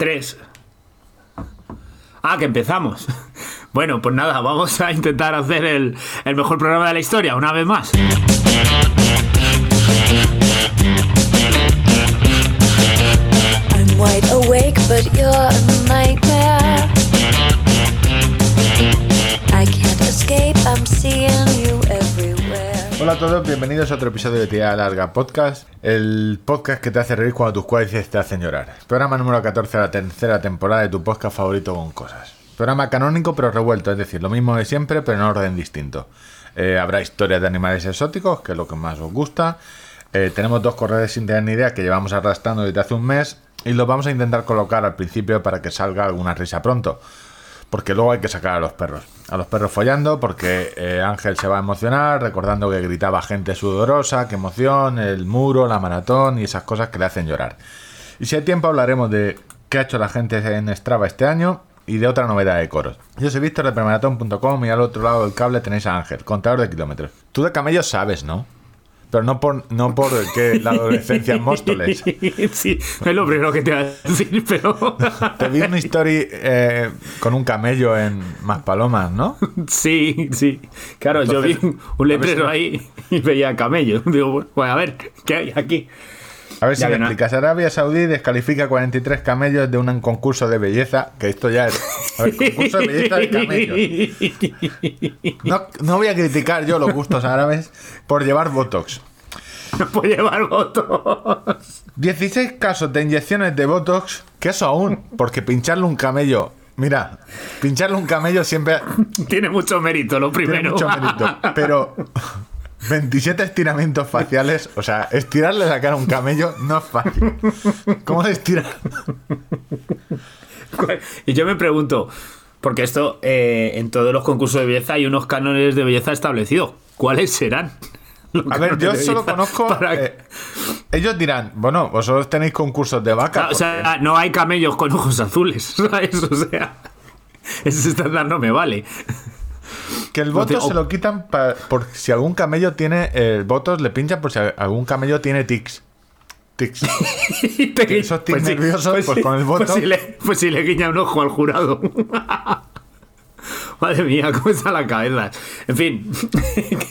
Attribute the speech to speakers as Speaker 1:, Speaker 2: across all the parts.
Speaker 1: Tres. Ah, que empezamos. Bueno, pues nada, vamos a intentar hacer el, el mejor programa de la historia, una vez más.
Speaker 2: I'm wide awake, but you're a nightmare. I can't escape, I'm seeing.
Speaker 3: Hola a todos, bienvenidos a otro episodio de Tía Larga Podcast, el podcast que te hace reír cuando tus cuadrices te hacen llorar. Programa número 14 de la tercera temporada de tu podcast favorito con cosas. Programa canónico pero revuelto, es decir, lo mismo de siempre pero en orden distinto. Eh, habrá historias de animales exóticos, que es lo que más os gusta. Eh, tenemos dos correos sin tener ni idea que llevamos arrastrando desde hace un mes y los vamos a intentar colocar al principio para que salga alguna risa pronto. Porque luego hay que sacar a los perros. A los perros follando, porque eh, Ángel se va a emocionar, recordando que gritaba gente sudorosa, qué emoción, el muro, la maratón y esas cosas que le hacen llorar. Y si hay tiempo hablaremos de qué ha hecho la gente en Strava este año y de otra novedad de coros. Yo soy Víctor de premaratón.com y al otro lado del cable tenéis a Ángel, contador de kilómetros. Tú de camellos sabes, ¿no? Pero no por, no por que la adolescencia en Móstoles.
Speaker 1: Sí, es lo primero que te voy a decir, pero.
Speaker 3: Te vi una story eh, con un camello en Maspalomas, ¿no?
Speaker 1: Sí, sí. Claro, yo vi un letrero
Speaker 3: si-
Speaker 1: ahí y veía camello. Digo, bueno, a ver, ¿qué hay aquí?
Speaker 3: A ver si me explicas. Arabia Saudí descalifica 43 camellos de un concurso de belleza, que esto ya es... A ver, concurso de belleza de camellos. No, no voy a criticar yo los gustos árabes por llevar Botox.
Speaker 1: No puedo llevar votos.
Speaker 3: 16 casos de inyecciones de Botox, que eso aún, porque pincharle un camello... Mira, pincharle un camello siempre
Speaker 1: Tiene mucho mérito, lo
Speaker 3: tiene
Speaker 1: primero.
Speaker 3: mucho mérito, pero 27 estiramientos faciales, o sea, estirarle la cara a un camello no es fácil. ¿Cómo se estira?
Speaker 1: Y yo me pregunto, porque esto eh, en todos los concursos de belleza hay unos cánones de belleza establecidos. ¿Cuáles serán?
Speaker 3: A ver, yo
Speaker 1: de
Speaker 3: solo conozco.
Speaker 1: para-
Speaker 3: eh, ellos dirán, bueno, vosotros tenéis concursos de vaca.
Speaker 1: Ah, o sea, no hay camellos con ojos azules, ¿sabes? O sea, ese estándar no me vale.
Speaker 3: Que el voto
Speaker 1: no te-
Speaker 3: se lo quitan pa- por si algún camello tiene. El votos le pinchan por si algún camello tiene tics. Tics. esos tics nerviosos, pues con el voto-
Speaker 1: Pues si, le, pues si le guiña un ojo al jurado. Madre mía, cómo está la cabeza. En fin,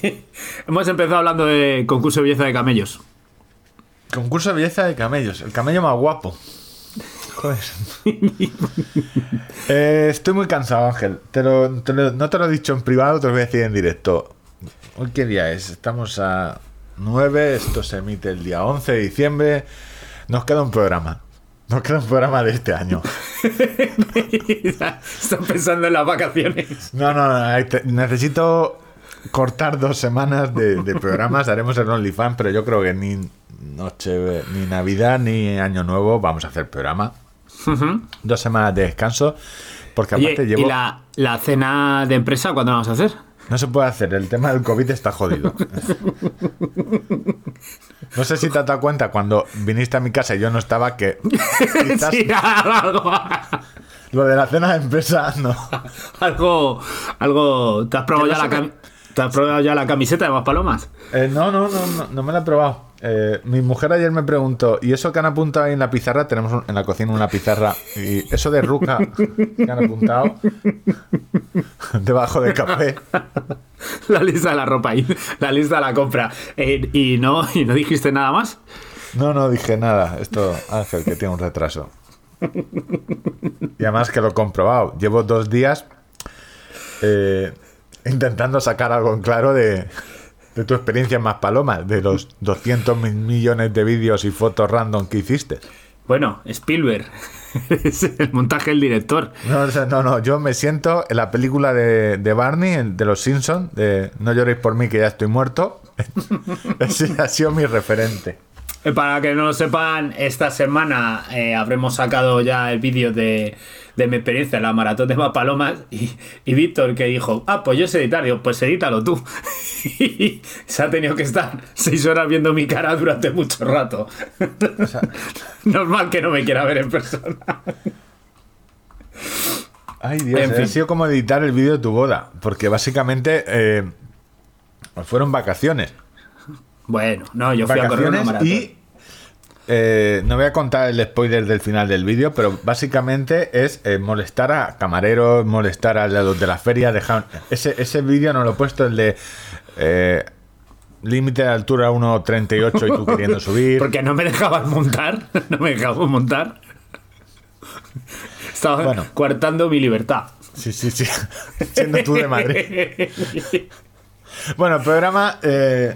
Speaker 1: hemos empezado hablando de concurso de belleza de camellos.
Speaker 3: Concurso de belleza de camellos. El camello más guapo. Joder. Eh, estoy muy cansado, Ángel. Te lo- te lo- no te lo he dicho en privado, te lo voy a decir en directo. ¿Hoy qué día es? Estamos a 9, esto se emite el día 11 de diciembre. Nos queda un programa. Nos queda un programa de este año.
Speaker 1: Están pensando en las vacaciones.
Speaker 3: No, no, no. necesito cortar dos semanas de, de programas. Haremos el OnlyFans, pero yo creo que ni noche, ni Navidad, ni Año Nuevo vamos a hacer programa. Dos semanas de descanso. Porque
Speaker 1: Oye,
Speaker 3: aparte llevo.
Speaker 1: ¿y la, la cena de empresa cuándo la vamos a hacer?
Speaker 3: No se puede hacer. El tema del COVID está jodido. No sé si te has dado cuenta cuando viniste a mi casa y yo no estaba que quizás
Speaker 1: Sí, algo,
Speaker 3: lo de la cena de empresa no.
Speaker 1: algo, algo. ¿Te has probado, ya
Speaker 3: no
Speaker 1: la, cam- ¿te has probado ya la camiseta de más palomas?
Speaker 3: Eh, no, no, no, no, no me la he probado. Eh, mi mujer ayer me preguntó, ¿y eso que han apuntado ahí en la pizarra? Tenemos un- en la cocina una pizarra. Y eso de ruca que han apuntado debajo de café.
Speaker 1: La lista de la ropa y la lista de la compra. Eh, y, no, ¿Y no dijiste nada más?
Speaker 3: No, no dije nada. Esto, Ángel, que tiene un retraso. Y además que lo he comprobado. Llevo dos días eh, intentando sacar algo en claro de, de tu experiencia en Más Palomas, de los 200 mil millones de vídeos y fotos random que hiciste.
Speaker 1: Bueno, Spielberg. es el montaje del director.
Speaker 3: No, no, no, yo me siento en la película de, de Barney, de los Simpsons, de No lloréis por mí que ya estoy muerto. Ese ha sido mi referente.
Speaker 1: Eh, Para que no lo sepan, esta semana eh, habremos sacado ya el vídeo de, de mi experiencia en la maratón de Mapalomas y, y Víctor que dijo, ah, pues yo sé editar, digo, pues edítalo tú. y se ha tenido que estar seis horas viendo mi cara durante mucho rato. Normal que no me quiera ver en persona.
Speaker 3: Ay, Dios,
Speaker 1: En
Speaker 3: ha
Speaker 1: fin.
Speaker 3: sido como editar el vídeo de tu boda, porque básicamente eh, fueron vacaciones.
Speaker 1: Bueno, no, yo fui a correr una maratón.
Speaker 3: y eh, no voy a contar el spoiler del final del vídeo, pero básicamente es eh, molestar a camareros, molestar a los de la feria. Dejar... Ese, ese vídeo no lo he puesto, el de eh, límite de altura 1.38 y tú queriendo subir.
Speaker 1: Porque no me dejabas montar. No me dejabas montar. Estaba
Speaker 3: Bueno.
Speaker 1: coartando mi libertad.
Speaker 3: Sí, sí, sí. Siendo tú de Madrid. Bueno, el programa. eh,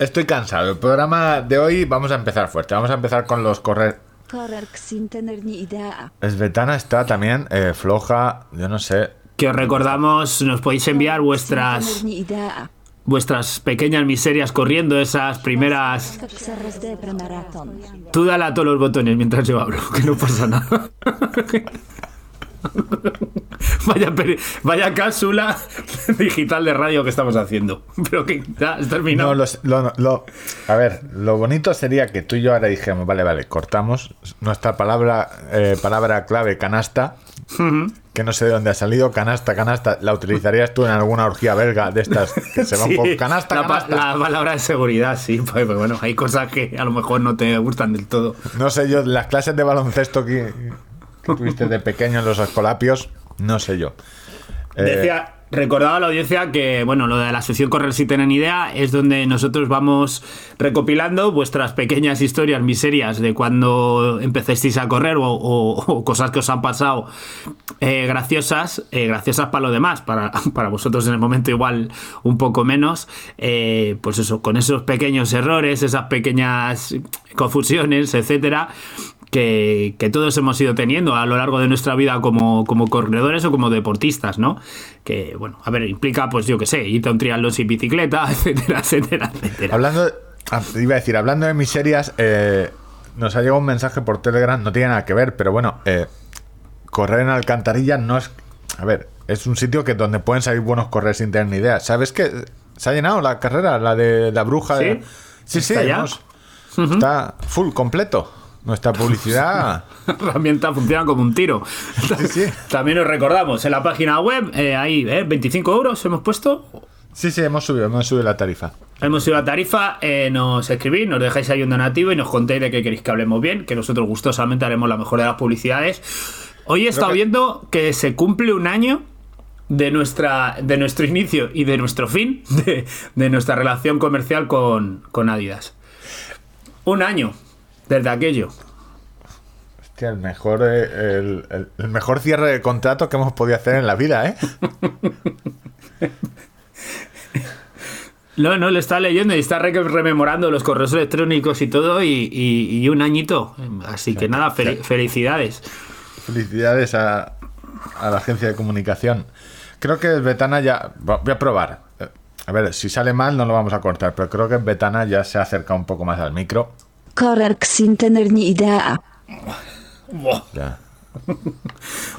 Speaker 3: estoy cansado. El programa de hoy vamos a empezar fuerte. Vamos a empezar con los correr.
Speaker 4: Correr sin tener ni idea.
Speaker 3: Esbetana está también eh, floja. Yo no sé.
Speaker 1: Que os recordamos, nos podéis enviar vuestras vuestras pequeñas miserias corriendo, esas primeras. Tú dale a todos los botones mientras yo hablo, que no pasa nada. Vaya, cápsula digital de radio que estamos haciendo. Pero que ya has terminado.
Speaker 3: No, los- lo- lo- a ver, lo bonito sería que tú y yo ahora dijéramos, vale, vale, cortamos nuestra palabra, eh, palabra clave, canasta, que no sé de dónde ha salido, canasta, canasta, la utilizarías tú en alguna orgía belga de estas que se va un
Speaker 1: Sí,
Speaker 3: poco, canasta,
Speaker 1: la, pa-
Speaker 3: canasta.
Speaker 1: la palabra de seguridad, sí. Pues, pues bueno, hay cosas que a lo mejor no te gustan del todo.
Speaker 3: No sé yo, las clases de baloncesto que tuviste de pequeño en los escolapios, no sé yo. Eh,
Speaker 1: Decía, recordaba a la audiencia que, bueno, lo de la sección Correr si tienen idea es donde nosotros vamos recopilando vuestras pequeñas historias, miserias de cuando empezasteis a correr o, cosas que os han pasado eh, graciosas, eh, graciosas para los demás, para, para vosotros en el momento igual un poco menos, eh, pues eso, con esos pequeños errores, esas pequeñas confusiones, etcétera, que, que todos hemos ido teniendo a lo largo de nuestra vida como, como corredores o como deportistas, ¿no? Que, bueno, a ver, implica, pues yo qué sé, irte a un triatlón sin bicicleta, etcétera, etcétera, etcétera.
Speaker 3: Hablando, de- ah, iba a decir, hablando de miserias, eh, nos ha llegado un mensaje por Telegram, no tiene nada que ver, pero bueno, eh, correr en Alcantarilla no es, a ver, es un sitio que donde pueden salir buenos corredores sin tener ni idea. ¿Sabes qué? Se ha llenado la carrera, la de la bruja.
Speaker 1: ¿Sí?
Speaker 3: de- sí, sí,
Speaker 1: ¿Está
Speaker 3: hemos- está full completo. Nuestra publicidad.
Speaker 1: La herramienta funciona como un tiro.
Speaker 3: Sí, sí.
Speaker 1: También os recordamos, en la página web, eh, ahí, eh, 25 euros hemos puesto.
Speaker 3: Sí, sí, hemos subido, hemos subido la tarifa.
Speaker 1: Hemos subido la tarifa, eh, nos escribís, nos dejáis ahí un donativo y nos contéis de qué queréis que hablemos bien, que nosotros gustosamente haremos la mejor de las publicidades. Hoy he estado
Speaker 3: que-
Speaker 1: viendo que se cumple un año de, nuestra, de nuestro inicio y de nuestro fin de, de nuestra relación comercial con, con Adidas. Un año desde aquello.
Speaker 3: Hostia, el mejor, eh, el, el- el mejor cierre de contrato que hemos podido hacer en la vida, ¿eh?
Speaker 1: No, no, lo está leyendo y está re- rememorando los correos electrónicos y todo y, y- y un añito. Así que nada, fel- felicidades.
Speaker 3: Felicidades a, a la agencia de comunicación. Creo que Betana ya. Voy a probar. Eh, A ver, si sale mal no lo vamos a cortar, pero creo que Betana ya se acerca un poco más al micro.
Speaker 4: Correr sin tener ni idea.
Speaker 3: Ya.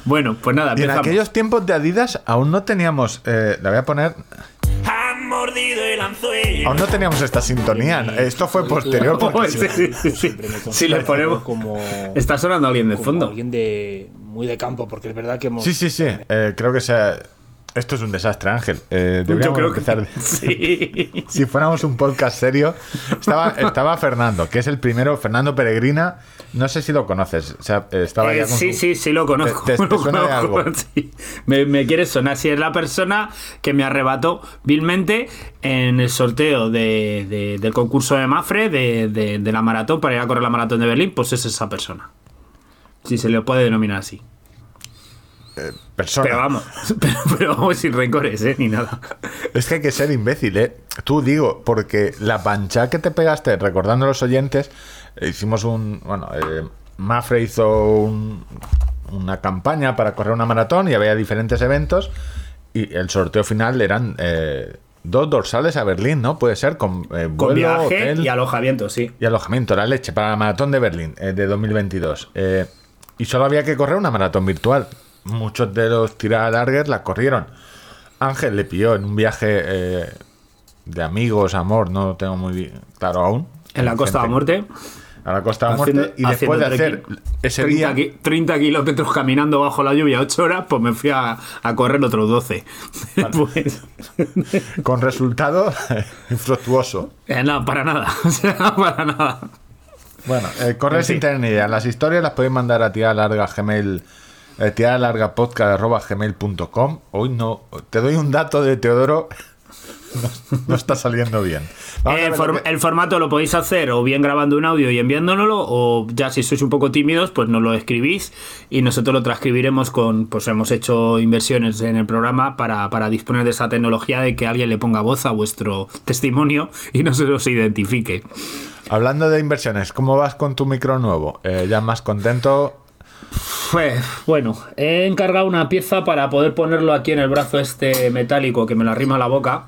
Speaker 1: Bueno, pues nada,
Speaker 3: Y en aquellos tiempos de Adidas aún no teníamos. eh, la voy a poner.
Speaker 5: Han mordido el anzuelo.
Speaker 3: Aún no teníamos esta sintonía. Esto fue posterior. porque si-
Speaker 1: sí, sí, sí.
Speaker 6: Me
Speaker 1: Si le ponemos.
Speaker 6: como
Speaker 1: Está sonando alguien de fondo.
Speaker 6: alguien de muy de campo porque es verdad que hemos
Speaker 3: Sí, sí, sí. eh, creo que sea. Esto es un desastre, Ángel. Eh,
Speaker 1: Yo creo que
Speaker 3: empezar.
Speaker 1: sí.
Speaker 3: Si fuéramos un podcast serio, estaba, estaba Fernando, que es el primero, Fernando Peregrina. No sé si lo conoces. O sea, estaba
Speaker 1: Eh,
Speaker 3: ya con
Speaker 1: sí,
Speaker 3: su-
Speaker 1: sí, sí lo conozco.
Speaker 3: ¿Te- te- suena de algo?
Speaker 1: sí. Me, me quiere sonar. Si es la persona que me arrebató vilmente en el sorteo de- de- del concurso de Mafre de, la maratón para ir a correr la maratón de Berlín, pues es esa persona. Si se le puede denominar así.
Speaker 3: Persona.
Speaker 1: Pero vamos, pero, pero vamos sin rencores, ¿eh? Ni nada.
Speaker 3: Es que hay que ser imbécil, ¿eh? Tú digo, porque la pancha que te pegaste, recordando a los oyentes, eh, hicimos un. Bueno, eh, Mafre hizo un- una campaña para correr una maratón y había diferentes eventos. Y el sorteo final eran eh, dos dorsales a Berlín, ¿no? Puede ser, con, eh,
Speaker 1: viaje
Speaker 3: hotel
Speaker 1: y alojamiento, sí.
Speaker 3: y alojamiento, la leche, para la maratón de Berlín de 2022. Eh, y solo había que correr una maratón virtual. Muchos de los tiralargues la corrieron. Ángel le pilló en un viaje eh, de amigos, amor, no lo tengo muy bien claro aún.
Speaker 1: En la Costa de la Muerte.
Speaker 3: A la Costa de la Muerte. Y después de hacer ese
Speaker 1: 30,
Speaker 3: día.
Speaker 1: ki- 30 kilómetros caminando bajo la lluvia, 8 horas, pues me fui a, a correr otros 12. pues,
Speaker 3: Con resultado infructuoso.
Speaker 1: eh, no, para nada. Para nada.
Speaker 3: Bueno, eh, correr sin tener ni idea. Las historias las podéis mandar a tía larga gmail. Eh. Hoy no. Te doy un dato de Teodoro. No, no está saliendo bien.
Speaker 1: For-
Speaker 3: que-
Speaker 1: el formato lo podéis hacer o bien grabando un audio y enviándonoslo, o ya si sois un poco tímidos, pues nos lo escribís y nosotros lo transcribiremos con, pues hemos hecho inversiones en el programa para, para disponer de esa tecnología de que alguien le ponga voz a vuestro testimonio y no se los identifique.
Speaker 3: Hablando de inversiones, ¿cómo vas con tu micro nuevo? Eh, ¿Ya más contento?
Speaker 1: Bueno, he encargado una pieza para poder ponerlo aquí en el brazo este metálico que me lo arrima a la boca.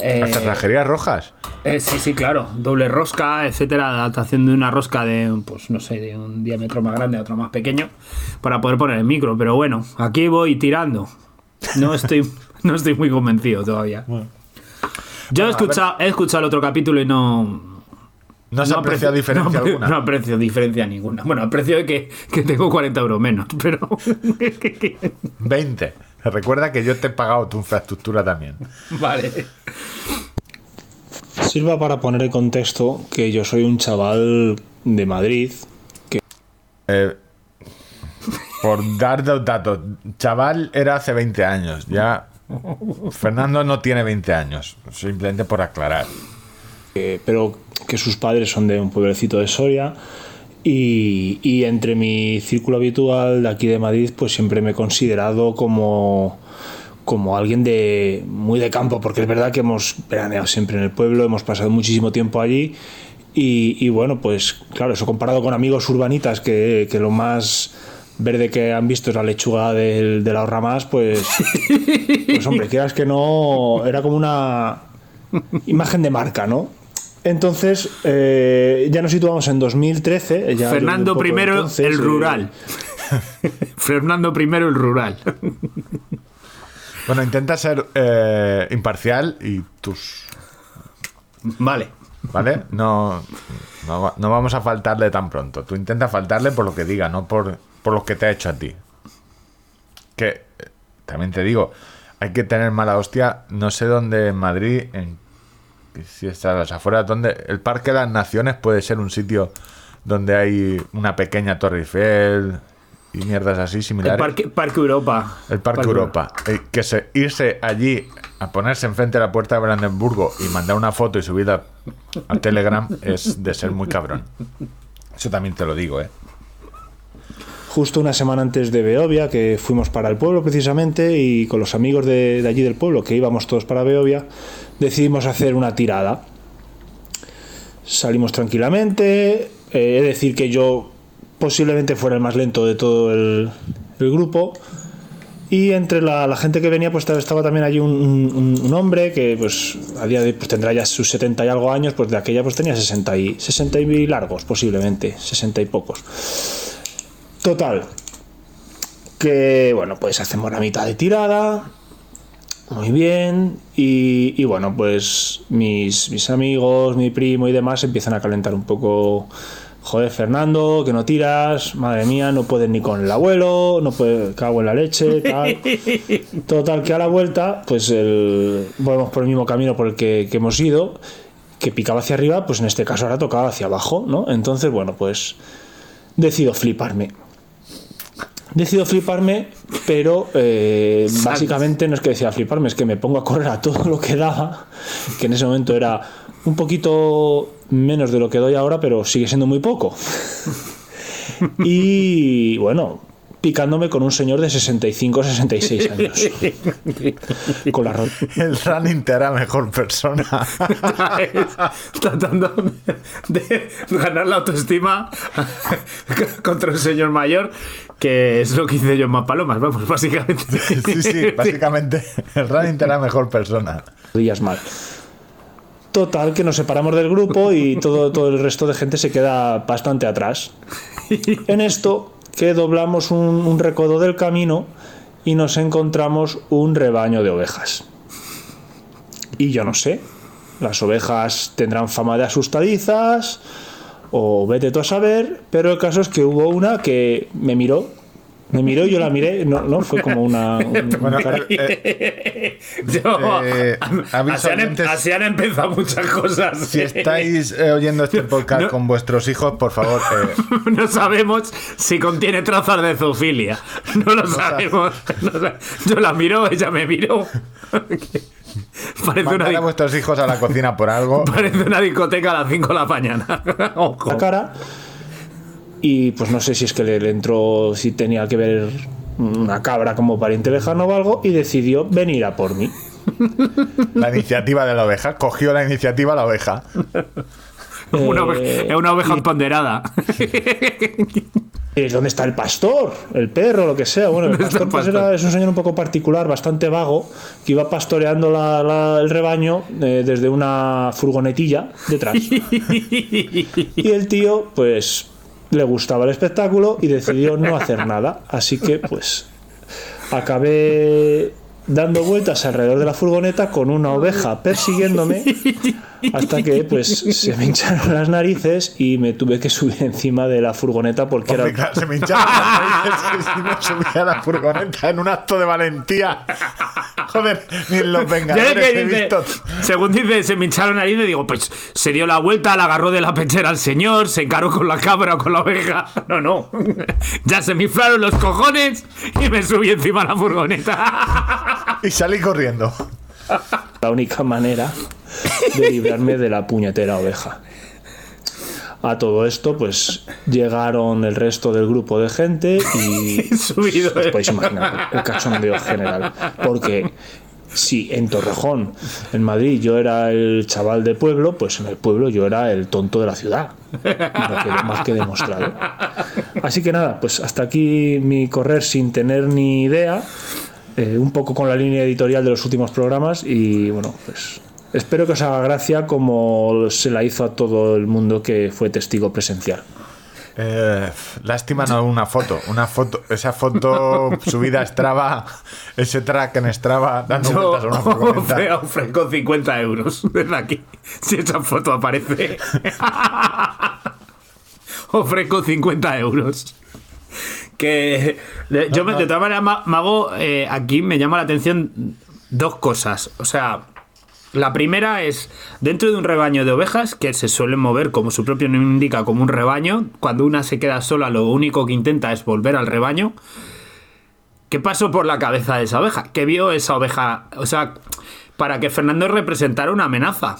Speaker 1: Eh,
Speaker 3: ¿Las cerrajerías rojas?
Speaker 1: Eh, sí, sí, claro. Doble rosca, etcétera. Adaptación de una rosca de, pues no sé, de un diámetro más grande a otro más pequeño para poder poner el micro. Pero bueno, aquí voy tirando. No estoy, no estoy muy convencido todavía. Yo he escuchado, he escuchado el otro capítulo y no.
Speaker 3: ¿No se aprecia
Speaker 1: aprecio-
Speaker 3: diferencia
Speaker 1: no,
Speaker 3: alguna?
Speaker 1: No aprecio diferencia ninguna. Bueno, aprecio de que, que tengo 40 euros menos, pero.
Speaker 3: 20. Recuerda que yo te he pagado tu infraestructura también.
Speaker 1: vale.
Speaker 6: Sirva para poner en contexto que yo soy un chaval de Madrid que
Speaker 3: Eh, por dar dos datos. Chaval era hace 20 años. Ya. Fernando no tiene 20 años. Simplemente por aclarar.
Speaker 6: Pero que sus padres son de un pueblecito de Soria y, y entre mi círculo habitual de aquí de Madrid pues siempre me he considerado como como alguien de muy de campo porque es verdad que hemos veraneado siempre en el pueblo hemos pasado muchísimo tiempo allí y, y bueno pues claro eso comparado con amigos urbanitas que, lo más verde que han visto es la lechuga del, de la ahorra más pues pues hombre quieras que no era como una imagen de marca, ¿no? Entonces, eh, ya nos situamos en 2013. ya
Speaker 1: Fernando
Speaker 6: entonces,
Speaker 1: el
Speaker 6: eh,
Speaker 1: rural. Fernando primero, el rural.
Speaker 3: Bueno, intenta ser eh, imparcial y tus.
Speaker 1: vale.
Speaker 3: ¿Vale? No, no vamos a faltarle tan pronto. Tú intenta faltarle por lo que diga, no por, por lo que te ha hecho a ti. Que eh, también te digo, hay que tener mala hostia. No sé dónde en Madrid, en, si está a las afueras, donde el Parque de las Naciones puede ser un sitio donde hay una pequeña Torre Eiffel y mierdas así
Speaker 1: El
Speaker 3: similares.
Speaker 1: Parque, Parque Europa.
Speaker 3: El Parque Europa. Eh, que se, irse allí a ponerse enfrente de la puerta de Brandenburgo y mandar una foto y subirla a Telegram es de ser muy cabrón. Eso también te lo digo, ¿eh?
Speaker 6: Justo una semana antes de Beovia, que fuimos para el pueblo precisamente, y con los amigos de, de allí del pueblo, que íbamos todos para Beovia, decidimos hacer una tirada. Salimos tranquilamente. eh, he de decir que yo posiblemente fuera el más lento de todo el, grupo. Y entre la, gente que venía, pues estaba también allí un hombre que pues a día de hoy pues, tendrá ya sus 70 y algo años, pues de aquella pues tenía 60 y, 60 y largos posiblemente, 60 y pocos. Total, que bueno, pues hacemos la mitad de tirada, muy bien, y, y bueno, pues mis, mis amigos, mi primo y demás empiezan a calentar un poco. Joder, Fernando, que no tiras, madre mía, no puedes ni con el abuelo, no puedes, cago en la leche, tal. Total, que a la vuelta, pues el, volvemos por el mismo camino por el que, que hemos ido, que picaba hacia arriba, pues en este caso ahora tocaba hacia abajo, ¿no? Entonces, bueno, pues decido fliparme. Decido fliparme, pero eh, básicamente no es que decía fliparme, es que me pongo a correr a todo lo que daba, que en ese momento era un poquito menos de lo que doy ahora, pero sigue siendo muy poco. Y bueno, picándome con un señor de 65 66 años. Con la
Speaker 3: El running te hará mejor persona.
Speaker 1: Tratando de ganar la autoestima contra un señor mayor, que es lo que hice yo en Palomas, vamos, básicamente.
Speaker 3: Sí, sí, básicamente el running te hará mejor persona.
Speaker 6: días mal. Total, que nos separamos del grupo y todo, todo el resto de gente se queda bastante atrás. En esto, que doblamos un, un recodo del camino y nos encontramos un rebaño de ovejas. Y yo no sé, las ovejas tendrán fama de asustadizas o vete tú a saber, pero el caso es que hubo una que me miró Me miró y yo la miré, no, no fue como una. un-
Speaker 3: Bueno,
Speaker 6: cara-
Speaker 3: eh,
Speaker 1: Yo-
Speaker 3: Eh, aviso
Speaker 1: así, han, em-
Speaker 3: oyentes.
Speaker 1: así han empezado muchas cosas.
Speaker 3: si estáis eh, oyendo este podcast
Speaker 1: No.
Speaker 3: con vuestros hijos, por favor, eh,
Speaker 1: No sabemos si contiene trazas de zoofilia. No lo sabemos. Yo la miro, ella me miró. Parece una,
Speaker 3: a vuestros hijos a la cocina por algo.
Speaker 1: parece una discoteca a las 5 de la mañana. Ojo.
Speaker 6: la cara. Y pues no sé si es que le, le entró, si tenía que ver una cabra como pariente lejano o algo, y decidió venir a por mí.
Speaker 3: La iniciativa de la oveja. Cogió la iniciativa la oveja.
Speaker 1: Una
Speaker 6: Eh,
Speaker 1: oveja- es una oveja empoderada.
Speaker 6: Y ¿Dónde está el pastor? El perro, lo que sea. Bueno, el
Speaker 1: ¿Dónde está
Speaker 6: pastor, pues, era- es un señor un poco particular, bastante vago, que iba pastoreando la- la- el rebaño eh, desde una furgonetilla detrás. Y el tío, pues, le gustaba el espectáculo y decidió no hacer nada. Así que, pues, acabé dando vueltas alrededor de la furgoneta con una oveja persiguiéndome hasta que, pues, se me hincharon las narices y me tuve que subir encima de la furgoneta porque
Speaker 3: Hombre,
Speaker 6: era
Speaker 3: claro, se me hinchaban las narices y me subía a la furgoneta en un acto de valentía. Joder, ni en los vengadores
Speaker 1: que
Speaker 3: he
Speaker 1: dice,
Speaker 3: visto.
Speaker 1: según dice, se me hincharon la nariz y digo, pues se dio la vuelta, la agarró de la pechera al señor, se encaró con la cabra o con la oveja. No, no. Ya se me inflaron los cojones y me subí encima de la furgoneta.
Speaker 3: Y salí corriendo.
Speaker 6: la única manera de librarme de la puñetera oveja. A todo esto, pues llegaron el resto del grupo de gente y
Speaker 1: Subido,
Speaker 6: os podéis imaginar el cachondeo general. Porque si en Torrejón, en Madrid, yo era el chaval de pueblo, pues en el pueblo yo era el tonto de la ciudad. Quedó más que demostrado. Así que nada, pues hasta aquí mi correr sin tener ni idea. Eh, un poco con la línea editorial de los últimos programas y bueno, pues espero que os haga gracia como se la hizo a todo el mundo que fue testigo presencial.
Speaker 3: Eh, lástima no una foto. Una foto, esa foto subida a Strava, ese track en Strava dando
Speaker 1: Yo
Speaker 3: vueltas a una furgoneta.
Speaker 1: ofre- ofrezco 50 euros desde aquí. Si esa foto aparece. ofrezco 50 euros. Que de- yo me- de todas maneras, Ma- Mago, eh, aquí me llama la atención dos cosas. O sea, la primera es dentro de un rebaño de ovejas que se suelen mover, como su propio nombre indica, como un rebaño. Cuando una se queda sola, lo único que intenta es volver al rebaño. ¿Qué pasó por la cabeza de esa oveja? ¿Qué vio esa oveja? O sea, para que Fernando representara una amenaza.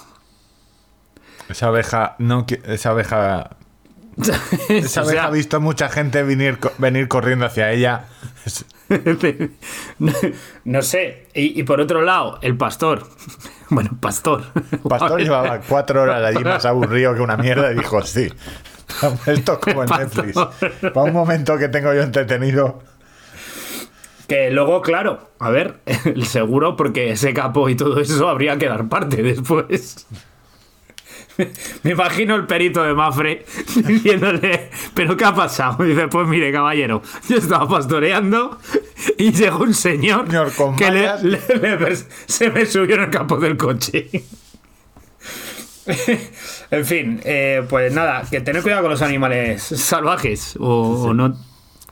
Speaker 3: Esa oveja, no, esa oveja, esa ha visto mucha gente venir, venir corriendo hacia ella.
Speaker 1: no, no sé. Y, y por otro lado, el pastor. Bueno, pastor.
Speaker 3: Pastor llevaba cuatro horas allí más aburrido que una mierda y dijo, sí, esto es como en
Speaker 1: Pastor.
Speaker 3: Netflix. Para un momento que tengo yo entretenido.
Speaker 1: Que luego, claro, a ver, el seguro, porque ese capo y todo eso habría que dar parte después. Me imagino el perito de Mafre diciéndole, ¿pero qué ha pasado? Y dice, pues mire, caballero, yo estaba pastoreando y llegó un señor,
Speaker 3: Señor, con
Speaker 1: que le- se me subió en el capó del coche. en fin, eh, pues nada, que tener cuidado con los animales salvajes o, o no.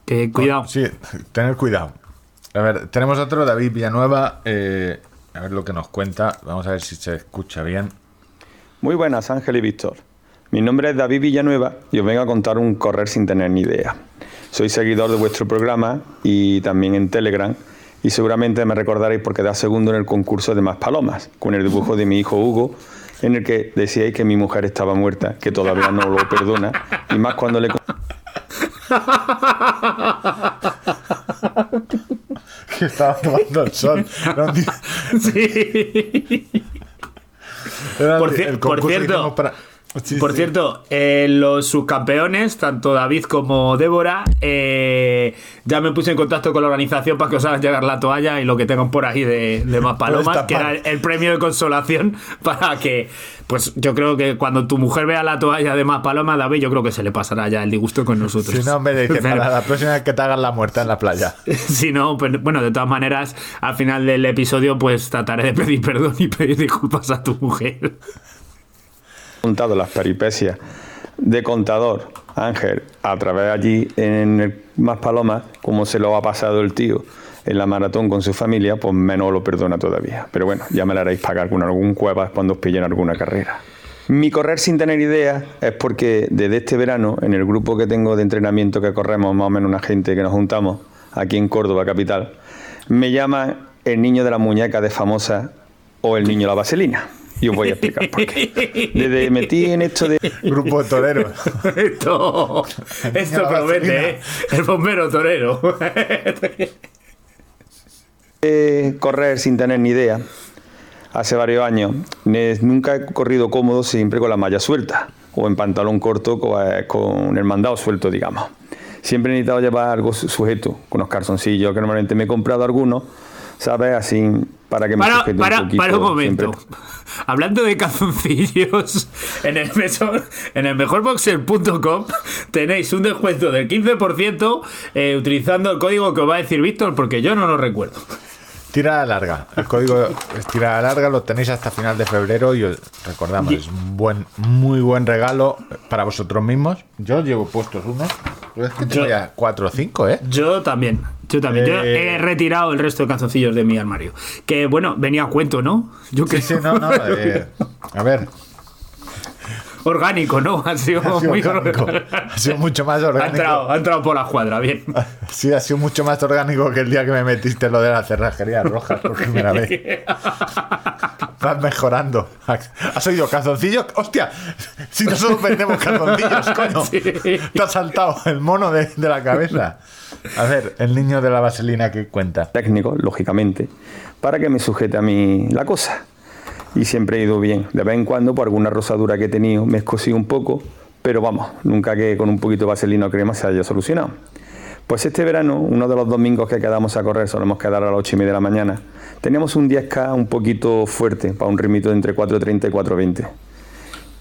Speaker 1: Que cuidado.
Speaker 3: Sí, tener cuidado. A ver, tenemos otro, David Villanueva. eh, a ver lo que nos cuenta. Vamos a ver si se escucha bien.
Speaker 7: Muy buenas, Ángel y Víctor. Mi nombre es David Villanueva y os vengo a contar un correr sin tener ni idea. Soy seguidor de vuestro programa y también en Telegram y seguramente me recordaréis porque da segundo en el concurso de Más Palomas, con el dibujo de mi hijo Hugo, en el que decíais que mi mujer estaba muerta, que todavía no lo perdona, y más cuando le...
Speaker 3: Que estaba tomando el sol.
Speaker 1: Sí. Por por cierto,
Speaker 3: Sí,
Speaker 1: Por
Speaker 3: sí.
Speaker 1: cierto, eh, los subcampeones, tanto David como Débora, eh, ya me puse en contacto con la organización para que os hagan llegar la toalla y lo que tengan por ahí de, de más palomas, que era el, el premio de consolación para que, pues yo creo que cuando tu mujer vea la toalla de más palomas, David, yo creo que se le pasará ya el disgusto con nosotros.
Speaker 3: Si no, me dice,
Speaker 1: Pero-
Speaker 3: para la próxima vez que te hagan la muerta en la playa.
Speaker 1: Si no, pues, bueno, de todas maneras, al final del episodio, pues trataré de pedir perdón y pedir disculpas a tu mujer.
Speaker 7: Contado las peripecias de contador, Ángel, a través allí en el Más Palomas, como se lo ha pasado el tío en la maratón con su familia, pues menos lo perdona todavía. Pero bueno, ya me la haréis pagar con algún cuevas cuando os pillen alguna carrera. Mi correr sin tener idea es porque desde este verano, en el grupo que tengo de entrenamiento que corremos, más o menos una gente que nos juntamos aquí en Córdoba capital, me llaman el niño de la muñeca de famosa o el niño de la vaselina. Y os voy a explicar por qué. Desde metí en esto de
Speaker 3: Grupo de toreros.
Speaker 1: Esto, esto promete. ¿eh? El bombero torero.
Speaker 7: eh, correr sin tener ni idea, hace varios años, nunca he corrido cómodo siempre con la malla suelta o en pantalón corto co- eh, con el mandado suelto, digamos. Siempre he necesitado llevar algo su- sujeto, con los calzoncillos, que normalmente me he comprado algunos, ¿sabes? Así para que me
Speaker 1: Para, para,
Speaker 7: un poquito.
Speaker 1: para un momento.
Speaker 7: siempre.
Speaker 1: Hablando de calzoncillos, en el, mesor- en el mejorboxer.com tenéis un descuento del 15% eh, utilizando el código que os va a decir Víctor, porque yo no lo recuerdo.
Speaker 3: Tirada larga. El código es tirada larga, lo tenéis hasta final de febrero y os recordamos, es un buen, muy buen regalo para vosotros mismos. Yo llevo puestos unos. Es que tengo
Speaker 1: Yo-
Speaker 3: ya cuatro o cinco, ¿eh?
Speaker 1: Yo también. Yo también. Yo
Speaker 3: Eh.
Speaker 1: he retirado el resto de calzoncillos de mi armario. Que bueno, venía a cuento, ¿no? Yo que
Speaker 3: Sí, sí, no, no. eh, a ver,
Speaker 1: orgánico, ¿no? Ha sido,
Speaker 3: ha sido,
Speaker 1: muy
Speaker 3: orgánico. ha sido mucho más
Speaker 1: Ha
Speaker 3: orgánico.
Speaker 1: entrado, ha entrado por la cuadra, bien.
Speaker 3: Sí, ha sido mucho más orgánico que el día que me metiste lo de las cerrajerías rojas por primera vez. Vas mejorando. ¿Has oído calzoncillos? ¡Hostia! Si nosotros vendemos calzoncillos, coño.
Speaker 1: Sí.
Speaker 3: Te ha saltado el mono de, de la cabeza. A ver, el niño de la vaselina que cuenta.
Speaker 7: técnico, lógicamente, para que me sujete a mí la cosa. Y siempre he ido bien. De vez en cuando, por alguna rosadura que he tenido, me he escocido un poco, pero vamos, nunca que con un poquito de vaselina o crema se haya solucionado. Pues este verano, uno de los domingos que quedamos a correr, solemos quedar a las 8 y media de la mañana, teníamos un 10K un poquito fuerte, para un ritmito de entre 4.30 y 4.20.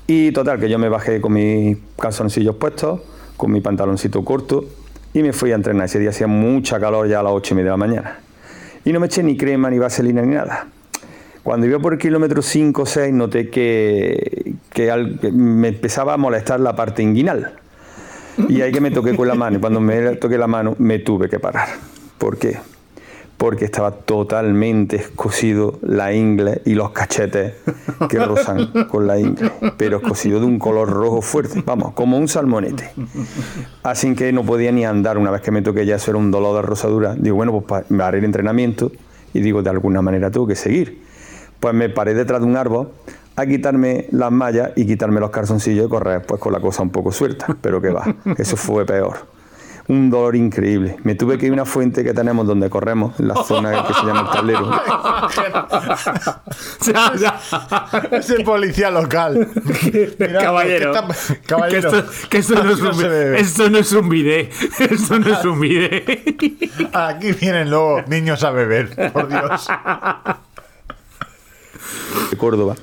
Speaker 7: Y total, que yo me bajé con mis calzoncillos puestos, con mi pantaloncito corto, y me fui a entrenar. Ese día hacía mucha calor ya a las 8 y media de la mañana. Y no me eché ni crema, ni vaselina, ni nada. Cuando iba por el kilómetro 5 o 6 noté que, que al- que me empezaba a molestar la parte inguinal. Y ahí que me toqué con la mano. Y cuando me toqué la mano me tuve que parar. ¿Por qué? Porque estaba totalmente escocido la ingle y los cachetes que rozan con la ingle. Pero escocido de un color rojo fuerte. Vamos, como un salmonete. Así que no podía ni andar una vez que me toqué ya eso era un dolor de rosadura. Digo, bueno, pues pa- me haré el entrenamiento y digo, de alguna manera tengo que seguir. Pues me paré detrás de un árbol a quitarme las mallas y quitarme los calzoncillos y correr pues con la cosa un poco suelta. Pero que va, eso fue peor. Un dolor increíble. Me tuve que ir a una fuente que tenemos donde corremos, en la zona que se llama el tablero.
Speaker 1: Ya, ya.
Speaker 3: Es el policía local.
Speaker 1: Caballero.
Speaker 3: ¿qué está- caballero.
Speaker 1: Que esto, que esto no es
Speaker 3: Aquí
Speaker 1: un, esto no es un bidet. Esto no es un bidet.
Speaker 3: Aquí vienen luego niños a beber, por Dios.
Speaker 7: De Córdoba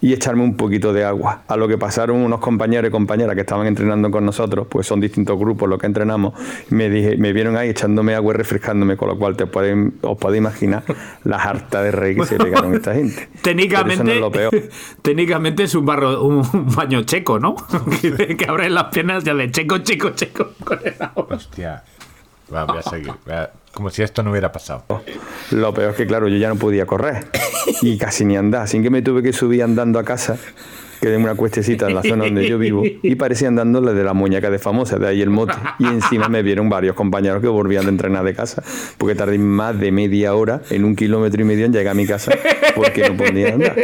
Speaker 7: y echarme un poquito de agua. A lo que pasaron unos compañeros y compañeras que estaban entrenando con nosotros, pues son distintos grupos los que entrenamos, me dije, me vieron ahí echándome agua y refrescándome, con lo cual te pueden, os podéis imaginar las hartas de rey que se pegaron esta gente.
Speaker 1: Técnicamente,
Speaker 7: no es lo peor.
Speaker 1: técnicamente es un, barro, un, un baño checo, ¿no? que, que abren las piernas ya de checo, checo, checo con el agua.
Speaker 3: Hostia. Voy a seguir. Como si esto no hubiera pasado.
Speaker 7: Lo peor es que, claro, yo ya no podía correr y casi ni andar, así que me tuve que subir andando a casa, que en una cuestecita en la zona donde yo vivo, y parecía andando la de la muñeca de famosa, de ahí el mote. Y encima me vieron varios compañeros que volvían de entrenar de casa, porque tardé más de media hora, en un kilómetro y medio, en llegar a mi casa, porque no podía andar.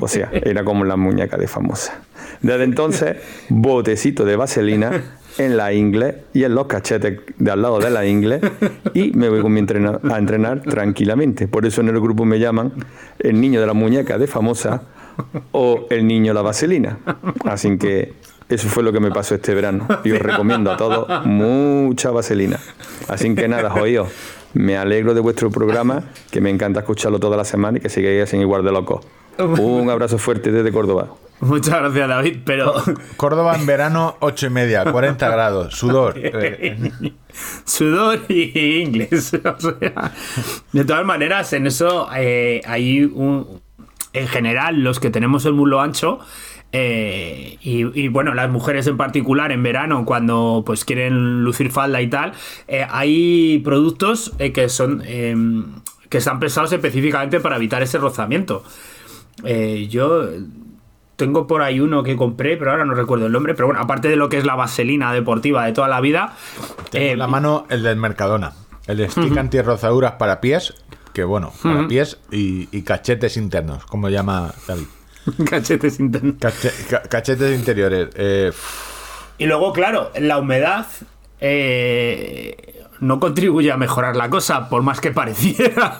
Speaker 7: O sea, era como la muñeca de famosa. Desde entonces, botecito de vaselina en la ingle y en los cachetes de al lado de la ingle y me voy con mi entrena- a entrenar tranquilamente. Por eso en el grupo me llaman el niño de la muñeca de famosa o el niño de la vaselina. Así que eso fue lo que me pasó este verano. Y os recomiendo a todos mucha vaselina. Así que nada, joíos, me alegro de vuestro programa, que me encanta escucharlo toda la semana y que sigáis así igual de locos. Un abrazo fuerte desde Córdoba.
Speaker 1: Muchas gracias, David, pero
Speaker 3: Córdoba en verano, 8 y media, 40 grados, sudor.
Speaker 1: Sudor y inglés. O sea, de todas maneras, en eso eh, hay un. En general, los que tenemos el muslo ancho, Eh, y, y, bueno, las mujeres en particular en verano, cuando pues quieren lucir falda y tal, eh, hay productos eh, que son eh, que están pensados específicamente para evitar ese rozamiento. Eh, yo tengo por ahí uno que compré, pero ahora no recuerdo el nombre. Pero bueno, aparte de lo que es la vaselina deportiva de toda la vida,
Speaker 3: Tengo
Speaker 1: eh,
Speaker 3: en la mano el del Mercadona. El de stick antirrozaduras para pies, que bueno, para pies y, y cachetes internos, como llama David.
Speaker 1: cachetes internos.
Speaker 3: Cache- ca- cachetes interiores. eh,
Speaker 1: Y luego, claro, la humedad eh, no contribuye a mejorar la cosa, por más que pareciera.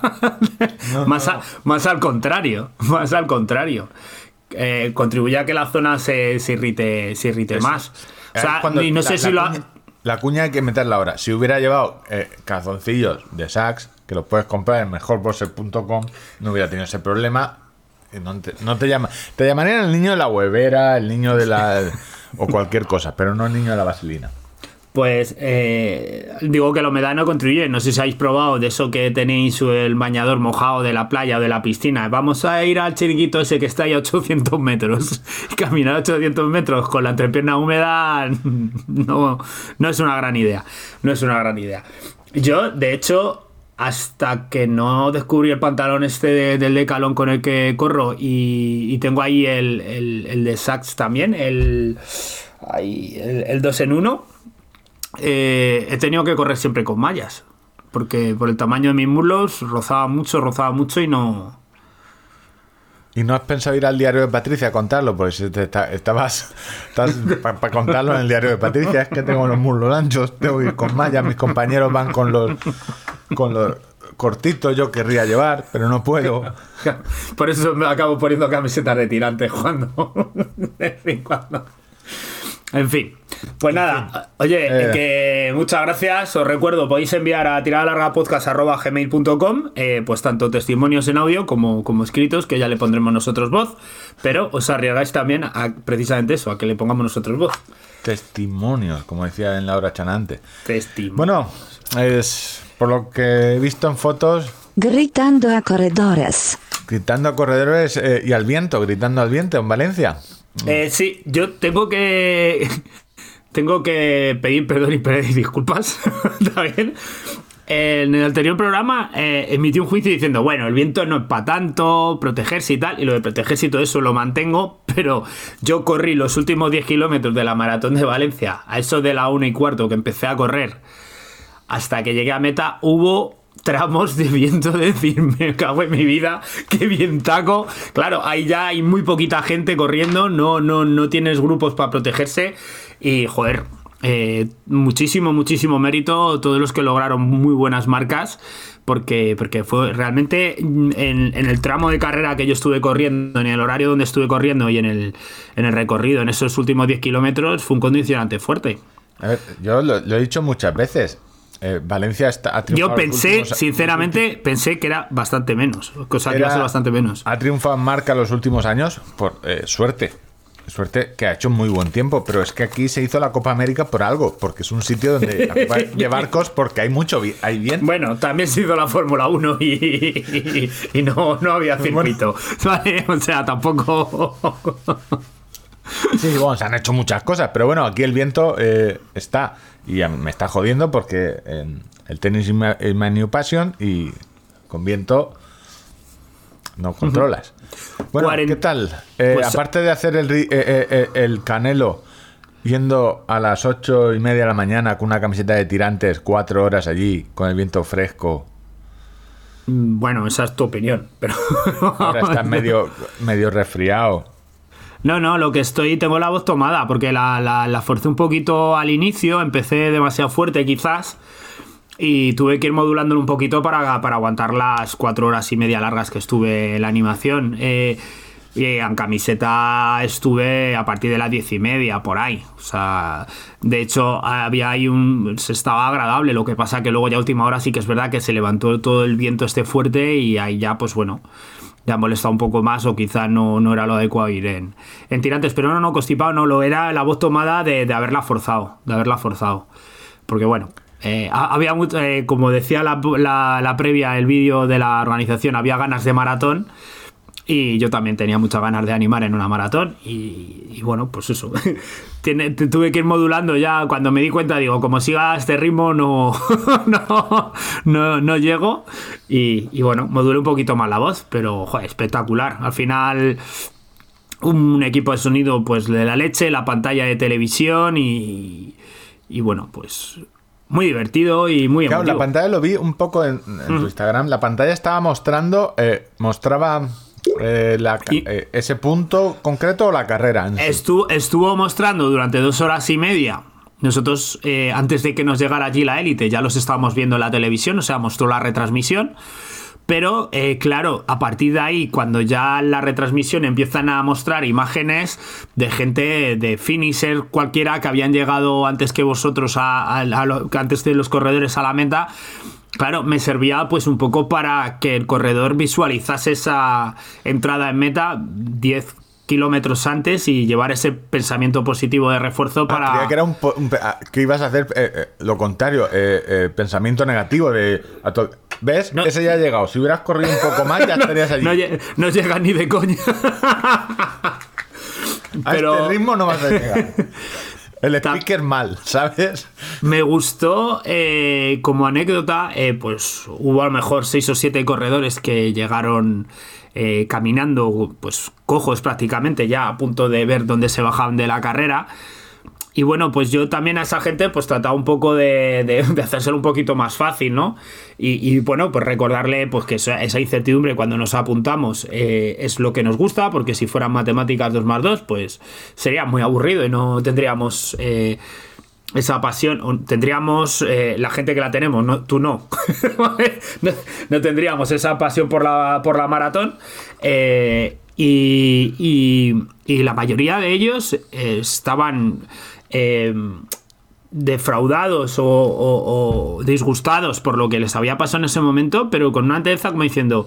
Speaker 1: más, a- más al contrario, más al contrario. Eh, contribuye a que la zona se, se irrite, se irrite más. O
Speaker 3: es
Speaker 1: sea,
Speaker 3: cuando
Speaker 1: y no
Speaker 3: la-
Speaker 1: sé
Speaker 3: la
Speaker 1: si lo ha-
Speaker 3: cuña- La cuña hay que meterla ahora. Si hubiera llevado eh, calzoncillos de Saks, que los puedes comprar en mejorboxer.com, no hubiera tenido ese problema. Y No te, no te llama. Te llamarían el niño de la huevera, el niño de la. o cualquier cosa, pero no el niño de la vaselina.
Speaker 1: Pues eh, digo que la humedad no contribuye. No sé si habéis probado de eso que tenéis el bañador mojado de la playa o de la piscina. Vamos a ir al chiringuito ese que está ahí a 800 metros. Caminar 800 metros con la entrepierna húmeda no, no es una gran idea. No es una gran idea. Yo, de hecho, hasta que no descubrí el pantalón este de- del decalón con el que corro y, tengo ahí el, el- el de Saks también, el, ahí, el, el 2 en 1 eh, he tenido que correr siempre con mallas. Porque por el tamaño de mis muslos rozaba mucho, rozaba mucho y no.
Speaker 3: ¿Y no has pensado ir al diario de Patricia a contarlo? Pues si te está- estabas para contarlo en el diario de Patricia. Es que tengo los muslos anchos, tengo que ir con mallas. Mis compañeros van con los, con los cortitos. Yo querría llevar, pero no puedo.
Speaker 1: Por eso me acabo poniendo camisetas de tirantes cuando. de vez en cuando. En fin. Pues nada, oye,
Speaker 3: Eh.
Speaker 1: que muchas gracias. Os recuerdo, podéis enviar a tiradalargapodcast.gmail.com eh, pues tanto testimonios en audio como, como escritos, que ya le pondremos nosotros voz. Pero os arriesgáis también a precisamente eso, a que le pongamos nosotros voz.
Speaker 3: Testimonios, como decía en la hora chanante.
Speaker 1: Testimonio.
Speaker 3: Bueno, es por lo que he visto en fotos,
Speaker 4: Gritando a corredores.
Speaker 3: gritando a corredores eh, y al viento, gritando al viento en Valencia.
Speaker 1: Eh, sí, yo tengo que. Tengo que pedir perdón y pedir disculpas. ¿Está bien? En el anterior programa eh, emití un juicio diciendo, bueno, el viento no es para tanto, protegerse y tal, y lo de protegerse y todo eso lo mantengo, pero yo corrí los últimos 10 kilómetros de la maratón de Valencia, a eso de la 1 y cuarto que empecé a correr, hasta que llegué a meta, hubo tramos de viento de decir, me cago en mi vida, qué vientaco. Claro, ahí ya hay muy poquita gente corriendo, no, no, no tienes grupos para protegerse y, joder, eh, muchísimo, muchísimo mérito todos los que lograron muy buenas marcas. Porque, porque fue realmente en, en el tramo de carrera que yo estuve corriendo, en el horario donde estuve corriendo y en el, en el recorrido, en esos últimos 10 kilómetros, fue un condicionante fuerte.
Speaker 3: A ver, yo lo, lo he dicho muchas veces. eh, Valencia está, ha triunfado
Speaker 1: Yo pensé,
Speaker 3: últimos-
Speaker 1: sinceramente, pensé que era bastante menos. Cosa que iba a
Speaker 3: Era-
Speaker 1: ser bastante menos.
Speaker 3: Ha triunfado en marca los últimos años por eh, suerte. Suerte que ha hecho muy buen tiempo, pero es que aquí se hizo la Copa América por algo, porque es un sitio donde Copa de barcos porque hay mucho hay viento.
Speaker 1: Bueno, también se hizo la Fórmula 1 y, y- y no, no había circuito. ¿vale? O sea, tampoco.
Speaker 3: Sí, bueno, se han hecho muchas cosas, pero bueno, aquí el viento eh, está y me está jodiendo porque en el tenis es my, my new passion y con viento no controlas. Bueno, ¿qué tal? Eh,
Speaker 1: Pues-
Speaker 3: aparte de hacer el, eh, eh, eh, el canelo yendo a las ocho y media de la mañana con una camiseta de tirantes, cuatro horas allí, con el viento fresco,
Speaker 1: Bueno, esa es tu opinión. Pero.
Speaker 3: ahora estás medio, medio resfriado.
Speaker 1: No, no, lo que estoy, tengo la voz tomada, porque la, la, la forcé un poquito al inicio, empecé demasiado fuerte quizás, y tuve que ir modulándolo un poquito para, para aguantar las cuatro horas y media largas que estuve en la animación. Eh, y en camiseta estuve a partir de las diez y media, por ahí. O sea, de hecho, había ahí un. Se estaba agradable, lo que pasa que luego ya última hora sí que es verdad que se levantó todo el viento este fuerte y ahí ya, pues bueno, ya molesta un poco más o quizá no, no era lo adecuado ir en, en tirantes. Pero no, no, constipado no lo era la voz tomada de, de haberla forzado, de haberla forzado. Porque bueno, eh, ha- había mucho, eh, como decía la, la- previa, el vídeo de la organización, había ganas de maratón. Y yo también tenía muchas ganas de animar en una maratón. Y, bueno, pues eso. Tuve que ir modulando ya. Cuando me di cuenta, digo, como siga este ritmo, no, no, no, llego. Y, bueno, modulé un poquito más la voz, pero joder, espectacular. Al final, un equipo de sonido, pues de la leche, la pantalla de televisión y bueno, pues muy divertido y muy
Speaker 3: Claro, la
Speaker 1: emotivo.
Speaker 3: pantalla lo vi un poco en, en tu Instagram. La pantalla estaba mostrando, eh, mostraba eh, la eh, ese punto concreto o la carrera. en sí.
Speaker 1: Estu- estuvo mostrando durante dos horas y media. Nosotros, eh, antes de que nos llegara allí la élite, ya los estábamos viendo en la televisión, o sea, mostró la retransmisión. Pero, eh, claro, a partir de ahí, cuando ya la retransmisión empiezan a mostrar imágenes de gente de finisher cualquiera que habían llegado antes que vosotros, a, a- a lo- antes de los corredores a la meta, claro, me servía pues un poco para que el corredor visualizase esa entrada en meta 10 kilómetros antes y llevar ese pensamiento positivo de refuerzo
Speaker 3: Ah,
Speaker 1: para...
Speaker 3: creía que era un, un ah, que ibas a hacer eh, eh, lo contrario, eh, eh, pensamiento negativo de a to- ¿Ves?
Speaker 1: No.
Speaker 3: Ese ya ha llegado. Si hubieras corrido un poco más, ya estarías allí.
Speaker 1: no, lle- no llega ni de coña.
Speaker 3: a
Speaker 1: pero-
Speaker 3: este ritmo no vas a llegar. El speaker mal, ¿sabes?
Speaker 1: Me gustó eh, como anécdota, eh, pues hubo a lo mejor seis o siete corredores que llegaron eh, caminando, pues cojos prácticamente, ya a punto de ver dónde se bajaban de la carrera. Y bueno, pues yo también a esa gente pues trataba un poco de, de, hacérselo un poquito más fácil, ¿no? Y, bueno, pues recordarle pues que esa, incertidumbre cuando nos apuntamos eh, es lo que nos gusta, porque si fueran matemáticas 2 más 2, pues sería muy aburrido y no tendríamos... eh, esa pasión, tendríamos eh, la gente que la tenemos, no, tú no. no. tendríamos esa pasión por la, por la maratón. y, y- la mayoría de ellos estaban eh, defraudados o, disgustados por lo que les había pasado en ese momento, pero con una entereza como diciendo,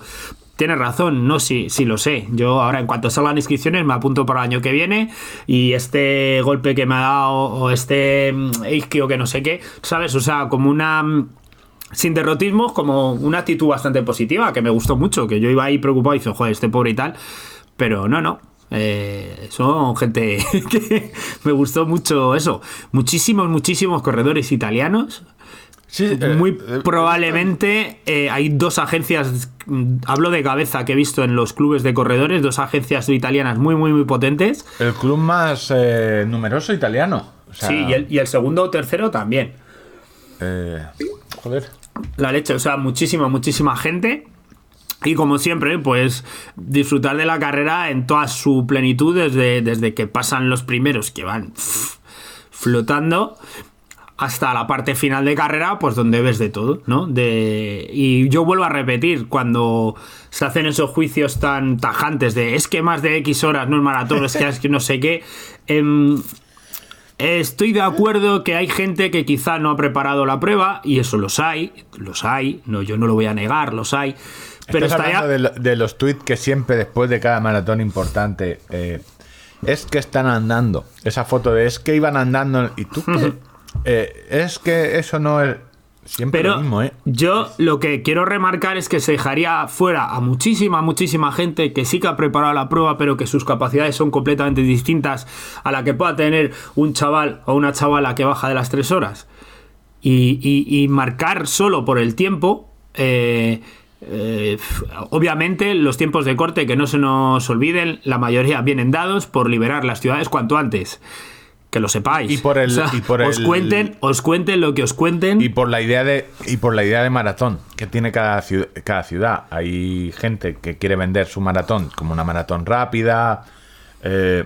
Speaker 1: tienes razón, no, sí, sí lo sé. Yo ahora en cuanto salgan inscripciones me apunto para el año que viene y este golpe que me ha dado o este mm, isquio que no sé qué, ¿sabes? O sea, como una... mm, Sin derrotismo, como una actitud bastante positiva, que me gustó mucho, que yo iba ahí preocupado y dije, joder, este pobre y tal, pero no, no. Eh, son gente que me gustó mucho eso. Muchísimos, muchísimos corredores italianos.
Speaker 3: Sí, eh,
Speaker 1: Muy
Speaker 3: eh,
Speaker 1: probablemente eh, hay dos agencias, mm, hablo de cabeza que he visto en los clubes de corredores, dos agencias italianas muy, muy, muy potentes.
Speaker 3: El club más eh, numeroso italiano. O sea,
Speaker 1: sí, y el, y el segundo o tercero también.
Speaker 3: joder.
Speaker 1: La leche, o sea, muchísima, muchísima gente. Y como siempre, pues disfrutar de la carrera en toda su plenitud, desde, desde que pasan los primeros que van flotando hasta la parte final de carrera, pues donde ves de todo, ¿no? De, y yo vuelvo a repetir, cuando se hacen esos juicios tan tajantes de es que más de X horas no es maratón, es que es que no sé qué. em, Estoy de acuerdo que hay gente que quizá no ha preparado la prueba, y eso los hay, los hay, no, yo no lo voy a negar, los hay. Pero
Speaker 3: Estás
Speaker 1: está ya-
Speaker 3: hablando de, lo- de los tweets que siempre después de cada maratón importante eh, es que están andando. Esa foto de es que iban andando y tú qué? Eh, es que eso no es siempre
Speaker 1: Pero
Speaker 3: lo mismo, ¿eh?
Speaker 1: yo lo que quiero remarcar es que se dejaría fuera a muchísima, muchísima gente que sí que ha preparado la prueba, pero que sus capacidades son completamente distintas a la que pueda tener un chaval o una chavala que baja de las tres horas. Y, y- y marcar solo por el tiempo. eh, eh, obviamente los tiempos de corte que no se nos olviden, la mayoría vienen dados por liberar las ciudades cuanto antes. Que lo sepáis.
Speaker 3: Y por el- y por
Speaker 1: os
Speaker 3: el-
Speaker 1: cuenten, os cuenten lo que os cuenten.
Speaker 3: Y por la idea de y por la idea de maratón que tiene cada ciudad, cada ciudad. Hay gente que quiere vender su maratón como una maratón rápida, eh,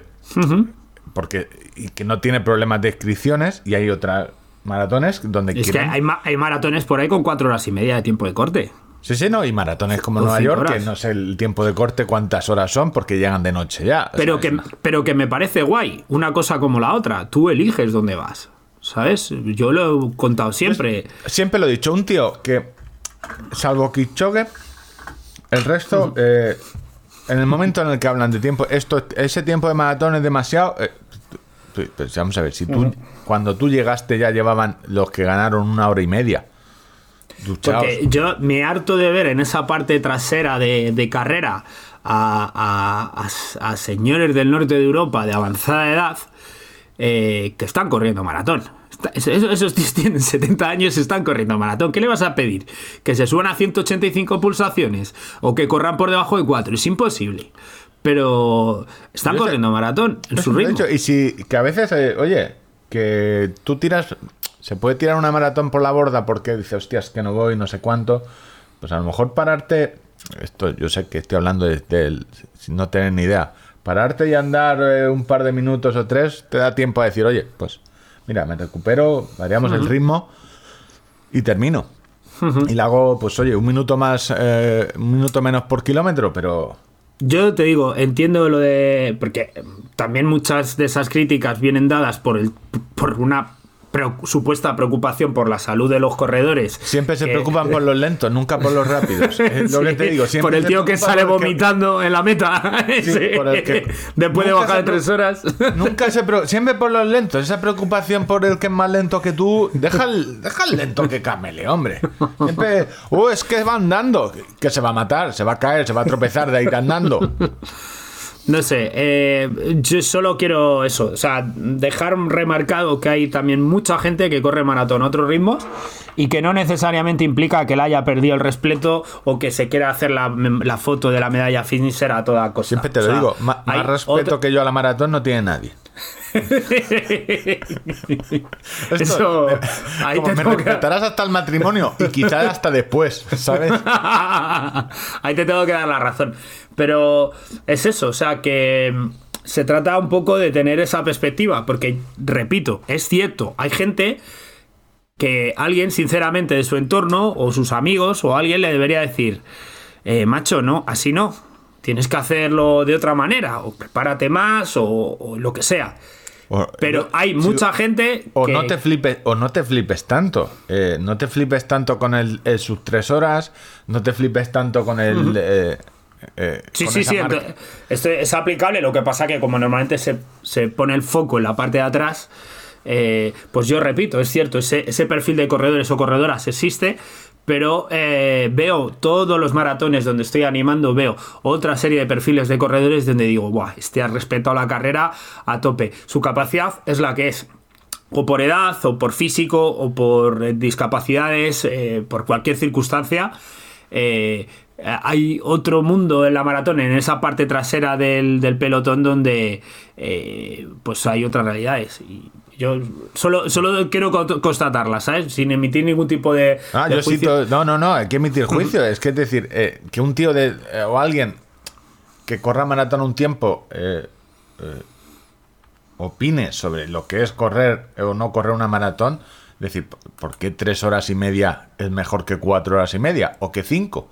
Speaker 3: porque y que no tiene problemas de inscripciones y hay otras maratones donde
Speaker 1: Es que
Speaker 3: quieren
Speaker 1: hay, ma- hay maratones por ahí con cuatro horas y media de tiempo de corte.
Speaker 3: Sí, sí, no, y maratones como
Speaker 1: O
Speaker 3: Nueva York, que no sé el tiempo de corte cuántas horas son porque llegan de noche ya.
Speaker 1: Pero que, pero que me parece guay. Una cosa como la otra. Tú eliges dónde vas. ¿Sabes? Yo lo he contado siempre.
Speaker 3: Siempre lo he dicho, un tío que, salvo Kipchoge, el resto, eh, en el momento en el que hablan de tiempo, esto, ese tiempo de maratón es demasiado... eh, pues, pues vamos a ver, si tú, cuando tú llegaste ya llevaban los que ganaron una hora y media. Duchaos.
Speaker 1: Porque yo me harto de ver en esa parte trasera de, de carrera a, a- a- a señores del norte de Europa de avanzada edad eh, que están corriendo maratón. Esos, esos tíos tienen 70 años y están corriendo maratón. ¿Qué le vas a pedir? ¿Que se suban a 185 pulsaciones? ¿O que corran por debajo de 4? Es imposible. Pero están corriendo maratón en su
Speaker 3: De
Speaker 1: ritmo.
Speaker 3: hecho, y si que a veces, eh, oye, que tú tiras, se puede tirar una maratón por la borda porque dices, hostias, que no voy, no sé cuánto. Pues a lo mejor pararte, esto yo sé que estoy hablando de, sin no tener ni idea, pararte y andar eh, un par de minutos o tres te da tiempo a decir, oye, pues mira, me recupero, variamos el ritmo y termino. Y le hago, pues oye, un minuto más, eh, un minuto menos por kilómetro, pero
Speaker 1: Yo te digo, entiendo lo de. Porque también muchas de esas críticas vienen dadas por, el, por una preo- supuesta preocupación por la salud de los corredores.
Speaker 3: Siempre se
Speaker 1: que-
Speaker 3: preocupan por los lentos, nunca por los rápidos. Es lo que te digo. Siempre
Speaker 1: por el tío que sale
Speaker 3: que-
Speaker 1: vomitando en la meta.
Speaker 3: Sí,
Speaker 1: Sí.
Speaker 3: por el que-
Speaker 1: Después de bajar tres
Speaker 3: pre-
Speaker 1: horas.
Speaker 3: Nunca se pre- siempre por los lentos. Esa preocupación por el que es más lento que tú. Deja el, deja el lento que camele, hombre. Siempre. Uh, es que va andando. Que se va a matar, se va a caer, se va a tropezar de ir andando.
Speaker 1: No sé, eh, yo solo quiero eso, o sea, dejar remarcado que hay también mucha gente que corre maratón a otros ritmos y que no necesariamente implica que él haya perdido el respeto o que se quiera hacer la, la foto de la medalla finisher a toda costa.
Speaker 3: Siempre te
Speaker 1: O
Speaker 3: lo
Speaker 1: sea,
Speaker 3: digo. más respeto
Speaker 1: otro-
Speaker 3: que yo a la maratón no tiene nadie.
Speaker 1: Eso, ahí
Speaker 3: Como
Speaker 1: te
Speaker 3: me
Speaker 1: que-
Speaker 3: respetarás hasta el matrimonio y quizás hasta después, ¿sabes?
Speaker 1: Ahí te tengo que dar la razón. Pero es eso, o sea que mm, se trata un poco de tener esa perspectiva, porque, repito, es cierto, hay gente que alguien, sinceramente, de su entorno, o sus amigos, o alguien le debería decir, eh, macho, no, así no, tienes que hacerlo de otra manera, o prepárate más, o, o lo que sea.
Speaker 3: O-
Speaker 1: Pero hay
Speaker 3: si-
Speaker 1: mucha gente
Speaker 3: O
Speaker 1: que...
Speaker 3: no te flipes, o no te flipes tanto. Eh, no te flipes tanto con el, el sus tres horas. No te flipes tanto con el. eh, eh,
Speaker 1: Sí, sí, sí. Esto es aplicable. Lo que pasa que como normalmente se, se pone el foco en la parte de atrás, eh, pues yo repito, es cierto, ese, ese perfil de corredores o corredoras existe, pero eh, veo todos los maratones donde estoy animando, veo otra serie de perfiles de corredores donde digo, Buah, este ha respetado la carrera a tope. Su capacidad es la que es o por edad, o por físico, o por eh, discapacidades, eh, por cualquier circunstancia. hay otro mundo en la maratón, en esa parte trasera del, pelotón, donde pues hay otras realidades. Yo solo, solo quiero co- constatarlas, ¿sabes? Sin emitir ningún tipo de.
Speaker 3: Ah,
Speaker 1: de
Speaker 3: yo sí. No, no, no. Hay que emitir juicio. es que es decir, eh, que un tío de. eh, o alguien que corra maratón un tiempo. eh, opine sobre lo que es correr o no correr una maratón. Es decir, ¿por qué tres horas y media es mejor que cuatro horas y media? ¿O que cinco?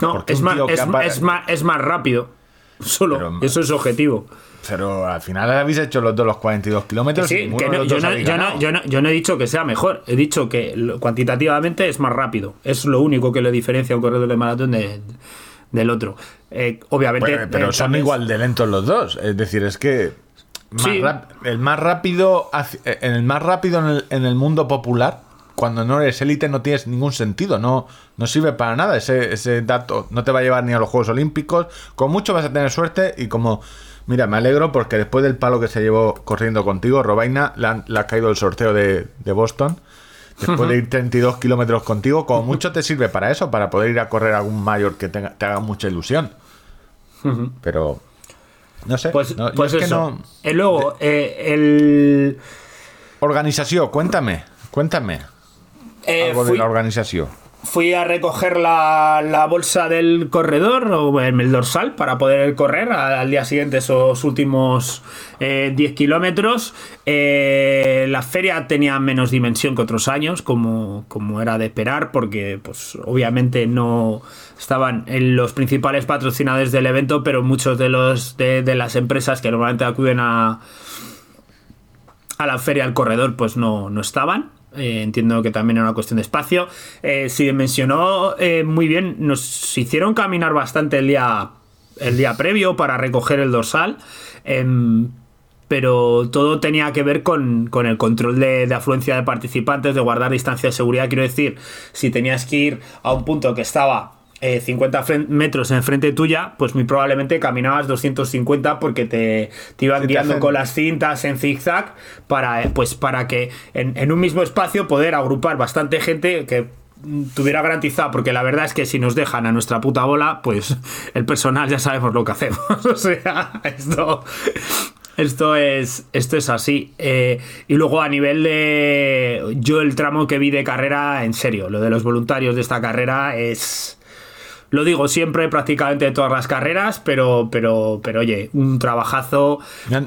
Speaker 1: No, es más, es, es más, es más rápido. Solo,
Speaker 3: Pero-
Speaker 1: eso es objetivo.
Speaker 3: Pero al final habéis hecho los dos los 42 kilómetros.
Speaker 1: Sí, que no- yo, no,
Speaker 3: habéis
Speaker 1: yo no-
Speaker 3: ganado.
Speaker 1: yo no- yo no he dicho que sea mejor, he dicho que cuantitativamente es más rápido. Es lo único que le diferencia a un corredor de maratón de- del otro. Eh, obviamente.
Speaker 3: Bueno, pero
Speaker 1: eh,
Speaker 3: son igual de lentos los dos. Es decir, es que más
Speaker 1: Sí.
Speaker 3: rap- el más rápido eh, en el más rápido en el, en el mundo popular, cuando no eres élite, no tienes ningún sentido. No, no sirve para nada. Ese, ese dato no te va a llevar ni a los Juegos Olímpicos. Con mucho vas a tener suerte y como. Mira, me alegro porque después del palo que se llevó corriendo contigo, Robaina, le, ha caído el sorteo de, de Boston. Después de ir 32 kilómetros contigo, como mucho te sirve para eso, para poder ir a correr a algún mayor que tenga- te haga mucha ilusión. Pero. No sé.
Speaker 1: Pues,
Speaker 3: no,
Speaker 1: pues
Speaker 3: es que
Speaker 1: eso.
Speaker 3: no-
Speaker 1: Eh, luego, eh, el.
Speaker 3: Organización, cuéntame. Cuéntame.
Speaker 1: eh,
Speaker 3: algo
Speaker 1: fui,
Speaker 3: de la organización.
Speaker 1: Fui a recoger la, la bolsa del corredor o el dorsal para poder correr al, día siguiente esos últimos eh, 10 kilómetros. Eh, la feria tenía menos dimensión que otros años, como, como era de esperar, porque pues obviamente no estaban en los principales patrocinadores del evento, pero muchos de los de, de las empresas que normalmente acuden a, a la feria al corredor pues no, no estaban. Eh, entiendo que también era una cuestión de espacio. Eh, se dimensionó eh, muy bien. Nos hicieron caminar bastante el día, el día previo para recoger el dorsal. Em, pero todo tenía que ver con, con el control de, de afluencia de participantes, de guardar distancia de seguridad. Quiero decir, si tenías que ir a un punto que estaba eh, 50 fren- metros enfrente tuya, pues muy probablemente caminabas 250 porque te, te iban
Speaker 3: Sí,
Speaker 1: guiando con las cintas en zigzag para, eh, pues, para que en, en un mismo espacio poder agrupar bastante gente que mm, tuviera garantizado, porque la verdad es que si nos dejan a nuestra puta bola, pues el personal ya sabemos lo que hacemos. o sea, esto... Esto es, esto es así. Eh, y luego a nivel de... Yo el tramo que vi de carrera, en serio, lo de los voluntarios de esta carrera es... Lo digo siempre, prácticamente de todas las carreras, pero, pero, pero oye, un trabajazo.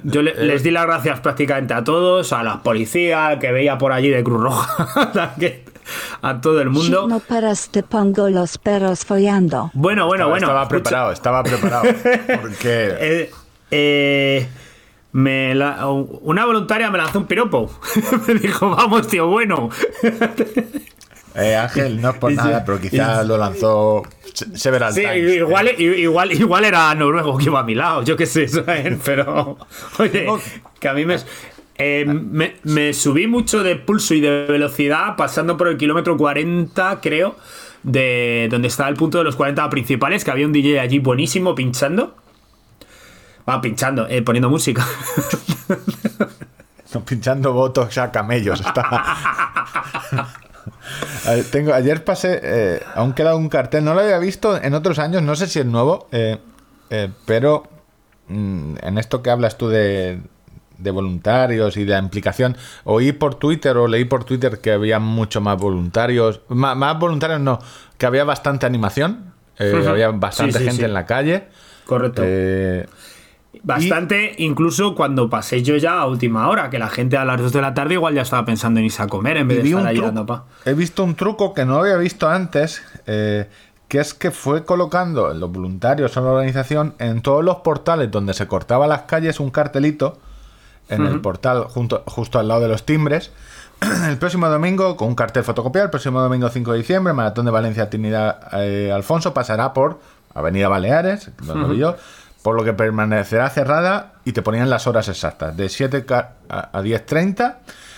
Speaker 1: Yo le-
Speaker 3: eh,
Speaker 1: les di las gracias prácticamente a todos, a la policía, que veía por allí de Cruz Roja, a todo el mundo.
Speaker 4: No paras te pongo los perros follando.
Speaker 1: Bueno, bueno,
Speaker 3: estaba,
Speaker 1: bueno.
Speaker 3: estaba
Speaker 1: escucha-
Speaker 3: preparado, estaba preparado. Porque
Speaker 1: Eh, eh, me la- una voluntaria me lanzó un piropo. me dijo, vamos, tío, bueno.
Speaker 3: Eh, Ángel no es por nada, pero quizás lo lanzó Se- Several
Speaker 1: Sí,
Speaker 3: Times.
Speaker 1: igual, igual, igual era noruego que iba a mi lado, yo qué sé, ¿sabes? pero oye, que a mí me, eh, me, me subí mucho de pulso y de velocidad pasando por el kilómetro 40, creo, de donde estaba el punto de los 40 principales, que había un DJ allí buenísimo pinchando. Va, pinchando, eh, poniendo música.
Speaker 3: No, pinchando votos a camellos. Está. Ver, Tengo, ayer pasé, eh, aún queda un cartel, no lo había visto en otros años, no sé si es nuevo, eh, eh, pero mm, en esto que hablas tú de, de voluntarios y de la implicación, oí por Twitter o leí por Twitter que había mucho más voluntarios, más, voluntarios no, que había bastante animación, eh, había bastante
Speaker 1: Sí, sí,
Speaker 3: gente
Speaker 1: sí.
Speaker 3: en la calle.
Speaker 1: Correcto. Bastante, incluso cuando pasé yo ya a última hora, que la gente a las 2 de la tarde igual ya estaba pensando en irse a comer en vez de estar ahí dando pa.
Speaker 3: He visto un truco que no había visto antes, eh, que es que fue colocando los voluntarios en la organización en todos los portales donde se cortaba las calles un cartelito en el portal junto, justo al lado de los timbres. El próximo domingo, con un cartel fotocopiado, el próximo domingo 5 de diciembre, Maratón de Valencia Trinidad eh, Alfonso pasará por Avenida Baleares, donde vi yo, por lo que permanecerá cerrada y te ponían las horas exactas, de 7 ca- a a 10.30.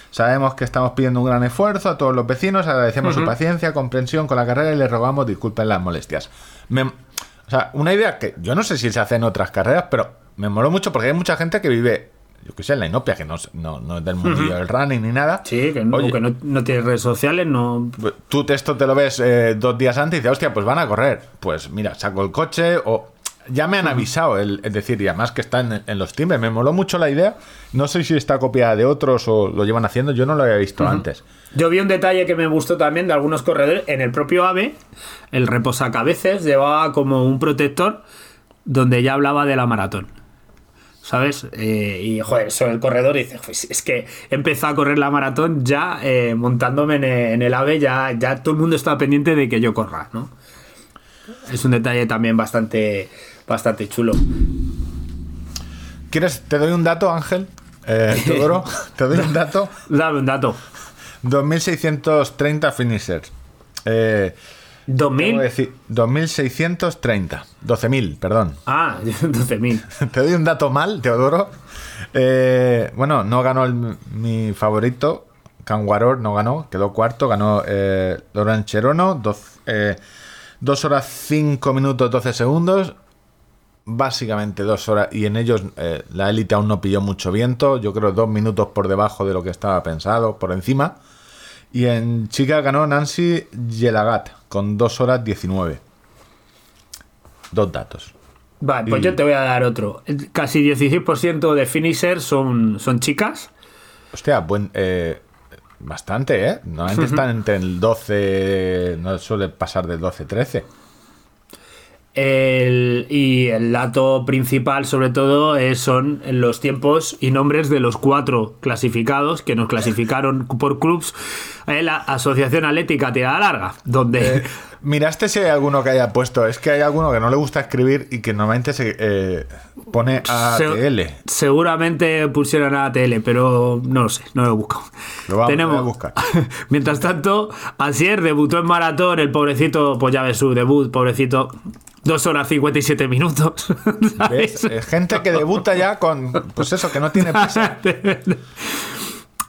Speaker 3: Sabemos que estamos pidiendo un gran esfuerzo a todos los vecinos, agradecemos su paciencia, comprensión con la carrera y les rogamos disculpen las molestias. Me- o sea, una idea que yo no sé si se hace en otras carreras, pero me moló mucho porque hay mucha gente que vive, yo qué sé, en la inopia, que no, es- no, no es del mundillo del running ni nada.
Speaker 1: Sí, que no,
Speaker 3: Oye,
Speaker 1: que no, no tiene redes sociales, no.
Speaker 3: Tú esto te lo ves eh, dos días antes y dices, hostia, pues van a correr. Pues mira, saco el coche o... Ya me han avisado, el- es decir, y además que está en, en los timbres. Me moló mucho la idea. No sé si está copiada de otros o lo llevan haciendo. Yo no lo había visto antes.
Speaker 1: Yo vi un detalle que me gustó también de algunos corredores. En el propio AVE, el reposacabeces llevaba como un protector donde ya hablaba de la maratón. ¿Sabes? Eh, y joder, eso el corredor dice, pues es que he empezado a correr la maratón ya eh, montándome en el, en el AVE, ya, ya todo el mundo está pendiente de que yo corra, ¿no? Es un detalle también bastante, bastante chulo.
Speaker 3: ¿Quieres? Te doy un dato, Ángel. Eh, Teodoro, te doy un dato.
Speaker 1: Dame un dato.
Speaker 3: 2630 finishers. Eh, tengo que
Speaker 1: 2000.
Speaker 3: decir, 2630. 12.000, perdón.
Speaker 1: Ah, 12.000.
Speaker 3: Te doy un dato mal, Teodoro. Eh, bueno, no ganó el- mi favorito. Canguaror no ganó, quedó cuarto. Ganó eh, Cherono. 2 horas 5 minutos 12 segundos. Básicamente dos horas. Y en ellos eh, la élite aún no pilló mucho viento. Yo creo dos minutos por debajo de lo que estaba pensado, por encima. Y en chica ganó Nancy Yelagat con 2 horas 19. Dos datos.
Speaker 1: Vale, pues
Speaker 3: Y-
Speaker 1: yo te voy a dar otro. Casi 16% de finishers son, son chicas.
Speaker 3: Hostia, buen, eh, bastante, ¿eh? Normalmente están entre el 12, no suele pasar del 12-13.
Speaker 1: El- y el dato principal, sobre todo, es- son los tiempos y nombres de los cuatro clasificados que nos clasificaron por clubs la Asociación Atlética Tirada Larga, donde
Speaker 3: Miraste si hay alguno que haya puesto. Es que hay alguno que no le gusta escribir y que normalmente se eh, pone
Speaker 1: se-
Speaker 3: ATL.
Speaker 1: seguramente pusieron a ATL, pero no lo sé, no lo he buscado.
Speaker 3: Lo vamos- voy a buscar.
Speaker 1: Mientras tanto, Asier debutó en maratón, el pobrecito, pues ya ves su debut, pobrecito. 2 horas 57 minutos.
Speaker 3: ¿Ves? Gente que debuta ya con, pues eso, que no tiene prisa.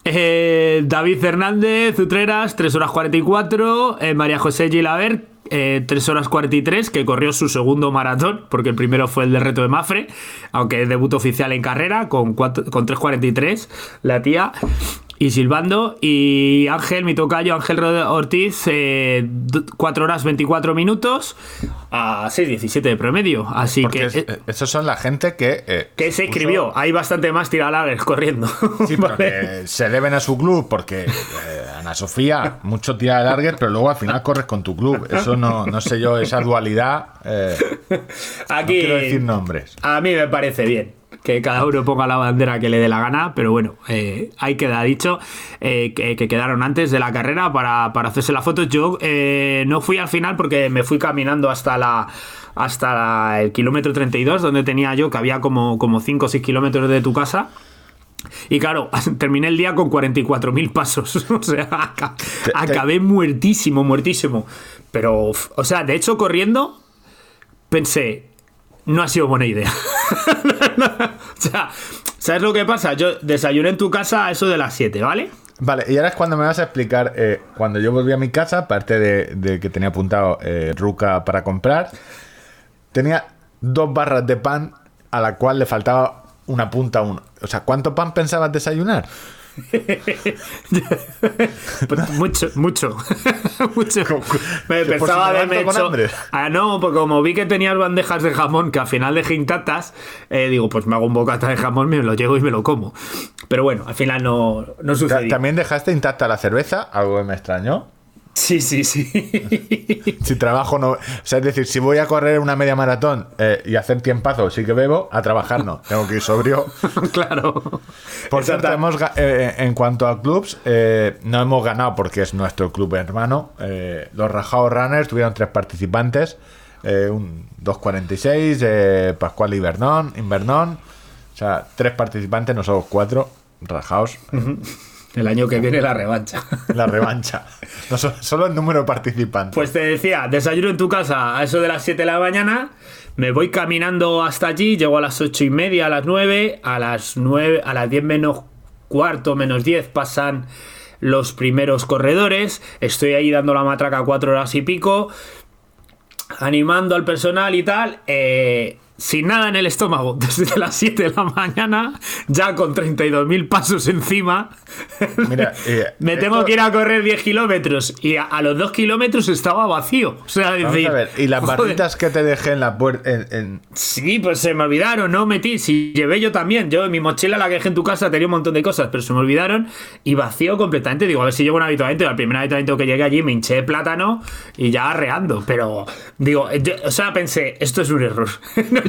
Speaker 1: Eh, David Hernández, Utreras, 3 horas 44. Eh, María José Gilaber, eh, 3 horas 43, que corrió su segundo maratón, porque el primero fue el de reto de Mafre, aunque debut oficial en carrera, con, con 3.43, la tía. Y silbando. Y Ángel, mi tocayo, Ángel Ortiz, 4 horas 24 minutos a 6.17 de promedio. Así
Speaker 3: Porque
Speaker 1: que.
Speaker 3: es-
Speaker 1: eh,
Speaker 3: eh, esos son la gente que... eh,
Speaker 1: que se
Speaker 3: puso-
Speaker 1: inscribió. Hay bastante más tiralares corriendo.
Speaker 3: Sí, pero que se deben a su club porque eh, Ana Sofía, mucho tira de largues, pero luego al final corres con tu club. Eso no, no sé yo, esa dualidad. eh, no
Speaker 1: Aquí.
Speaker 3: quiero decir nombres.
Speaker 1: A mí me parece bien que cada uno ponga la bandera que le dé la gana, pero bueno, eh, ahí queda dicho eh, que, que quedaron antes de la carrera para, para hacerse la foto. Yo eh, no fui al final porque me fui caminando hasta la hasta el kilómetro 32, donde tenía yo que había como, como 5 o 6 kilómetros de tu casa. Y claro, terminé el día con 44.000 pasos. O sea, acabé muertísimo, muertísimo. Pero, o sea, de hecho, corriendo, pensé, no ha sido buena idea. o sea, ¿sabes lo que pasa? Yo desayuné en tu casa a eso de las 7, ¿vale?
Speaker 3: Vale, y ahora es cuando me vas a explicar, eh, cuando yo volví a mi casa, aparte de, que tenía apuntado eh, Ruca para comprar, tenía dos barras de pan a la cual le faltaba una punta uno. O sea, ¿cuánto pan pensabas desayunar?
Speaker 1: Mucho, mucho. mucho. Me pensaba haberme hecho. Ah, no, porque como vi que tenías bandejas de jamón que al final dejé intactas, eh, digo, pues me hago un bocata de jamón, me lo llevo y me lo como. Pero bueno, al final no, no sucedió.
Speaker 3: También dejaste intacta la cerveza, algo que me extrañó.
Speaker 1: Sí, sí, sí.
Speaker 3: Si trabajo no. O sea, es decir, si voy a correr una media maratón eh, y hacer tiempazo, sí que bebo, a trabajar no. Tengo que ir sobrio.
Speaker 1: claro.
Speaker 3: Por cierto, hemos, ga- eh, en cuanto a clubs, eh, no hemos ganado porque es nuestro club hermano. Eh, los Rajao Runners tuvieron tres participantes: eh, un 2.46, eh, Pascual Invernón, Invernón. O sea, tres participantes, nosotros cuatro. Rajaos,
Speaker 1: El año que viene la revancha.
Speaker 3: la revancha. No, solo el número de participantes.
Speaker 1: Pues te decía, desayuno en tu casa a eso de las 7 de la mañana, me voy caminando hasta allí, llego a las 8 y media, a las 9, a las 9, a las 10 menos cuarto, menos 10 pasan los primeros corredores, estoy ahí dando la matraca 4 horas y pico, animando al personal y tal, eh, sin nada en el estómago, desde las 7 de la mañana, ya con 32.000 pasos encima.
Speaker 3: Mira, eh,
Speaker 1: Me tengo
Speaker 3: esto-
Speaker 1: que ir a correr 10 kilómetros y a, a los 2 kilómetros estaba vacío. O sea,
Speaker 3: Vamos
Speaker 1: decir,
Speaker 3: a ver, y las barritas que te dejé en la puerta. En, en-
Speaker 1: Sí, pues se me olvidaron, no metí. Si llevé yo también. Yo en mi mochila, la que dejé en tu casa, tenía un montón de cosas, pero se me olvidaron y vacío completamente. Digo, a ver si llevo un habituamiento. Al primer habituamiento que llegué allí me hinché de plátano y ya arreando. Pero, digo, yo- o sea, pensé, esto es un error.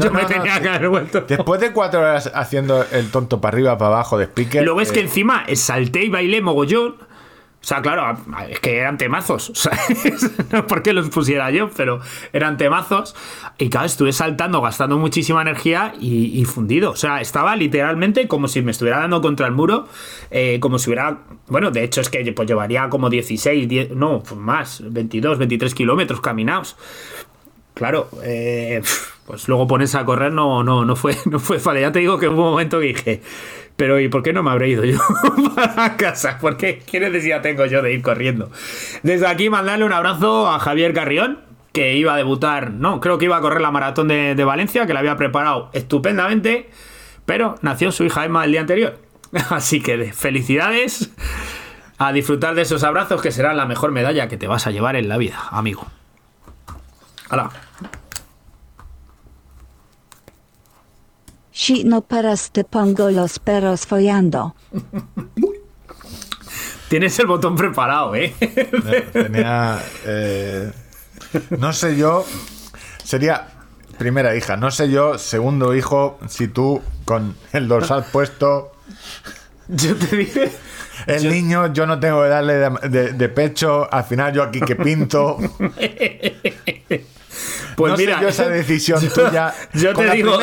Speaker 1: Yo me tenía que haber vuelto.
Speaker 3: Después de cuatro horas haciendo el tonto para arriba, para abajo de speaker.
Speaker 1: Y luego es que
Speaker 3: eh,
Speaker 1: encima salté y bailé mogollón. O sea, claro, es que eran temazos. O sea, no porque los pusiera yo, pero eran temazos. Y claro, estuve saltando, gastando muchísima energía y, y fundido. O sea, estaba literalmente como si me estuviera dando contra el muro. eh, como si hubiera. Bueno, de hecho, es que pues, llevaría como 16, 10, no, más, 22, 23 kilómetros caminados. Claro, eh, pues luego pones a correr, no, no, no fue, no fue. Ya te digo que hubo un momento que dije, pero ¿y por qué no me habré ido yo para casa? ¿Por qué? ¿Qué necesidad tengo yo de ir corriendo? Desde aquí mandarle un abrazo a Javier Carrión, que iba a debutar, no, creo que iba a correr la maratón de, de Valencia, que la había preparado estupendamente, pero nació su hija Emma el día anterior. Así que de- felicidades, a disfrutar de esos abrazos que serán la mejor medalla que te vas a llevar en la vida, amigo.
Speaker 4: Si no paras te pongo los perros follando.
Speaker 1: Tienes el botón preparado, ¿eh?
Speaker 3: Tenía. eh, no sé yo. Sería primera hija. No sé yo, segundo hijo, si tú con el dorsal puesto.
Speaker 1: Yo te dije.
Speaker 3: El niño, yo no tengo que darle de, de- de pecho. Al final, yo aquí que pinto.
Speaker 1: Pues
Speaker 3: no
Speaker 1: mira,
Speaker 3: sé yo esa decisión
Speaker 1: yo-
Speaker 3: tuya.
Speaker 1: Yo
Speaker 3: Con
Speaker 1: te digo.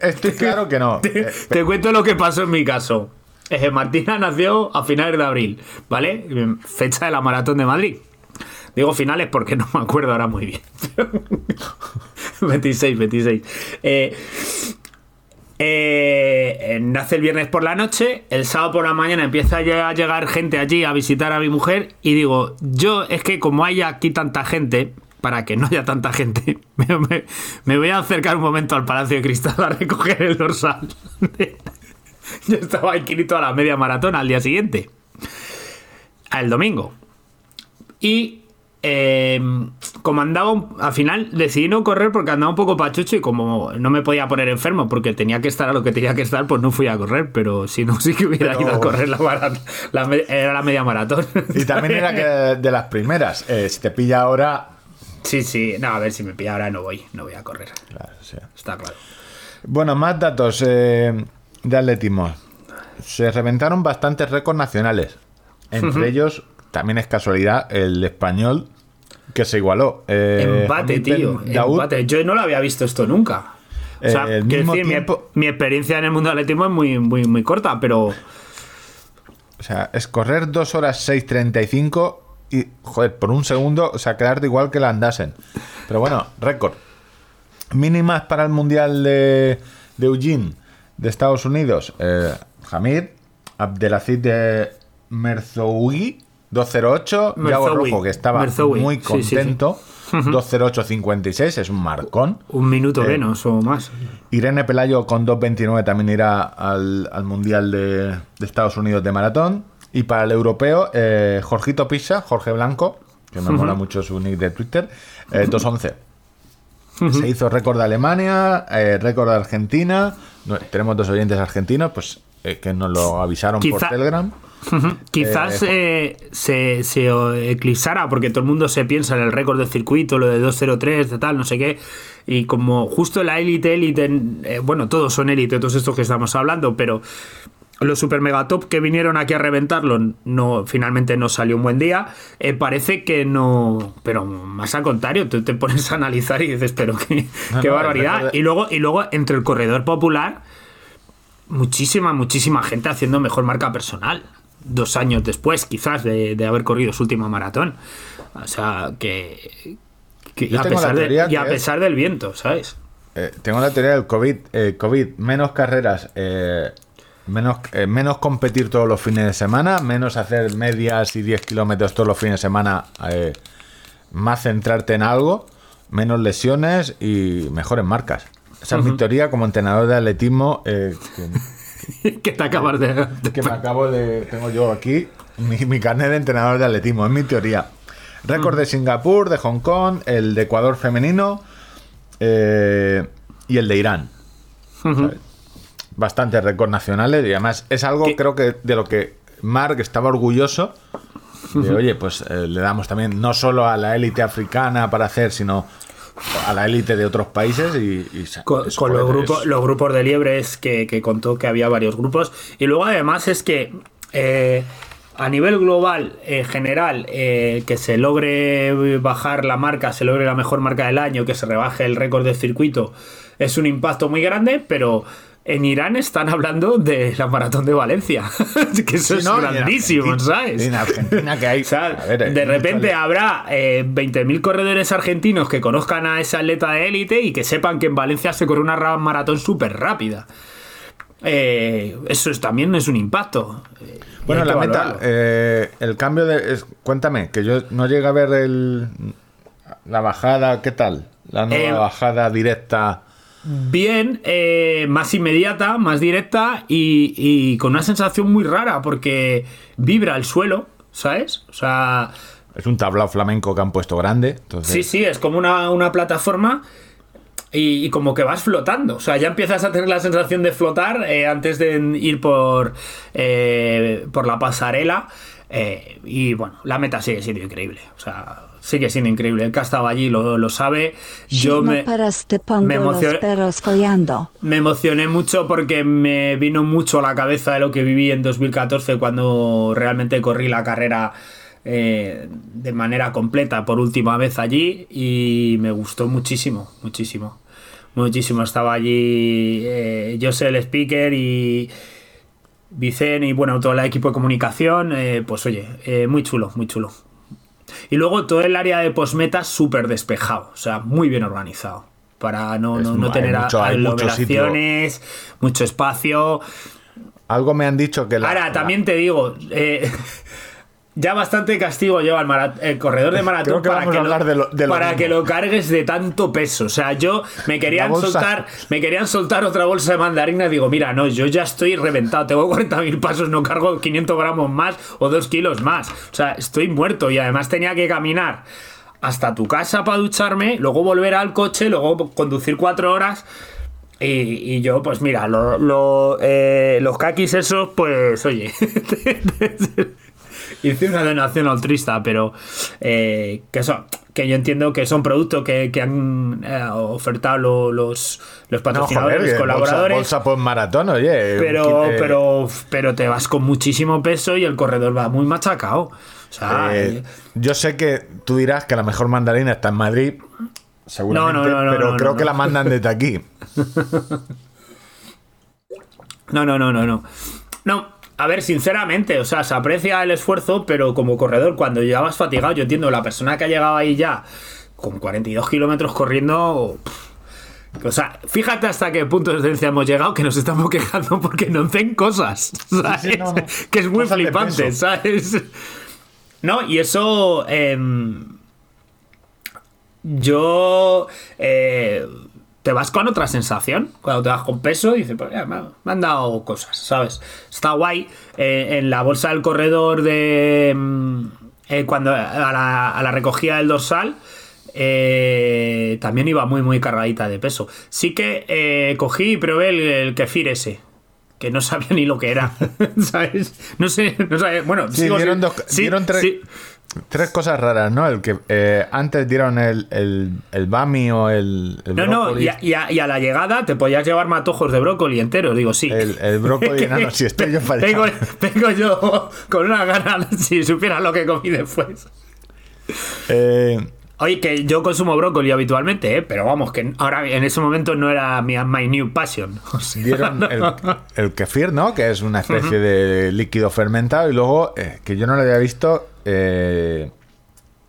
Speaker 3: estoy claro que no.
Speaker 1: Te,
Speaker 3: Eh,
Speaker 1: te cuento lo que pasó en mi caso. Eh, Martina nació a finales de abril, ¿vale? Fecha de la maratón de Madrid. Digo finales porque no me acuerdo ahora muy bien. 26, 26. Eh, eh, nace el viernes por la noche, el sábado por la mañana empieza a llegar gente allí a visitar a mi mujer y digo, yo es que como hay aquí tanta gente, para que no haya tanta gente, me, me- me voy a acercar un momento al Palacio de Cristal a recoger el dorsal. yo estaba inscrito a la media maratón al día siguiente, al domingo. Y eh, como andaba, al final decidí no correr porque andaba un poco pachucho y como no me podía poner enfermo porque tenía que estar a lo que tenía que estar, pues no fui a correr, pero si no, sí que hubiera
Speaker 3: Pero-
Speaker 1: ido a correr la, mara- la era la media maratón.
Speaker 3: Y también era que de las primeras. eh, si te pilla ahora.
Speaker 1: Sí, sí, no, a ver si me pilla ahora no voy, no voy a correr,
Speaker 3: Claro, sí.
Speaker 1: está claro.
Speaker 3: Bueno, más datos eh, de atletismo. Se reventaron bastantes récords nacionales. Entre ellos, también es casualidad, el español que se igualó. Eh,
Speaker 1: empate, tío,
Speaker 3: Daoud,
Speaker 1: empate. Yo no lo había visto esto nunca. O sea,
Speaker 3: Eh, el mismo
Speaker 1: decir, mi, experiencia en el mundo del atletismo es muy, muy, muy corta, pero
Speaker 3: O sea, es correr 2 horas 6.35 y, joder, por un segundo, o sea, quedarte igual que la andasen. Pero bueno, récord. Mínimas para el Mundial de, de Eugene de Estados Unidos. Eh, Hamid, Abdelaziz de Merzoui, 208. Yago Rojo, que estaba
Speaker 1: Merzoui,
Speaker 3: muy
Speaker 1: sí, sí, sí.
Speaker 3: contento. 208.56, es un marcón.
Speaker 1: un minuto
Speaker 3: Eh,
Speaker 1: menos o más.
Speaker 3: Irene Pelayo con 2.29 también irá al, al Mundial de, de Estados Unidos de maratón. Y para el europeo, eh, Jorgito Pisa, Jorge Blanco, que me mola mucho su nick de Twitter, eh, 2.11. Se hizo récord de Alemania, eh, récord de Argentina. No, tenemos dos oyentes argentinos, pues eh, que nos lo avisaron por Telegram.
Speaker 1: Quizás eh, se, se eclipsara porque todo el mundo se piensa en el récord del circuito, lo de 203, de tal, no sé qué. Y como justo la élite, élite, bueno, todos son élite, todos estos que estamos hablando, pero los super mega top que vinieron aquí a reventarlo no finalmente no salió un buen día eh, parece que no pero más al contrario tú te pones a analizar y dices pero qué,
Speaker 3: No,
Speaker 1: qué
Speaker 3: no, el
Speaker 1: barbaridad
Speaker 3: de-
Speaker 1: y luego y luego entre el corredor popular muchísima, muchísima gente haciendo mejor marca personal. Dos años después, quizás, de, de haber corrido su última maratón. O sea, que. que-
Speaker 3: Yo
Speaker 1: a pesar de- y a pesar del viento, ¿sabes?
Speaker 3: Eh, tengo la teoría del COVID. eh, COVID, menos carreras, eh, menos, eh, menos competir todos los fines de semana, menos hacer medias y 10 kilómetros todos los fines de semana, eh, más centrarte en algo, menos lesiones y mejores marcas. Esa es mi teoría como entrenador de atletismo eh, que,
Speaker 1: que te acabas de. de-
Speaker 3: que me acabo de. Tengo yo aquí mi, mi carnet de entrenador de atletismo, es mi teoría. Récord de Singapur, de Hong Kong, el de Ecuador femenino eh, y el de Irán. ¿sabes? Bastantes récords nacionales y además es algo,
Speaker 1: ¿Qué?
Speaker 3: creo que de lo que Mark estaba orgulloso. De, oye, pues eh, le damos también no solo a la élite africana para hacer, sino a la élite de otros países y, y
Speaker 1: con, con los, grupos, los grupos de liebres que, que contó que había varios grupos. Y luego además es que eh, a nivel global, en general, eh, que se logre bajar la marca, se logre la mejor marca del año, que se rebaje el récord del circuito, es un impacto muy grande, pero... En Irán están hablando de la maratón de Valencia. que eso
Speaker 3: Sí,
Speaker 1: es grandísimo, ¿sabes?
Speaker 3: en Argentina que hay-
Speaker 1: O sea,
Speaker 3: a ver, hay
Speaker 1: de repente habrá eh, 20.000 corredores argentinos que conozcan a ese atleta de élite y que sepan que en Valencia se corre una ra- maratón súper rápida. Eh, eso es- también es un impacto. Eh,
Speaker 3: Bueno, la meta, eh, el cambio de... es- cuéntame, que yo no llegué a ver el, la bajada, ¿qué tal? La nueva
Speaker 1: Eh,
Speaker 3: bajada directa.
Speaker 1: Bien, eh, más inmediata, más directa y, y con una sensación muy rara porque vibra el suelo, ¿sabes? O sea,
Speaker 3: Es un tablao flamenco que han puesto grande. Entonces,
Speaker 1: Sí, sí, es como una, una plataforma y, y como que vas flotando. O sea, ya empiezas a tener la sensación de flotar eh, antes de ir por, eh, por la pasarela. eh, y bueno, la meta sigue siendo increíble. O sea, sigue siendo increíble. El que ha estado allí lo, lo sabe. Yo me, me emocioné- me mucho porque me vino mucho a la cabeza de lo que viví en 2014 cuando realmente corrí la carrera eh, de manera completa por última vez allí y me gustó muchísimo, muchísimo. Muchísimo. Estaba allí eh, José el speaker y Vicen y bueno, todo el equipo de comunicación. eh, pues oye, eh, muy chulo, muy chulo. Y luego todo el área de postmeta súper despejado, o sea, muy bien organizado. para no, no, no tener
Speaker 3: mucho- hay mucho
Speaker 1: aglomeraciones, mucho espacio.
Speaker 3: Algo me han dicho que la.
Speaker 1: Ahora, también te digo, eh, ya bastante castigo lleva el, corredor de maratón
Speaker 3: que
Speaker 1: para, que, lo,
Speaker 3: hablar de lo- de lo
Speaker 1: para
Speaker 3: mismo.
Speaker 1: que lo cargues de tanto peso. O sea, yo me querían soltar, me querían soltar otra bolsa de mandarina. Digo, mira, no, yo ya estoy reventado, tengo 40.000 pasos, no cargo 500 gramos más o 2 kilos más. O sea, estoy muerto y además tenía que caminar hasta tu casa para ducharme, luego volver al coche, luego conducir cuatro horas. Y, y yo, pues mira, lo- lo, eh, los kakis esos, pues oye, hice una donación altruista, pero eh, que, son, que yo entiendo que son productos que, que han eh, ofertado lo- los, los
Speaker 3: No,
Speaker 1: patrocinadores,
Speaker 3: joder, que
Speaker 1: colaboradores.
Speaker 3: Bolsa, bolsa por maratón, oye.
Speaker 1: pero,
Speaker 3: eh,
Speaker 1: pero, pero te vas con muchísimo peso y el corredor va muy machacado. O sea,
Speaker 3: yo sé que tú dirás que la mejor mandarina está en Madrid. Seguramente,
Speaker 1: No, no, no, no,
Speaker 3: pero
Speaker 1: no,
Speaker 3: creo
Speaker 1: no,
Speaker 3: que
Speaker 1: no.
Speaker 3: la mandan desde aquí.
Speaker 1: No, no, no, no, no. No, a ver, sinceramente, o sea, se aprecia el esfuerzo, pero como corredor, cuando llegabas fatigado, yo entiendo, la persona que ha llegado ahí ya con 42 kilómetros corriendo. pff, O sea, fíjate hasta qué punto de excelencia hemos llegado que nos estamos quejando porque no hacen cosas. ¿sabes?
Speaker 3: sí, no, no.
Speaker 1: Que es muy flipante,
Speaker 3: peso.
Speaker 1: ¿sabes? No, y eso. em, yo. eh, te vas con otra sensación. Cuando te vas con peso, dices, pues ya, me, ha- me han dado cosas, ¿sabes? Está guay. Eh, en la bolsa del corredor de. mm, eh, cuando a la, a la recogida del dorsal. eh, también iba muy muy cargadita de peso. Sí que eh, cogí y probé el, el kefir ese. Que no sabía ni lo que era. ¿Sabes? No sé, no sabía. Bueno,
Speaker 3: Sí,
Speaker 1: sigo
Speaker 3: dieron, dos-
Speaker 1: sí,
Speaker 3: dieron tres,
Speaker 1: sí.
Speaker 3: Tres cosas raras, ¿no? El que eh, antes dieron el, el, el bami o el, el
Speaker 1: No, no, y a, y a- y a la llegada te podías llevar matojos de brócoli enteros, digo, sí.
Speaker 3: El- el brócoli enano, si estoy yo allá.
Speaker 1: vengo yo con una gana, si supieras lo que comí después.
Speaker 3: Eh,
Speaker 1: Oye, que yo consumo brócoli habitualmente, ¿eh? pero vamos, que ahora en ese momento no era mi my new passion. O sea,
Speaker 3: dieron el, el kefir, ¿no? Que es una especie de líquido fermentado. Y luego, eh, que yo no lo había visto, eh,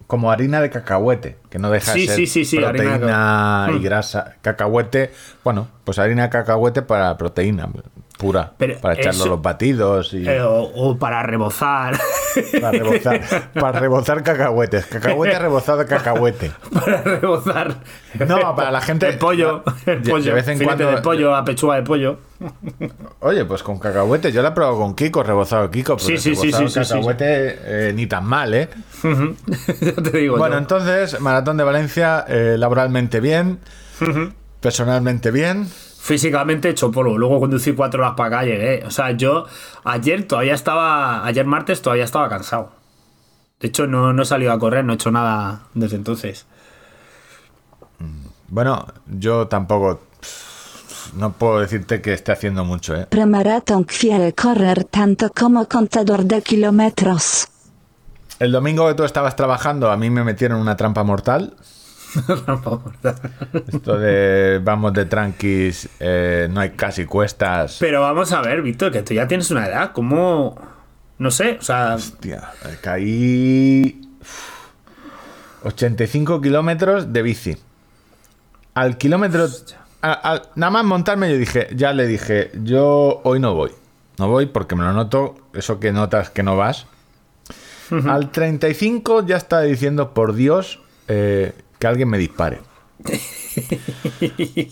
Speaker 3: como harina de cacahuete, que no deja
Speaker 1: Sí,
Speaker 3: de ser
Speaker 1: sí, sí, sí, harina de
Speaker 3: proteína
Speaker 1: ca-
Speaker 3: y
Speaker 1: Mm.
Speaker 3: grasa. Cacahuete, bueno, pues harina de cacahuete para proteína pura,
Speaker 1: Pero
Speaker 3: para echarlo
Speaker 1: eso-
Speaker 3: los batidos y
Speaker 1: eh, o, o para rebozar.
Speaker 3: para rebozar, para rebozar cacahuetes. Cacahuete rebozado de cacahuete.
Speaker 1: para rebozar.
Speaker 3: No, para la gente-
Speaker 1: El pollo. El
Speaker 3: de-
Speaker 1: pollo.
Speaker 3: de vez en cuando-
Speaker 1: de pollo, a pechuga de pollo.
Speaker 3: Oye, pues con cacahuete, yo la he probado con Kiko, rebozado Kiko, pero
Speaker 1: Sí, sí, sí, sí, sí, sí.
Speaker 3: cacahuete eh, ni tan mal, ¿eh?
Speaker 1: ya te digo.
Speaker 3: Bueno,
Speaker 1: yo.
Speaker 3: entonces, Maratón de Valencia, eh, laboralmente bien, personalmente bien.
Speaker 1: Físicamente hecho polvo. Luego conducí cuatro horas para acá llegué. O sea, yo ayer todavía estaba, ayer martes todavía estaba cansado. De hecho, no, no he salido a correr, no he hecho nada desde entonces.
Speaker 3: Bueno, yo tampoco no puedo decirte que esté haciendo mucho, ¿eh?
Speaker 4: Premaratón quiere correr tanto como contador de kilómetros.
Speaker 3: El domingo que tú estabas trabajando, a mí me metieron una trampa mortal. Esto de vamos de tranquis, eh, no hay casi cuestas.
Speaker 1: Pero vamos a ver, Víctor, que tú ya tienes una edad. ¿Cómo? No sé, o sea,
Speaker 3: Hostia, caí uf, 85 kilómetros de bici. Al kilómetro... a- a- nada más montarme yo dije, ya le dije, yo hoy no voy. No voy porque me lo noto, eso que notas que no vas. Al 35 ya está diciendo, por Dios, eh, que alguien me dispare.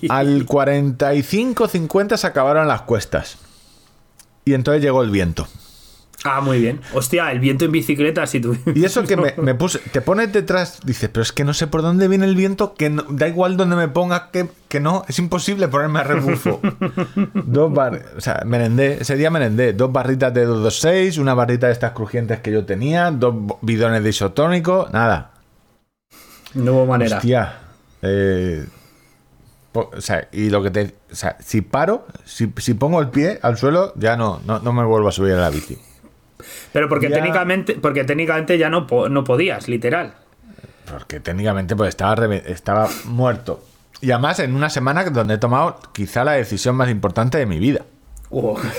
Speaker 3: Al 45-50 se acabaron las cuestas. Y entonces llegó el viento.
Speaker 1: ah, muy bien. Hostia, el viento en bicicleta, si tú.
Speaker 3: Y eso que me, me puse, te pones detrás, dices, pero es que no sé por dónde viene el viento, que no- da igual donde me ponga, que, que no, es imposible ponerme a rebufo. dos bar, o sea, merendé, ese día merendé, dos barritas de 226, una barrita de estas crujientes que yo tenía, dos bidones de isotónico, nada.
Speaker 1: No hubo manera.
Speaker 3: Hostia, eh, o sea, y lo que te, o sea, si paro, si, si pongo el pie al suelo, ya no, no, no me vuelvo a subir a la bici.
Speaker 1: Pero porque
Speaker 3: Ya-
Speaker 1: técnicamente, porque técnicamente ya no, no podías, literal.
Speaker 3: Porque técnicamente pues estaba, estaba muerto. Y además en una semana donde he tomado quizá la decisión más importante de mi vida.
Speaker 1: Oh.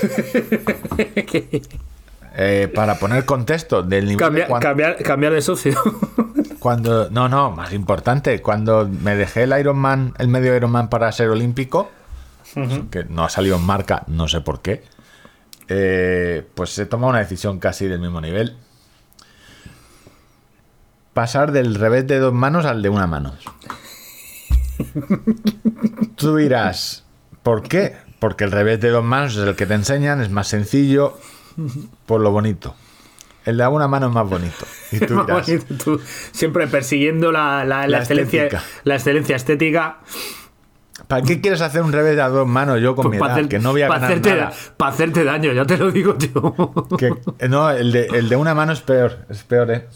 Speaker 3: eh, para poner contexto del nivel de
Speaker 1: Cambia-
Speaker 3: cuan-
Speaker 1: cambiar, cambiar de socio.
Speaker 3: cuando no no más importante cuando me dejé el Ironman el medio Ironman para ser olímpico que no ha salido en marca no sé por qué eh, pues he tomado una decisión casi del mismo nivel pasar del revés de dos manos al de una mano tú dirás ¿por qué? porque el revés de dos manos es el que te enseñan es más sencillo por lo bonito el de una mano es más bonito y tú
Speaker 1: Más
Speaker 3: dirás
Speaker 1: bonito, tú siempre persiguiendo la, la- la
Speaker 3: La
Speaker 1: excelencia,
Speaker 3: estética.
Speaker 1: la excelencia estética.
Speaker 3: ¿Para qué quieres hacer un revés a dos manos yo con mi
Speaker 1: para
Speaker 3: edad? que no voy a ganar
Speaker 1: hacerte,
Speaker 3: nada.
Speaker 1: pa' hacerte daño, ya te lo digo yo.
Speaker 3: Que- no, el de, el de una mano es peor. Es peor, ¿eh?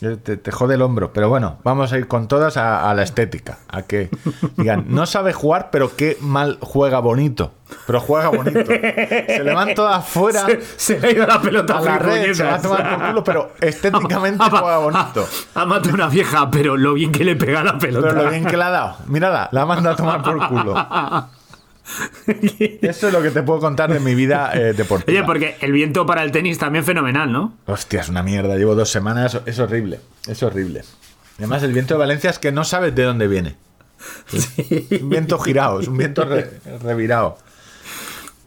Speaker 3: Te, te jode el hombro. Pero bueno, vamos a ir con todas a, a la estética. A que digan, no sabe jugar, pero qué mal juega bonito. Pero juega bonito. Se le van todas fuera
Speaker 1: se, se le ha ido la pelota
Speaker 3: a la red, se va a tomar por culo, pero estéticamente
Speaker 1: Ha- ha-
Speaker 3: juega bonito.
Speaker 1: Ha, matado a una vieja, pero lo bien que le pega la pelota.
Speaker 3: Pero lo bien que le ha dado. Mírala, la manda a tomar por culo. Eso es lo que te puedo contar de mi vida eh, deportiva.
Speaker 1: Oye, porque el viento para el tenis también fenomenal, ¿no?
Speaker 3: Hostia, es una mierda. Llevo dos semanas. Es horrible. Es horrible. Y Además, el viento de Valencia es que no sabes de dónde viene. Es un viento girado, es un viento re- revirado.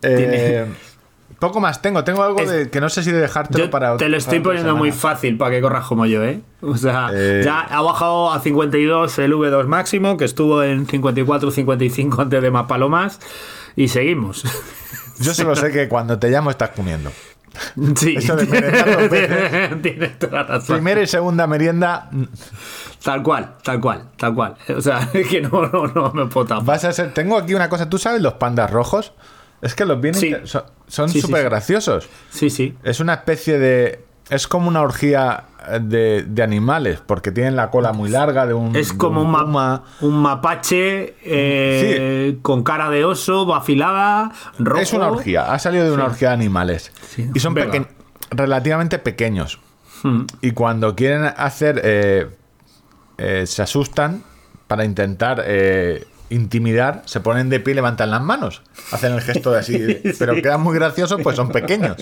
Speaker 3: Eh, poco más tengo. Tengo algo
Speaker 1: Es-
Speaker 3: de que no sé si de dejártelo
Speaker 1: Yo
Speaker 3: para
Speaker 1: te lo estoy poniendo muy fácil para que corras como yo, ¿eh? O sea,
Speaker 3: Eh.
Speaker 1: ya ha bajado a 52 el V2 máximo, que estuvo en 54-55 antes de más palomas, y seguimos.
Speaker 3: Yo solo sé que cuando te llamo estás comiendo.
Speaker 1: Sí,
Speaker 3: Eso de dos veces.
Speaker 1: tienes toda la razón.
Speaker 3: Primera y segunda merienda
Speaker 1: Tal cual, tal cual, tal cual. O sea, es que no, no, no me puedo tapar.
Speaker 3: vas a ser. Tengo aquí una cosa. ¿Tú sabes los pandas rojos? Es que los vienen.
Speaker 1: Sí.
Speaker 3: Son son súper
Speaker 1: sí.
Speaker 3: graciosos.
Speaker 1: Sí, sí.
Speaker 3: Es una especie de. Es como una orgía de, de animales, porque tienen la cola muy larga de un.
Speaker 1: Es como un, ma-
Speaker 3: puma.
Speaker 1: un mapache eh, con cara de oso, afilada, rojo.
Speaker 3: Es una orgía, ha salido de una orgía de animales.
Speaker 1: Sí.
Speaker 3: Y son peque- relativamente pequeños.
Speaker 1: Hmm.
Speaker 3: Y cuando quieren hacer. eh, eh, se asustan para intentar eh, intimidar, se ponen de pie y levantan las manos. Hacen el gesto de así. Pero quedan muy graciosos, pues son pequeños.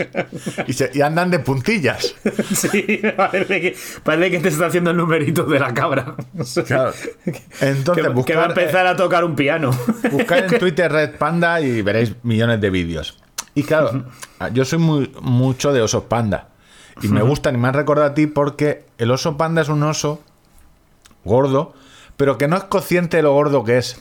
Speaker 3: Y, se- y andan de puntillas.
Speaker 1: Sí, parece que, parece que te está haciendo el numerito de la cabra.
Speaker 3: Claro. Entonces,
Speaker 1: que,
Speaker 3: buscar,
Speaker 1: que va a empezar a tocar un piano.
Speaker 3: Buscad en Twitter Red Panda y veréis millones de vídeos. Y claro, yo soy muy, mucho de osos panda. Y me gustan y me han recordado a ti porque el oso panda es un oso gordo, pero que no es consciente de lo gordo que es.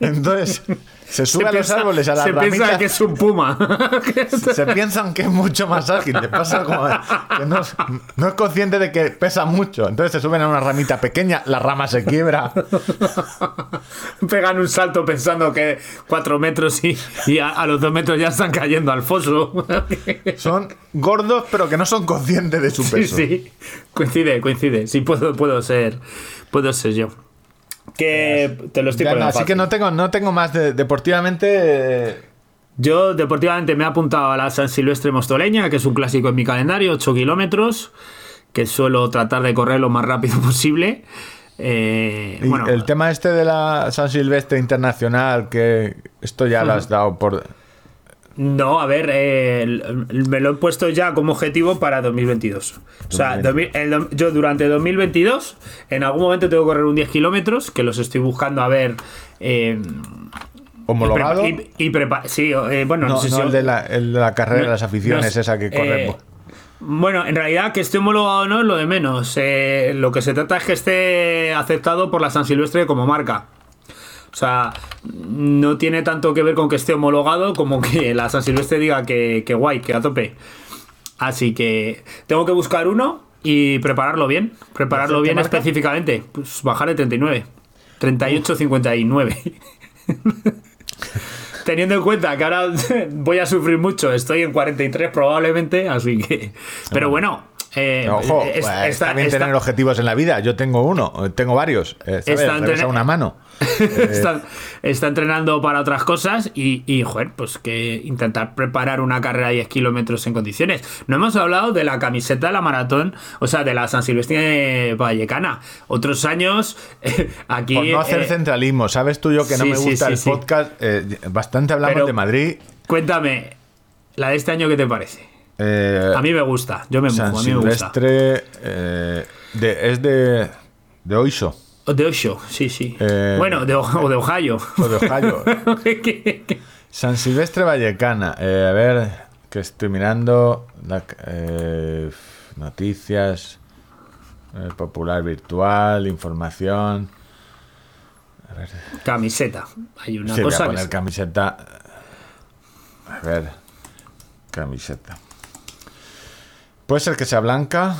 Speaker 3: Entonces, se sube a los
Speaker 1: piensa-
Speaker 3: árboles, a las
Speaker 1: se
Speaker 3: ramitas.
Speaker 1: piensa que es un puma.
Speaker 3: Se piensan que es mucho más ágil. Le pasa como que no, es- no es consciente de que pesa mucho. Entonces se suben a una ramita pequeña, la rama se quiebra.
Speaker 1: Pegan un salto pensando que cuatro metros y, y a, a los dos metros ya están cayendo al foso.
Speaker 3: Son gordos, pero que no son conscientes de su
Speaker 1: Sí,
Speaker 3: peso.
Speaker 1: sí. Coincide, coincide. Sí, puedo, puedo ser. Puedo ser yo. Que te lo estoy poniendo
Speaker 3: no, así que no tengo, no tengo más de- deportivamente. eh,
Speaker 1: Yo deportivamente me he apuntado a la San Silvestre Mostoleña, que es un clásico en mi calendario, 8 kilómetros, que suelo tratar de correr lo más rápido posible. Eh, bueno,
Speaker 3: el tema este de la San Silvestre Internacional, que esto ya lo has dado por.
Speaker 1: No, a ver, eh, el- el- me lo he puesto ya como objetivo para 2022. O sea, 2000 el yo durante 2022, en algún momento tengo que correr un 10 kilómetros, que los estoy buscando a ver. eh,
Speaker 3: homologado.
Speaker 1: y prepa- y- y prepa- sí, eh, bueno,
Speaker 3: no,
Speaker 1: no sé
Speaker 3: no
Speaker 1: si-
Speaker 3: el, de la, el de la carrera de las aficiones, esa que
Speaker 1: eh, bueno, en realidad que esté homologado o no es lo de menos. Eh, lo que se trata es que esté aceptado por la San Silvestre como marca. O sea, no tiene tanto que ver con que esté homologado como que la San Silvestre diga que, que guay, que a tope. Así que tengo que buscar uno y prepararlo bien. Prepararlo
Speaker 3: ¿Qué
Speaker 1: bien
Speaker 3: marca?
Speaker 1: específicamente. Pues bajar de 39. 38-59. Teniendo en cuenta que ahora voy a sufrir mucho, estoy en 43 probablemente, así que... Pero bueno, eh,
Speaker 3: Ojo,
Speaker 1: es-
Speaker 3: pues,
Speaker 1: está-
Speaker 3: tener objetivos en la vida. Yo tengo uno, eh, tengo varios. eh, ¿sabes?
Speaker 1: Está
Speaker 3: una mano.
Speaker 1: está, está entrenando para otras cosas y, y, joder, pues que intentar preparar una carrera de 10 kilómetros en condiciones. No hemos hablado de la camiseta de la maratón, o sea, de la San Silvestre Vallecana. Otros años, eh, aquí...
Speaker 3: Por no hacer
Speaker 1: eh,
Speaker 3: centralismo, ¿sabes tú yo que no
Speaker 1: sí,
Speaker 3: me gusta
Speaker 1: sí,
Speaker 3: el podcast? Eh, bastante hablamos
Speaker 1: Pero-
Speaker 3: de Madrid.
Speaker 1: Cuéntame, la de este año, ¿qué te parece?
Speaker 3: Eh,
Speaker 1: A mí me gusta, yo me
Speaker 3: San
Speaker 1: mojo, a mí me gusta.
Speaker 3: Silvestre eh, de- es de, de Oiso,
Speaker 1: De Osho, sí, sí.
Speaker 3: Eh,
Speaker 1: bueno, de, O- de Ohio.
Speaker 3: o de Ohio. San Silvestre Vallecana. Eh, a ver, que estoy mirando. la- eh, noticias. popular virtual, información.
Speaker 1: Camiseta. Hay una
Speaker 3: Sí, voy a
Speaker 1: cosa que
Speaker 3: poner camiseta. A ver. Camiseta. Puede ser que sea blanca.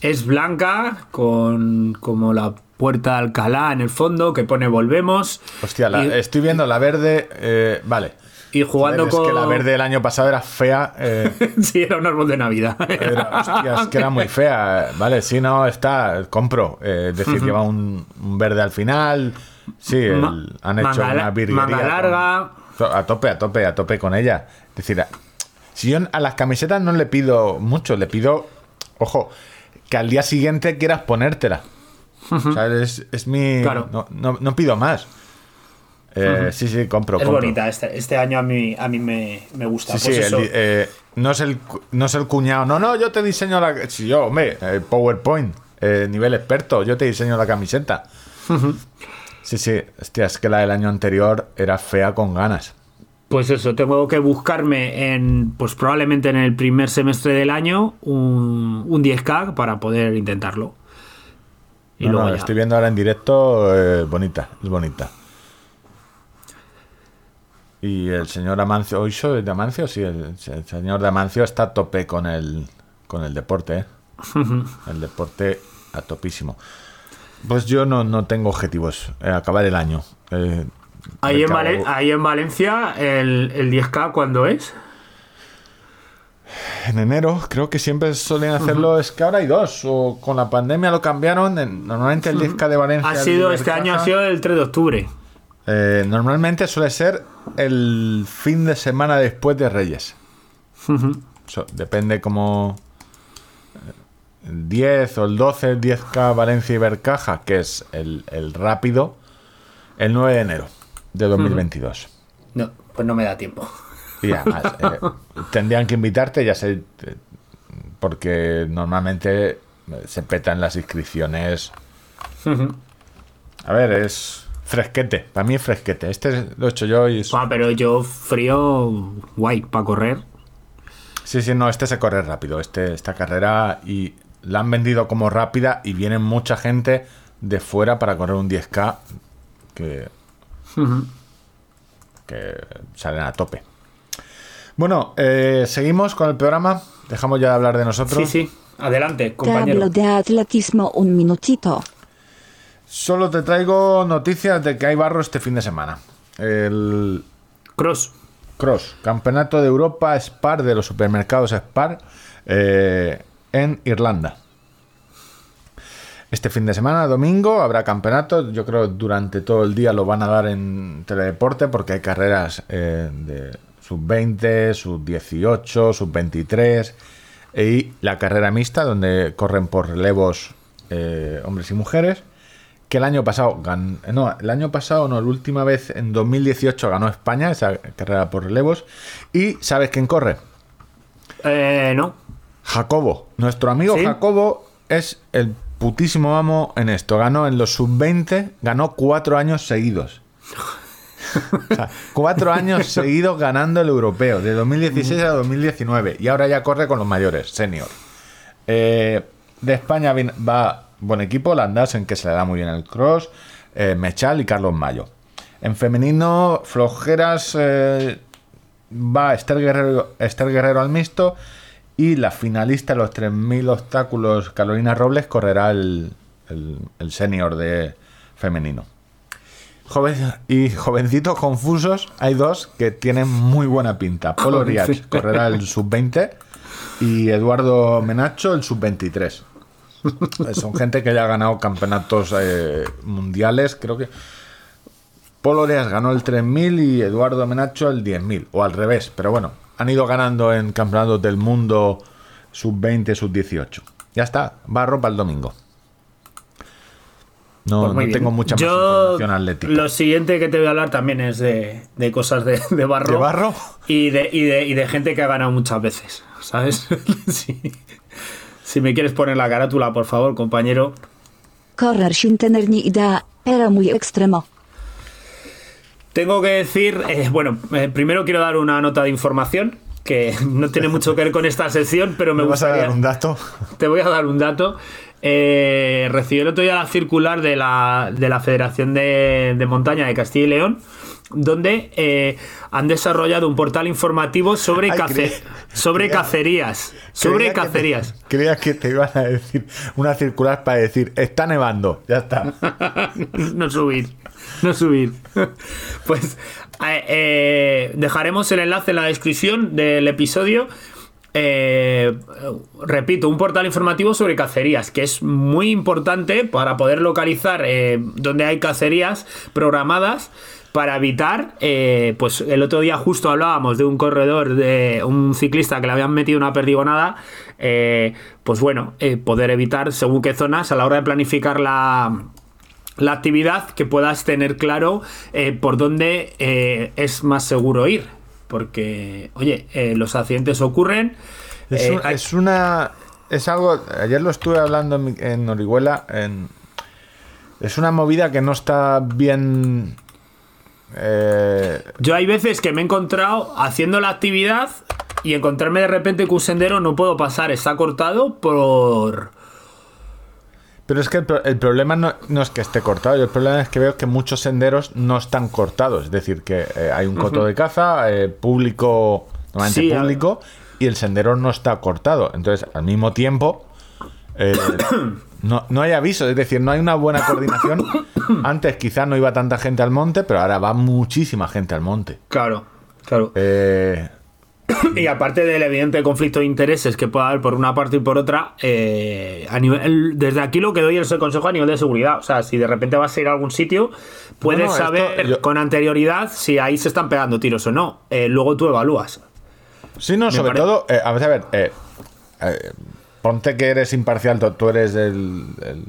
Speaker 1: es blanca con como la puerta de Alcalá en el fondo que pone volvemos.
Speaker 3: Hostia, la-
Speaker 1: y,
Speaker 3: estoy viendo la verde. eh, vale.
Speaker 1: y jugando
Speaker 3: es
Speaker 1: con.
Speaker 3: que la verde del año pasado era fea. eh,
Speaker 1: sí, era un árbol de Navidad.
Speaker 3: Era, hostia, es que era muy fea. Vale, sí, no, está, compro. Eh, es decir, lleva un, un verde al final. Sí, el- han hecho
Speaker 1: manga
Speaker 3: una virguería.
Speaker 1: manga
Speaker 3: con-
Speaker 1: larga.
Speaker 3: a tope, a tope, a tope con ella. Es decir, si yo a las camisetas no le pido mucho, le pido, ojo, que al día siguiente quieras ponértela. O sea, es, es mi.
Speaker 1: Claro.
Speaker 3: No, no- no pido más. Eh, Sí, sí, compro.
Speaker 1: es
Speaker 3: compro.
Speaker 1: bonita. Este, este año a mí, a mí me, me gusta.
Speaker 3: Sí,
Speaker 1: Pues
Speaker 3: sí,
Speaker 1: eso.
Speaker 3: el di- eh, no, es el, no es el cuñado. No, no, yo te diseño la. Si yo, hombre, eh, PowerPoint, eh, nivel experto, yo te diseño la camiseta. Sí, sí, hostia, es que la del año anterior era fea con ganas.
Speaker 1: Pues eso, tengo que buscarme en, pues probablemente en el primer semestre del año, un, un 10K para poder intentarlo. Y
Speaker 3: No,
Speaker 1: luego
Speaker 3: no,
Speaker 1: ya.
Speaker 3: estoy viendo ahora en directo, eh, bonita, es bonita. Y el señor Amancio, ¿hoy soy de Amancio? Sí, el, el señor de Amancio está a tope con el, con el deporte, ¿eh? El deporte a topísimo. Pues yo no, no tengo objetivos, eh, acabar el año. Eh,
Speaker 1: Ahí en,
Speaker 3: cago-
Speaker 1: Vale- ahí en Valencia, el, el 10K, ¿cuándo es?
Speaker 3: En enero, creo que siempre suelen hacerlo. Es que ahora hay dos. O con la pandemia lo cambiaron. en- normalmente el 10K de Valencia.
Speaker 1: Ha sido, este año ha sido el 3 de octubre.
Speaker 3: eh, normalmente suele ser el fin de semana después de Reyes. So- depende como. eh, El 10 o el 12, el 10K Valencia Ibercaja, que es el, el rápido, el 9 de enero de 2022.
Speaker 1: No, pues no me da tiempo.
Speaker 3: Y además, eh, tendrían que invitarte, ya sé, porque normalmente se petan las inscripciones. A ver, es fresquete, para mí es fresquete. Este lo he hecho yo y... es-
Speaker 1: Ah, pero yo frío, guay, para correr.
Speaker 3: Sí, sí, no, este se corre rápido, este, esta carrera y la han vendido como rápida y viene mucha gente de fuera para correr un 10K que, que salen a tope. Bueno, eh, seguimos con el programa. Dejamos ya de hablar de nosotros.
Speaker 1: Sí, sí. Adelante, compañero.
Speaker 4: Tablo de atletismo un minutito.
Speaker 3: Solo te traigo noticias de que hay barro este fin de semana. El
Speaker 1: Cross.
Speaker 3: Cross, Campeonato de Europa Spar de los supermercados Spar eh, en Irlanda. Este fin de semana, domingo, habrá campeonato. Yo creo que durante todo el día lo van a dar en teledeporte porque hay carreras eh, de sub-20, sub-18, sub-23 y la carrera mixta donde corren por relevos eh, hombres y mujeres. Que el año pasado gan- no, el año pasado no, la última vez en 2018 ganó España esa carrera por relevos. Y ¿sabes quién corre?
Speaker 1: Eh, no.
Speaker 3: Jacobo. Nuestro amigo
Speaker 1: ¿Sí?
Speaker 3: Jacobo es el putísimo amo en esto. Ganó en los sub-20, ganó cuatro años seguidos. O sea, cuatro años seguidos ganando el europeo, de 2016 a 2019. Y ahora ya corre con los mayores, senior. Eh, de España va buen equipo, Landasen, que se le da muy bien el cross, eh, Mechal y Carlos Mayo. En femenino, flojeras, eh, va Esther Guerrero, Esther Guerrero al mixto y la finalista de los 3.000 obstáculos, Carolina Robles, correrá el, el, el senior de femenino. Joven, y jovencitos confusos, hay dos que tienen muy buena pinta. Polo Riach correrá el sub-20 y Eduardo Menacho el sub-23. Son gente que ya ha ganado campeonatos eh, mundiales, creo que... Polo Riach ganó el 3000 y Eduardo Menacho el 10000, o al revés, pero bueno, han ido ganando en campeonatos del mundo sub-20, sub-18. Ya está, barro para el domingo. No,
Speaker 1: Pues muy
Speaker 3: no
Speaker 1: bien.
Speaker 3: tengo mucha más
Speaker 1: Yo,
Speaker 3: información atlética.
Speaker 1: Lo siguiente que te voy a hablar también es de, de cosas de, de barro.
Speaker 3: ¿De barro?
Speaker 1: Y de, y, de, y de gente que ha ganado muchas veces, ¿sabes? Sí. Si me quieres poner la carátula, por favor, compañero.
Speaker 4: Correr sin tener ni idea era muy extremo.
Speaker 1: Tengo que decir, eh, bueno, eh, primero quiero dar una nota de información que no tiene mucho que ver con esta sesión, pero me
Speaker 3: ¿Me vas a
Speaker 1: gustaría...
Speaker 3: dar un dato?
Speaker 1: Te voy a dar un dato. Eh, recibí el otro día la circular de la, de la Federación de, de Montaña de Castilla y León, donde eh, han desarrollado un portal informativo sobre,
Speaker 3: Ay,
Speaker 1: cace-
Speaker 3: creía-
Speaker 1: sobre
Speaker 3: creía-
Speaker 1: cacerías. Sobre
Speaker 3: Creía que te-
Speaker 1: cacerías.
Speaker 3: creía que te iban a decir una circular para decir, está nevando, ya está.
Speaker 1: no subir. No subir. Pues eh, eh, dejaremos el enlace en la descripción del episodio. Eh, repito, un portal informativo sobre cacerías, que es muy importante para poder localizar donde hay cacerías programadas para evitar, pues el otro día justo hablábamos de un corredor, de un ciclista que le habían metido una perdigonada, pues bueno, poder evitar según qué zonas a la hora de planificar la, la actividad que puedas tener claro eh, por dónde eh, es más seguro ir. Porque, oye, eh, los accidentes ocurren.
Speaker 3: Es, un-
Speaker 1: hay-
Speaker 3: es una. Es algo. Ayer lo estuve hablando en, Orihuela. en- es una movida que no está bien.
Speaker 1: Yo hay veces que me he encontrado haciendo la actividad y encontrarme de repente que un sendero no puedo pasar, está cortado por...
Speaker 3: pero es que el, el problema no, no es que esté cortado. El problema es que veo que muchos senderos no están cortados. Es decir, que eh, hay un coto de caza, eh, público. Normalmente
Speaker 1: Sí,
Speaker 3: público. Y el sendero no está cortado. Entonces, al mismo tiempo. eh, no, no hay aviso, es decir, no hay una buena coordinación. Antes quizás no iba tanta gente al monte, pero ahora va muchísima gente al monte.
Speaker 1: Claro, claro.
Speaker 3: Eh,
Speaker 1: Y aparte del evidente conflicto de intereses que pueda haber por una parte y por otra, eh, a nivel, desde aquí lo que doy es el consejo a nivel de seguridad. O sea, si de repente vas a ir a algún sitio, puedes
Speaker 3: No, no, esto-
Speaker 1: saber
Speaker 3: yo-
Speaker 1: con anterioridad si ahí se están pegando tiros o no. Eh, luego tú evalúas.
Speaker 3: sí, no, sobre
Speaker 1: pare-
Speaker 3: todo, eh, a ver, a ver, eh, ponte que eres imparcial, tú, eres el, el,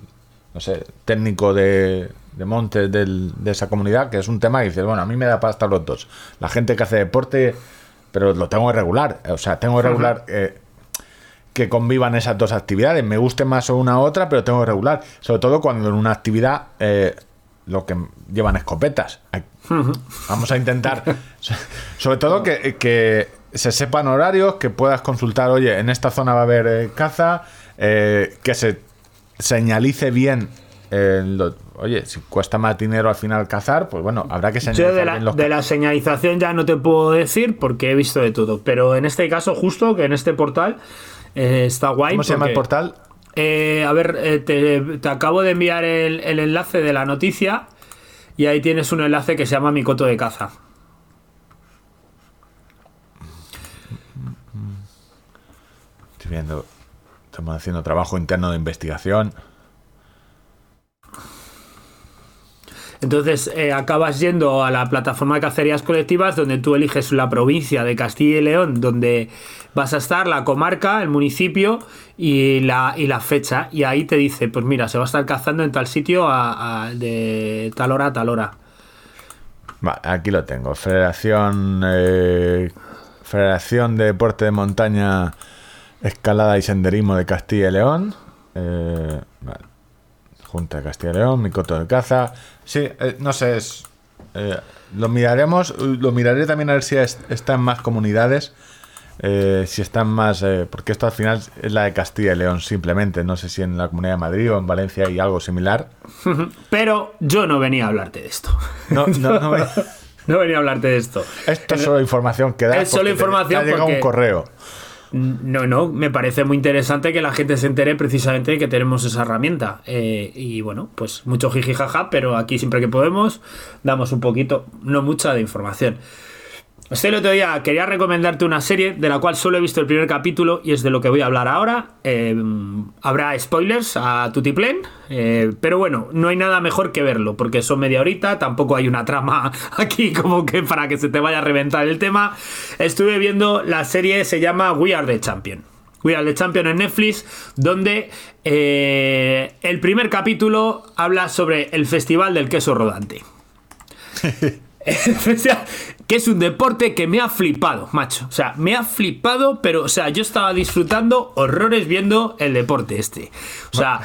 Speaker 3: no sé, técnico de, de montes de esa comunidad, que es un tema y dices, bueno, a mí me da para estar los dos. La gente que hace deporte, pero lo tengo que regular, o sea, tengo que regular... eh, que convivan esas dos actividades. Me guste más una u otra, pero tengo que regular. Sobre todo cuando en una actividad eh, lo que llevan escopetas. Vamos a intentar, so- sobre todo que, que se sepan horarios, que puedas consultar, oye, en esta zona va a haber eh, caza, eh, que se señalice bien. eh, lo- oye, si cuesta más dinero al final cazar, pues bueno, habrá que
Speaker 1: Yo
Speaker 3: señalizar
Speaker 1: de la,
Speaker 3: bien los
Speaker 1: de la señalización ya no te puedo decir porque he visto de todo. Pero en este caso, justo que en este portal eh, está guay.
Speaker 3: ¿Cómo se llama el portal?
Speaker 1: Eh, a ver, eh, te, te acabo de enviar el, el enlace de la noticia y ahí tienes un enlace que se llama Mi Coto de Caza.
Speaker 3: Estoy viendo, estamos haciendo trabajo interno de investigación.
Speaker 1: Entonces eh, acabas yendo a la plataforma de cacerías colectivas donde tú eliges la provincia de Castilla y León donde vas a estar, la comarca, el municipio y la, y la fecha. Y ahí te dice, pues mira, se va a estar cazando en tal sitio a- de tal hora a tal hora.
Speaker 3: Vale, aquí lo tengo. Federación eh, Federación de Deporte de Montaña, Escalada y Senderismo de Castilla y León. Eh, vale. Junta de Castilla y León, mi coto de caza. Sí, eh, no sé, es, eh, lo miraremos. Lo miraré también a ver si es- está en más comunidades. eh, si están más. eh, porque esto al final es la de Castilla y León, simplemente. No sé si en la Comunidad de Madrid o en Valencia hay algo similar.
Speaker 1: Pero yo no venía a hablarte de esto.
Speaker 3: No, no, no me-
Speaker 1: No venía a hablarte de esto.
Speaker 3: Esto es solo información que da.
Speaker 1: Es solo
Speaker 3: te-
Speaker 1: información
Speaker 3: te ha llegado
Speaker 1: porque-
Speaker 3: un correo.
Speaker 1: No, no, me parece muy interesante que la gente se entere precisamente de que tenemos esa herramienta. Eh, y bueno, pues mucho jiji jaja, pero aquí siempre que podemos damos un poquito, no mucha de información. El otro día quería recomendarte una serie de la cual solo he visto el primer capítulo y es de lo que voy a hablar ahora. Eh, habrá spoilers a Tutiplen, eh, pero bueno, no hay nada mejor que verlo porque son media horita, tampoco hay una trama aquí como que para que se te vaya a reventar el tema. Estuve viendo la serie, se llama We Are the Champion. We Are the Champion en Netflix, donde eh, el primer capítulo habla sobre el Festival del Queso Rodante. que es un deporte que me ha flipado, macho. O sea, me ha flipado, pero, o sea, yo estaba disfrutando horrores viendo el deporte este. O sea,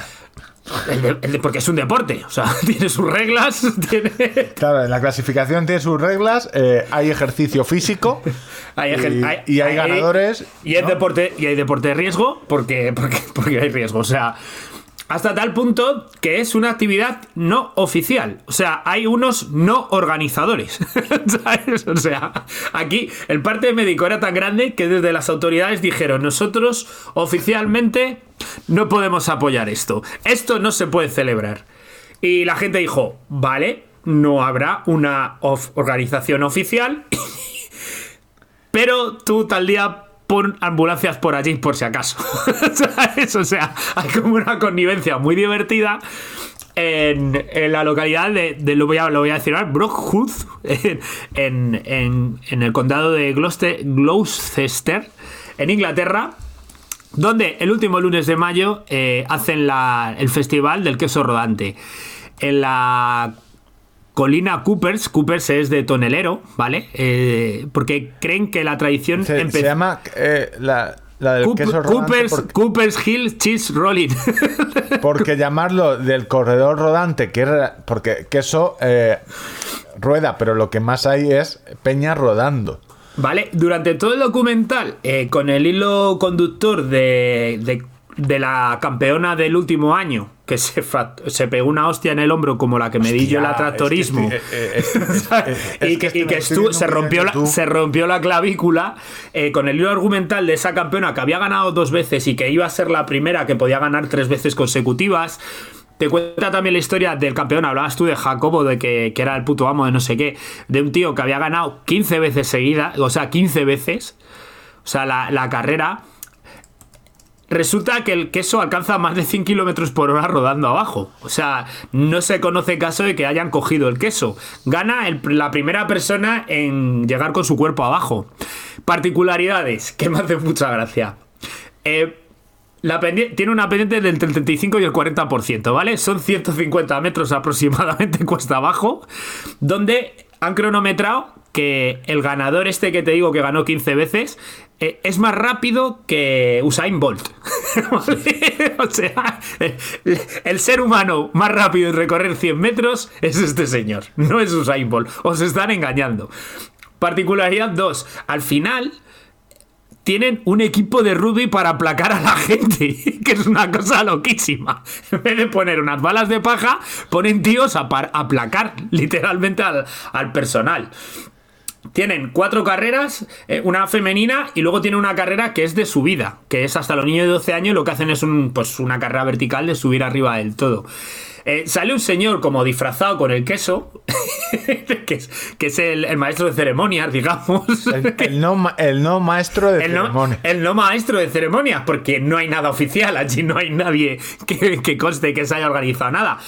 Speaker 1: el de- el de- porque es un deporte, o sea, tiene sus reglas, tiene...
Speaker 3: Claro, en la clasificación tiene sus reglas, eh, hay ejercicio físico
Speaker 1: Hay
Speaker 3: y,
Speaker 1: hay-
Speaker 3: y hay ganadores.
Speaker 1: Y hay
Speaker 3: ¿no?
Speaker 1: deporte, y hay deporte de riesgo porque, porque, porque hay riesgo. O sea, hasta tal punto que es una actividad no oficial. O sea, hay unos no organizadores. ¿Sabes? O sea, aquí el parte médico era tan grande que desde las autoridades dijeron, nosotros oficialmente no podemos apoyar esto. Esto no se puede celebrar. Y la gente dijo, vale, no habrá una organización oficial pero tú tal día pon ambulancias por allí por si acaso. ¿Sabes? O sea, hay como una connivencia muy divertida. En, la localidad de, lo, voy a, lo voy a decir ahora, Brockwood, en, en- el condado de Gloucester, Gloucester, en Inglaterra, donde el último lunes de mayo eh, hacen la- el festival del queso rodante. En la colina Coopers, Coopers es de tonelero, ¿vale? Eh, porque creen que la tradición
Speaker 3: Se, se
Speaker 1: empezó.
Speaker 3: llama eh, la, la del
Speaker 1: Coop-
Speaker 3: queso rodante
Speaker 1: Coopers,
Speaker 3: porque,
Speaker 1: Coopers Hill Cheese Rolling.
Speaker 3: porque llamarlo del corredor rodante, que es porque queso eh, rueda, pero lo que más hay es peña rodando.
Speaker 1: ¿Vale? Durante todo el documental, eh, con el hilo conductor de, de- de la campeona del último año, que se, se pegó una hostia en el hombro como la que me di yo en la
Speaker 3: Hostia,
Speaker 1: tractorismo.
Speaker 3: es que estoy- eh, eh,
Speaker 1: y que, se, rompió la, se rompió la clavícula eh, con el hilo argumental de esa campeona que había ganado dos veces y que iba a ser la primera que podía ganar tres veces consecutivas. Te cuenta también la historia del campeón, hablabas tú de Jacobo, de que, que era el puto amo de no sé qué, de un tío que había ganado 15 veces seguidas, o sea, 15 veces, o sea, la, la carrera. Resulta que el queso alcanza más de 100 kilómetros por hora rodando abajo. O sea, no se conoce caso de que hayan cogido el queso. Gana la primera persona en llegar con su cuerpo abajo. Particularidades que me hacen mucha gracia. Eh, tiene una pendiente del 35 y el 40%, ¿vale? Son 150 metros aproximadamente cuesta abajo, donde han cronometrado que el ganador este que te digo que ganó 15 veces eh, es más rápido que Usain Bolt. O sea, el, el ser humano más rápido en recorrer 100 metros es este señor, no es Usain Bolt. Os están engañando. Particularidad 2. Al final, tienen un equipo de rugby para aplacar a la gente, que es una cosa loquísima. En vez de poner unas balas de paja, ponen tíos a aplacar literalmente al, al personal. Tienen cuatro carreras, eh, una femenina y luego tiene una carrera que es de subida, que es hasta los niños de 12 años lo que hacen es un, pues una carrera vertical de subir arriba del todo. Eh, sale un señor como disfrazado con el queso, que es, que es el, el maestro de ceremonias, digamos.
Speaker 3: El, el no, ma- el no maestro de
Speaker 1: El no,
Speaker 3: ceremonia.
Speaker 1: el no maestro de ceremonias, porque no hay nada oficial, allí no hay nadie que, que conste que se haya organizado nada.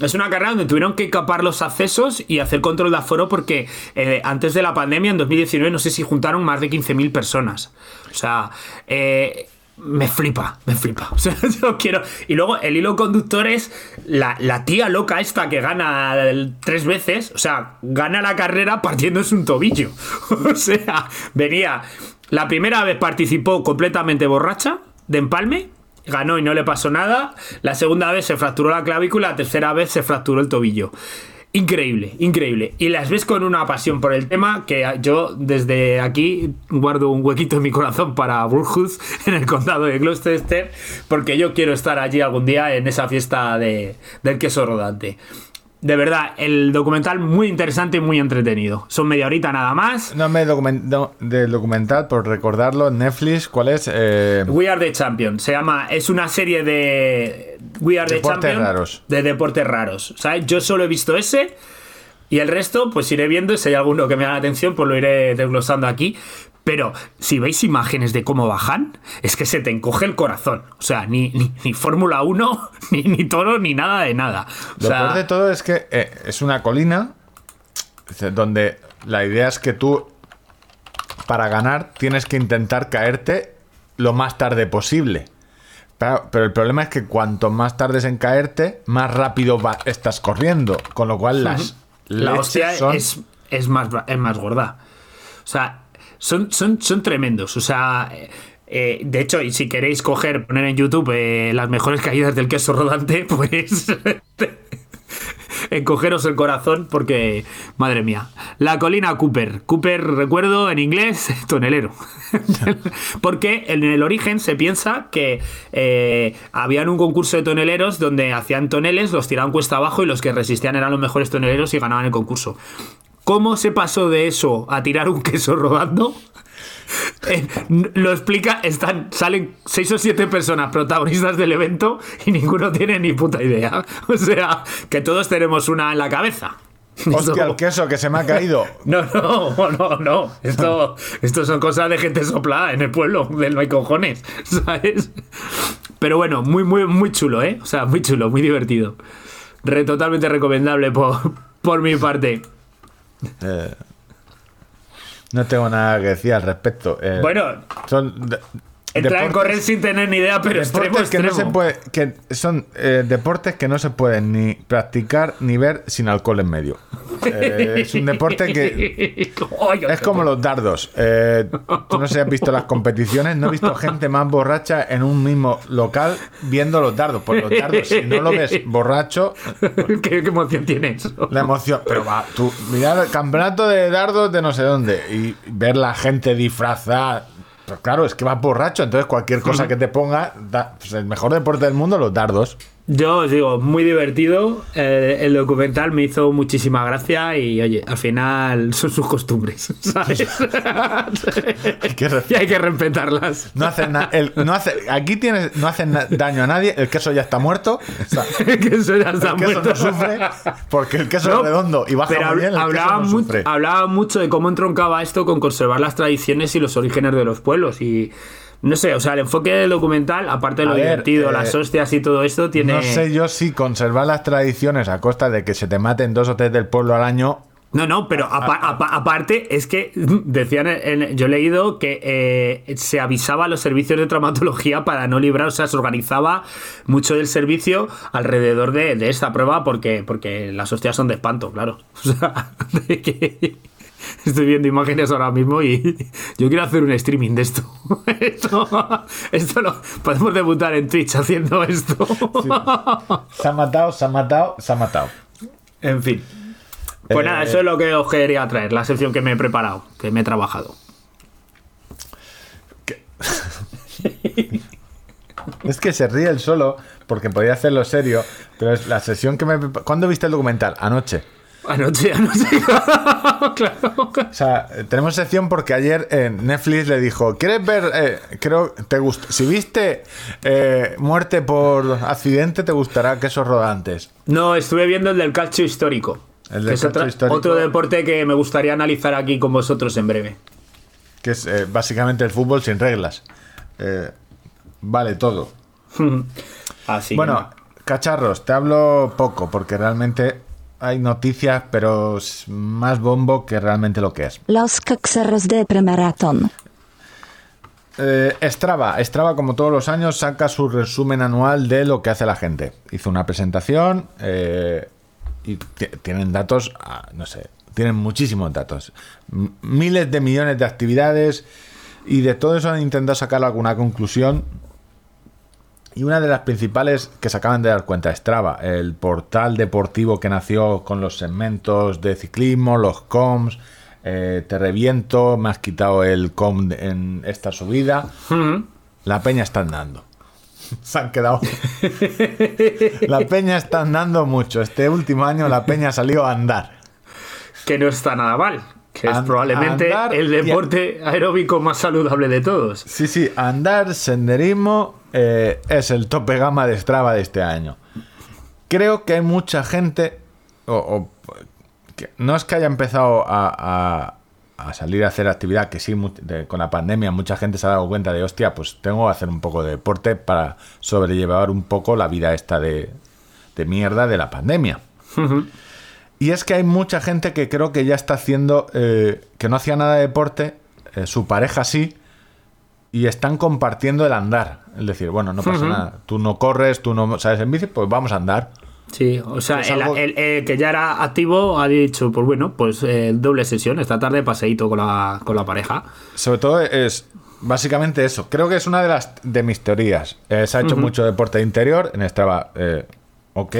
Speaker 1: Es una carrera donde tuvieron que capar los accesos y hacer control de aforo porque eh, antes de la pandemia, en 2019, no sé si juntaron más de 15.000 personas. O sea, eh, me flipa, me flipa. O sea, yo quiero. Y luego el hilo conductor es la, la tía loca esta que gana tres veces. O sea, gana la carrera partiéndose un tobillo. O sea, venía. La primera vez participó completamente borracha, de empalme. Ganó y no le pasó nada. La segunda vez se fracturó la clavícula. La tercera vez se fracturó el tobillo. Increíble, increíble. Y las ves con una pasión por el tema que yo desde aquí guardo un huequito en mi corazón para Burgos en el condado de Gloucester porque yo quiero estar allí algún día en esa fiesta de, del queso rodante. De verdad, el documental muy interesante y muy entretenido. Son media horita nada más.
Speaker 3: No me document- no, del documental, por recordarlo, Netflix, ¿cuál es? Eh,
Speaker 1: We Are the Champion. Se llama. Es una serie de. We Are the
Speaker 3: Deportes
Speaker 1: Champion.
Speaker 3: raros.
Speaker 1: De deportes raros. ¿Sabes? Yo solo he visto ese. Y el resto, pues iré viendo. y Si hay alguno que me da la atención, pues lo iré desglosando aquí. Pero si veis imágenes de cómo bajan, es que se te encoge el corazón. O sea, ni, ni, ni Fórmula 1, ni, ni toro, ni nada de nada. O
Speaker 3: Lo
Speaker 1: sea,
Speaker 3: peor de todo es que eh, es una colina donde la idea es que tú, para ganar, tienes que intentar caerte lo más tarde posible. Pero, pero el problema es que cuanto más tardes en caerte, más rápido va- estás corriendo. Con lo cual las
Speaker 1: La
Speaker 3: leches
Speaker 1: hostia
Speaker 3: son-
Speaker 1: es, es, más, es más gorda. O sea, son, son, son tremendos. O sea, eh, eh, de hecho, si queréis coger, poner en YouTube eh, las mejores caídas del queso rodante, pues encogeros el corazón porque, madre mía. La colina Cooper. Cooper, recuerdo, en inglés, tonelero. porque en el origen se piensa que habían un concurso de toneleros donde hacían toneles, los tiraban cuesta abajo y los que resistían eran los mejores toneleros y ganaban el concurso. ¿Cómo se pasó de eso a tirar un queso rodando? Eh, lo explica, están, salen seis o siete personas protagonistas del evento y ninguno tiene ni puta idea. O sea, que todos tenemos una en la cabeza.
Speaker 3: Hostia, el queso que se me ha caído.
Speaker 1: no, no, no, no. Esto, esto son cosas de gente soplada en el pueblo, del no hay cojones, ¿sabes? Pero bueno, muy, muy, muy chulo, ¿eh? O sea, muy chulo, muy divertido. Re, totalmente recomendable por, por mi parte.
Speaker 3: Eh, no tengo nada que decir al respecto. Eh,
Speaker 1: Bueno,
Speaker 3: son
Speaker 1: entrar en correr sin tener ni idea, pero extremo,
Speaker 3: que no se
Speaker 1: extremo.
Speaker 3: puede, que son eh, deportes que no se pueden ni practicar ni ver sin alcohol en medio. Eh, es un deporte que es como los dardos. Eh, tú no sé si has visto las competiciones, no he visto gente más borracha en un mismo local viendo los dardos. Pues los dardos, si no lo ves borracho,
Speaker 1: ¿Qué, qué emoción tiene eso?
Speaker 3: la emoción. Pero va, tú, mirar el campeonato de dardos de no sé dónde y ver la gente disfrazada. Pues claro, es que vas borracho, entonces cualquier cosa que te ponga, da- pues el mejor deporte del mundo, los dardos.
Speaker 1: Yo os digo, muy divertido. eh, el documental me hizo muchísima gracia y, oye, al final son sus costumbres, ¿sabes?
Speaker 3: que re-
Speaker 1: y hay que respetarlas.
Speaker 3: No hacen na- el- no hace, aquí tienes, no hacen daño a nadie, el queso ya está muerto. o sea,
Speaker 1: que eso ya está
Speaker 3: el queso
Speaker 1: muerto.
Speaker 3: no sufre, porque el queso
Speaker 1: No,
Speaker 3: es redondo y baja
Speaker 1: pero
Speaker 3: muy bien. El
Speaker 1: hablaba,
Speaker 3: queso no
Speaker 1: mu-
Speaker 3: sufre.
Speaker 1: hablaba mucho de cómo entroncaba esto con conservar las tradiciones y los orígenes de los pueblos. Y no sé, o sea, el enfoque del documental, aparte de
Speaker 3: A
Speaker 1: lo
Speaker 3: ver,
Speaker 1: divertido,
Speaker 3: eh,
Speaker 1: las hostias y todo esto, tiene.
Speaker 3: No sé yo si conservar las tradiciones a costa de que se te maten dos o tres del pueblo al año.
Speaker 1: No, no, pero apa- apa- aparte es que decían, en- yo he leído que eh, se avisaba a los servicios de traumatología para no librar, o sea, se organizaba mucho del servicio alrededor de, de esta prueba porque, porque las hostias son de espanto, claro. O sea, de que estoy viendo imágenes ahora mismo y yo quiero hacer un streaming de esto. Esto, esto lo podemos debutar en Twitch haciendo esto.
Speaker 3: Se ha matado, se ha matado, se ha matado.
Speaker 1: En fin. Pues
Speaker 3: Eh,
Speaker 1: nada, eso es lo que os quería traer, la sección que me he preparado, que me he trabajado.
Speaker 3: Es que se ríe el solo porque podía hacerlo serio, pero es la sesión que me. ¿Cuándo viste el documental? Anoche.
Speaker 1: Anoche, anoche. claro.
Speaker 3: O sea, eh, tenemos sección porque ayer en Netflix le dijo, ¿quieres ver? eh, creo, te gusta. Si viste eh, muerte por accidente, te gustará quesos rodantes.
Speaker 1: No, estuve viendo el del calcio histórico.
Speaker 3: El del calcio
Speaker 1: otra-
Speaker 3: histórico.
Speaker 1: otro deporte que me gustaría analizar aquí con vosotros en breve.
Speaker 3: Que es eh, básicamente el fútbol sin reglas. Eh, vale todo.
Speaker 1: Así
Speaker 3: bueno, cacharros, te hablo poco porque realmente hay noticias, pero es más bombo que realmente lo que es.
Speaker 4: Los Coxeros de Premaratón.
Speaker 3: Eh, Strava, Strava como todos los años saca su resumen anual de lo que hace la gente. Hizo una presentación eh, y ti- tienen datos, ah, no sé, tienen muchísimos datos. M- miles de millones de actividades y de todo eso han intentado sacar alguna conclusión. Y una de las principales que se acaban de dar cuenta, Strava, el portal deportivo que nació con los segmentos de ciclismo, los coms, eh, te reviento, me has quitado el com en esta subida. La peña está andando. Se han quedado. la peña está andando mucho. Este último año la peña salió a andar.
Speaker 1: Que no está nada mal. Que es probablemente el
Speaker 3: a-
Speaker 1: deporte aeróbico más saludable de todos.
Speaker 3: Sí, sí, andar, senderismo eh, es el tope gama de Strava de este año. Creo que hay mucha gente, o, o- que no es que haya empezado a, a- a salir a hacer actividad, que sí, de- con la pandemia mucha gente se ha dado cuenta de, hostia, pues tengo que hacer un poco de deporte para sobrellevar un poco la vida esta de, de mierda de la pandemia. Y es que hay mucha gente que creo que ya está haciendo, eh, que no hacía nada de deporte, eh, su pareja sí, y están compartiendo el andar. Es decir, bueno, no pasa nada. Tú no corres, tú no sabes en bici, pues vamos a andar.
Speaker 1: Sí, o sea, el,
Speaker 3: algo-
Speaker 1: el- el que ya era activo ha dicho, pues bueno, pues eh, doble sesión, esta tarde paseíto con la, con la pareja.
Speaker 3: Sobre todo es básicamente eso. Creo que es una de las de mis teorías. Eh, se ha hecho mucho deporte interior en Strava. Eh, ok.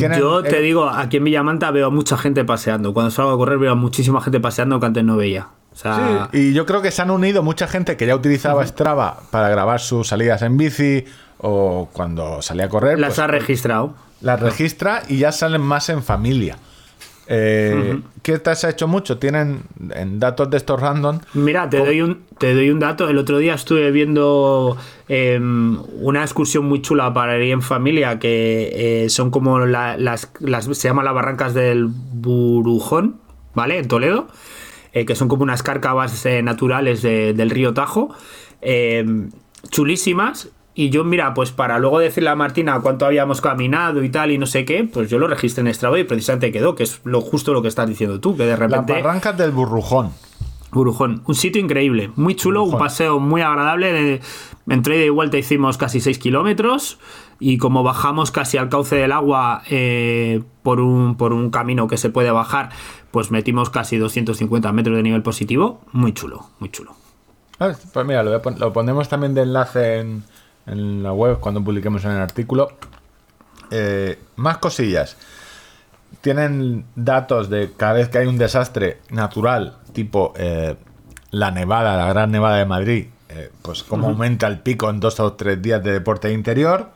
Speaker 3: Tienen-
Speaker 1: Yo te
Speaker 3: eh,
Speaker 1: digo, aquí en Villamanta veo a mucha gente paseando. Cuando salgo a correr veo a muchísima gente paseando que antes no veía. O sea,
Speaker 3: Sí, y yo creo que se han unido mucha gente que ya utilizaba Strava para grabar sus salidas en bici o cuando salía a correr.
Speaker 1: las
Speaker 3: pues,
Speaker 1: ha registrado.
Speaker 3: las registra y ya salen más en familia. Eh, ¿Qué te has hecho mucho? Tienen en datos de estos random.
Speaker 1: Mira, te doy, un, te doy un dato. El otro día estuve viendo em, una excursión muy chula para ir en familia, que eh, son como la- las, las- se llaman las barrancas del Burujón, ¿vale? En Toledo, eh, que son como unas cárcavas naturales de- del río Tajo, em, chulísimas. Y yo, mira, pues para luego decirle a Martina cuánto habíamos caminado y tal y no sé qué, pues yo lo registré en Strava y precisamente quedó, que es lo justo lo que estás diciendo tú, que de
Speaker 3: Las
Speaker 1: repente...
Speaker 3: barrancas del Burrujón.
Speaker 1: Burujón, un sitio increíble, muy chulo, un paseo muy agradable. de- entre ida y vuelta hicimos casi 6 kilómetros y como bajamos casi al cauce del agua eh, por, un, por un camino que se puede bajar, pues metimos casi 250 metros de nivel positivo. Muy chulo, muy chulo.
Speaker 3: Ah, Pues mira, lo, pon- lo ponemos también de enlace en, en la web cuando publiquemos en el artículo. Eh, más cosillas. Tienen datos de cada vez que hay un desastre natural, tipo eh, la nevada, la gran nevada de Madrid, eh, pues cómo aumenta el pico en dos o tres días de deporte interior.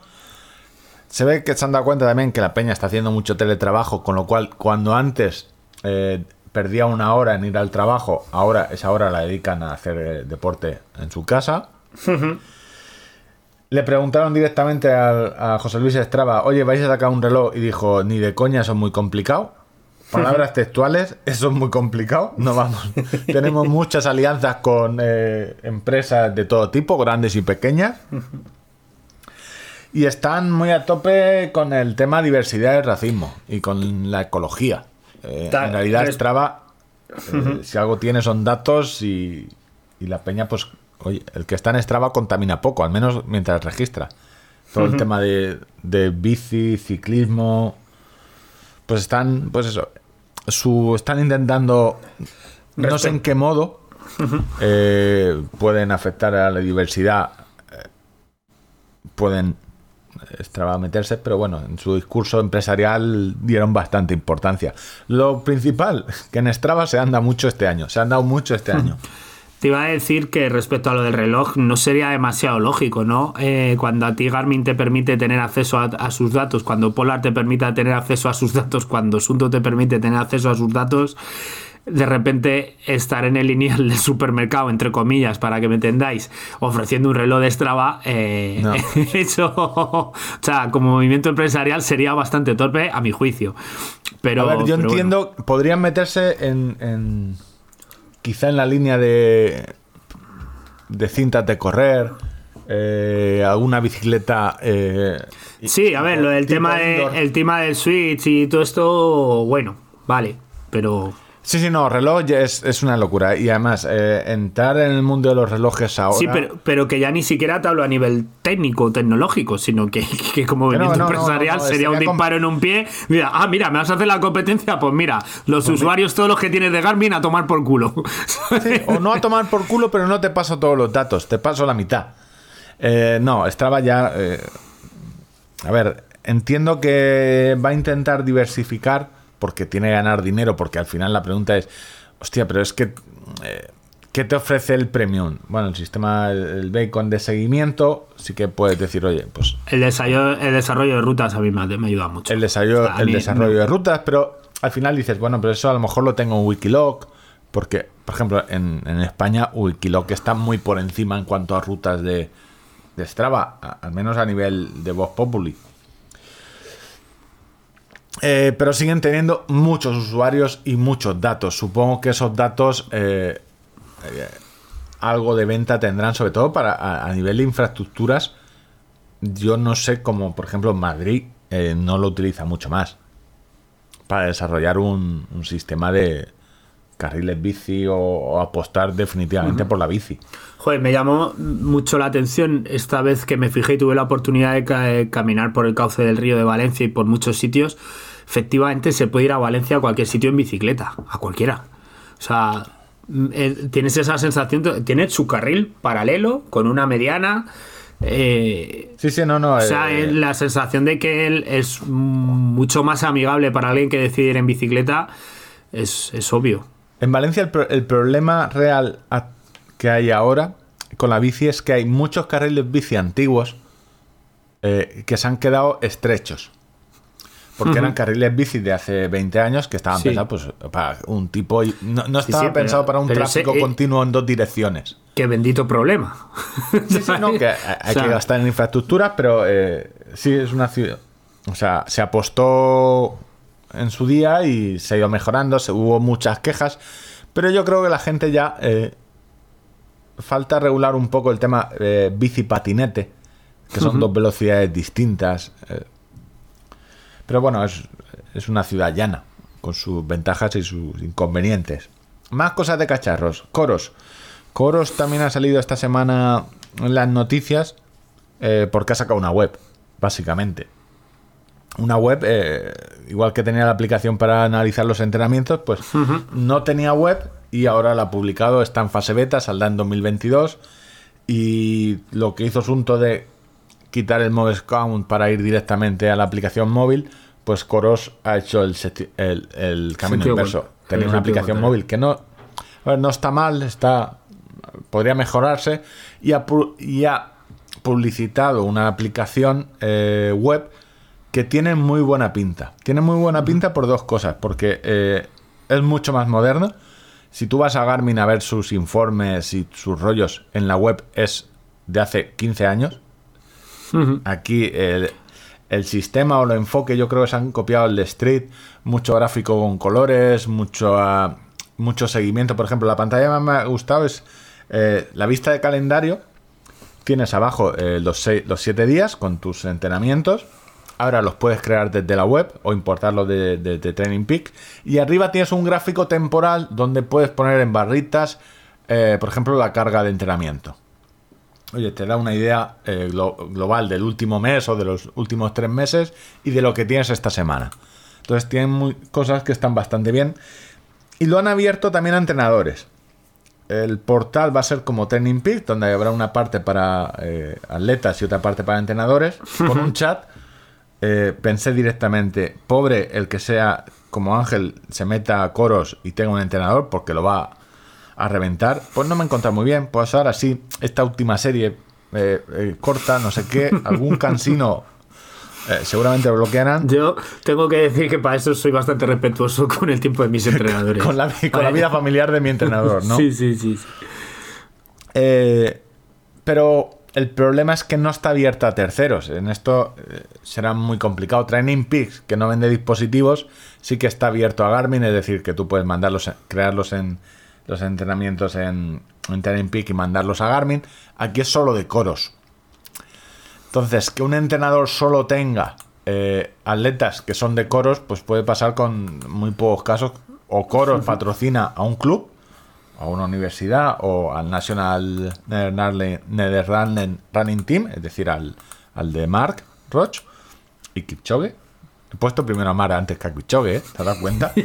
Speaker 3: Se ve que se han dado cuenta también que la peña está haciendo mucho teletrabajo, con lo cual cuando antes eh, perdía una hora en ir al trabajo, ahora esa hora la dedican a hacer eh, deporte en su casa. Le preguntaron directamente al- a, José Luis Estraba, oye, vais a sacar un reloj y dijo, ni de coña, eso es muy complicado. Palabras textuales, eso es muy complicado. No vamos. Tenemos muchas alianzas con eh, empresas de todo tipo, grandes y pequeñas. Y están muy a tope con el tema diversidad y racismo y con la ecología. Eh, en realidad, Strava, eh, si algo tiene son datos y, y la peña, pues, oye, el que está en Strava contamina poco, al menos mientras registra. Todo el tema de, de bici, ciclismo, pues están, pues eso, su, están intentando, no sé en qué modo, eh, pueden afectar a la diversidad, eh, pueden Strava meterse, pero bueno, en su discurso empresarial dieron bastante importancia. Lo principal, que en Strava se anda mucho este año, se han dado mucho este año.
Speaker 1: Te iba a decir que respecto a lo del reloj no sería demasiado lógico, ¿no? Eh, cuando a ti Garmin te permite tener acceso a, a sus datos, cuando Polar te permite tener acceso a sus datos, cuando Sunto te permite tener acceso a sus datos, de repente estar en el lineal del supermercado, entre comillas, para que me entendáis, ofreciendo un reloj de Strava, eh,
Speaker 3: No.
Speaker 1: eso, o sea, como movimiento empresarial sería bastante torpe a mi juicio. Pero,
Speaker 3: A ver, yo
Speaker 1: pero bueno.
Speaker 3: entiendo, podrían meterse en, en- quizá en la línea de de cintas de correr, eh, alguna bicicleta. eh,
Speaker 1: Sí, a ver, lo del tema, de- el tema del Switch y todo esto, bueno, vale, pero
Speaker 3: Sí, sí, no, reloj es, es una locura. Y además, eh, entrar en el mundo de los relojes ahora.
Speaker 1: sí, pero, pero que ya ni siquiera te hablo a nivel técnico, tecnológico, sino que, que como
Speaker 3: Que
Speaker 1: movimiento
Speaker 3: no, no,
Speaker 1: empresarial
Speaker 3: no,
Speaker 1: sería un disparo en un pie. Mira, ah, mira, me vas a hacer la competencia, pues mira, los usuarios todos los que tienes de Garmin a tomar por culo.
Speaker 3: Sí, o no a tomar por culo, pero no te paso todos los datos, te paso la mitad. Eh, no, estaba ya. eh, a ver, entiendo que va a intentar diversificar porque tiene que ganar dinero, porque al final la pregunta es: hostia, pero es que. eh, ¿Qué te ofrece el premium? Bueno, el sistema, el bacon de seguimiento, sí que puedes decir, oye, pues
Speaker 1: el, desarrollo, el desarrollo de rutas a mí me, ayuda mucho.
Speaker 3: el desarrollo, el
Speaker 1: mí,
Speaker 3: desarrollo
Speaker 1: no.
Speaker 3: de rutas, pero al final dices, bueno, pero eso a lo mejor lo tengo en Wikiloc, porque, por ejemplo, en, en España Wikiloc está muy por encima en cuanto a rutas de, de Strava, a- al menos a nivel de Voz Populi. Eh, pero siguen teniendo muchos usuarios y muchos datos. Supongo que esos datos eh, eh, algo de venta tendrán, sobre todo para a, nivel de infraestructuras. Yo no sé cómo, por ejemplo, Madrid no lo utiliza mucho más para desarrollar un sistema de, carriles bici o, o apostar definitivamente por la bici.
Speaker 1: Joder, me llamó mucho la atención esta vez que me fijé y tuve la oportunidad de ca- eh, caminar por el cauce del río de Valencia y por muchos sitios. Efectivamente, se puede ir a Valencia a cualquier sitio en bicicleta, a cualquiera. O sea, mm, eh, tienes esa sensación, tiene su carril paralelo con una mediana. eh,
Speaker 3: Sí, sí, no, no.
Speaker 1: o sea,
Speaker 3: eh,
Speaker 1: la sensación de que él es mucho más amigable para alguien que decide ir en bicicleta es, es obvio.
Speaker 3: En Valencia el, pro- el problema real que hay ahora con la bici es que hay muchos carriles bici antiguos eh, que se han quedado estrechos. Porque eran carriles bici de hace 20 años que estaban
Speaker 1: Sí.
Speaker 3: pensados pues, para un tipo... y- No, no estaba
Speaker 1: sí,
Speaker 3: pensado para un
Speaker 1: ese-
Speaker 3: tráfico
Speaker 1: eh,
Speaker 3: continuo en dos direcciones.
Speaker 1: Qué bendito problema.
Speaker 3: Sí, sí, no, que hay hay
Speaker 1: O sea,
Speaker 3: que gastar en infraestructuras, pero eh, sí es una ciudad. O sea, se apostó en su día y se ha ido mejorando, se, hubo muchas quejas, pero yo creo que la gente ya eh, falta regular un poco el tema eh, bici-patinete, que son dos velocidades distintas. eh. pero bueno, es, es una ciudad llana, con sus ventajas y sus inconvenientes. Más cosas de cacharros. Coros. Coros también ha salido esta semana en las noticias eh, porque ha sacado una web, básicamente. Una web, eh, igual que tenía la aplicación para analizar los entrenamientos, pues no tenía web y ahora la ha publicado, está en fase beta, saldrá en 2022 y lo que hizo Asunto de quitar el Move Count para ir directamente a la aplicación móvil, pues Coros ha hecho el, seti- el- el camino
Speaker 1: Sentido
Speaker 3: inverso.
Speaker 1: con-
Speaker 3: Tenía una aplicación móvil que no, a ver, no está mal, está podría mejorarse y ha, y ha publicitado una aplicación eh, web que tiene muy buena pinta. Tiene muy buena pinta por dos cosas, porque eh, es mucho más moderno. Si tú vas a Garmin a ver sus informes y sus rollos en la web es de hace 15 años. Aquí el, el sistema o el enfoque yo creo que se han copiado el de Street, mucho gráfico con colores, mucho, ah, mucho seguimiento. Por ejemplo, la pantalla que más me ha gustado es eh, la vista de calendario. Tienes abajo eh, los, seis- los siete días con tus entrenamientos. Ahora los puedes crear desde la web o importarlos de, de- de Training Peak. Y arriba tienes un gráfico temporal donde puedes poner en barritas, eh, por ejemplo, la carga de entrenamiento. Oye, te da una idea eh, glo- global del último mes o de los últimos tres meses y de lo que tienes esta semana. Entonces tienen muy- cosas que están bastante bien. Y lo han abierto también a entrenadores. El portal va a ser como Training Peak, donde habrá una parte para eh, atletas y otra parte para entrenadores, con un chat. Eh, pensé directamente, pobre el que sea como Ángel, se meta a coros y tenga un entrenador, porque lo va a reventar. Pues no me he encontrado muy bien. Pues ahora sí, esta última serie eh, eh, corta, no sé qué, algún cansino eh, seguramente lo bloquearán.
Speaker 1: Yo tengo que decir que para eso soy bastante respetuoso con el tiempo de mis entrenadores.
Speaker 3: Con la, con la vida familiar de mi entrenador, ¿no?
Speaker 1: Sí, sí, sí. sí.
Speaker 3: Pero el problema es que no está abierta a terceros. En esto eh, será muy complicado. Training Peaks, que no vende dispositivos, sí que está abierto a Garmin, es decir, que tú puedes mandarlos, crearlos en los entrenamientos en, en Training Peak y mandarlos a Garmin. Aquí es solo de coros. Entonces, que un entrenador solo tenga eh, atletas que son de coros, pues puede pasar con muy pocos casos. O coros patrocina a un club a una universidad o al National Netherlands Running Team, es decir, al, al de Mark Roch y Kipchoge. He puesto primero a Mark antes que a Kipchoge, ¿eh? ¿te dado cuenta?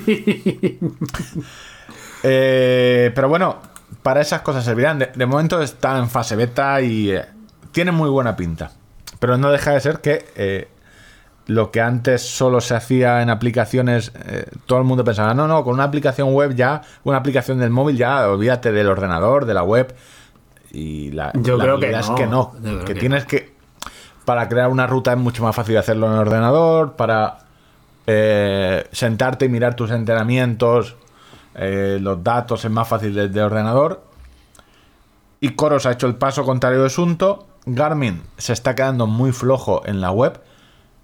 Speaker 3: Eh, pero bueno, para esas cosas servirán. De, de momento está en fase beta y eh, tiene muy buena pinta. Pero no deja de ser que eh, lo que antes solo se hacía en aplicaciones, eh, todo el mundo pensaba, no, no, con una aplicación web ya, una aplicación del móvil ya, olvídate del ordenador, de la web. Y la,
Speaker 1: Yo
Speaker 3: la
Speaker 1: creo que no,
Speaker 3: es que no,
Speaker 1: yo
Speaker 3: que
Speaker 1: que
Speaker 3: tienes que... Para crear una ruta es mucho más fácil hacerlo en el ordenador, para eh, sentarte y mirar tus entrenamientos, eh, los datos es más fácil desde ordenador. Y Coros ha hecho el paso contrario de asunto. Garmin se está quedando muy flojo en la web.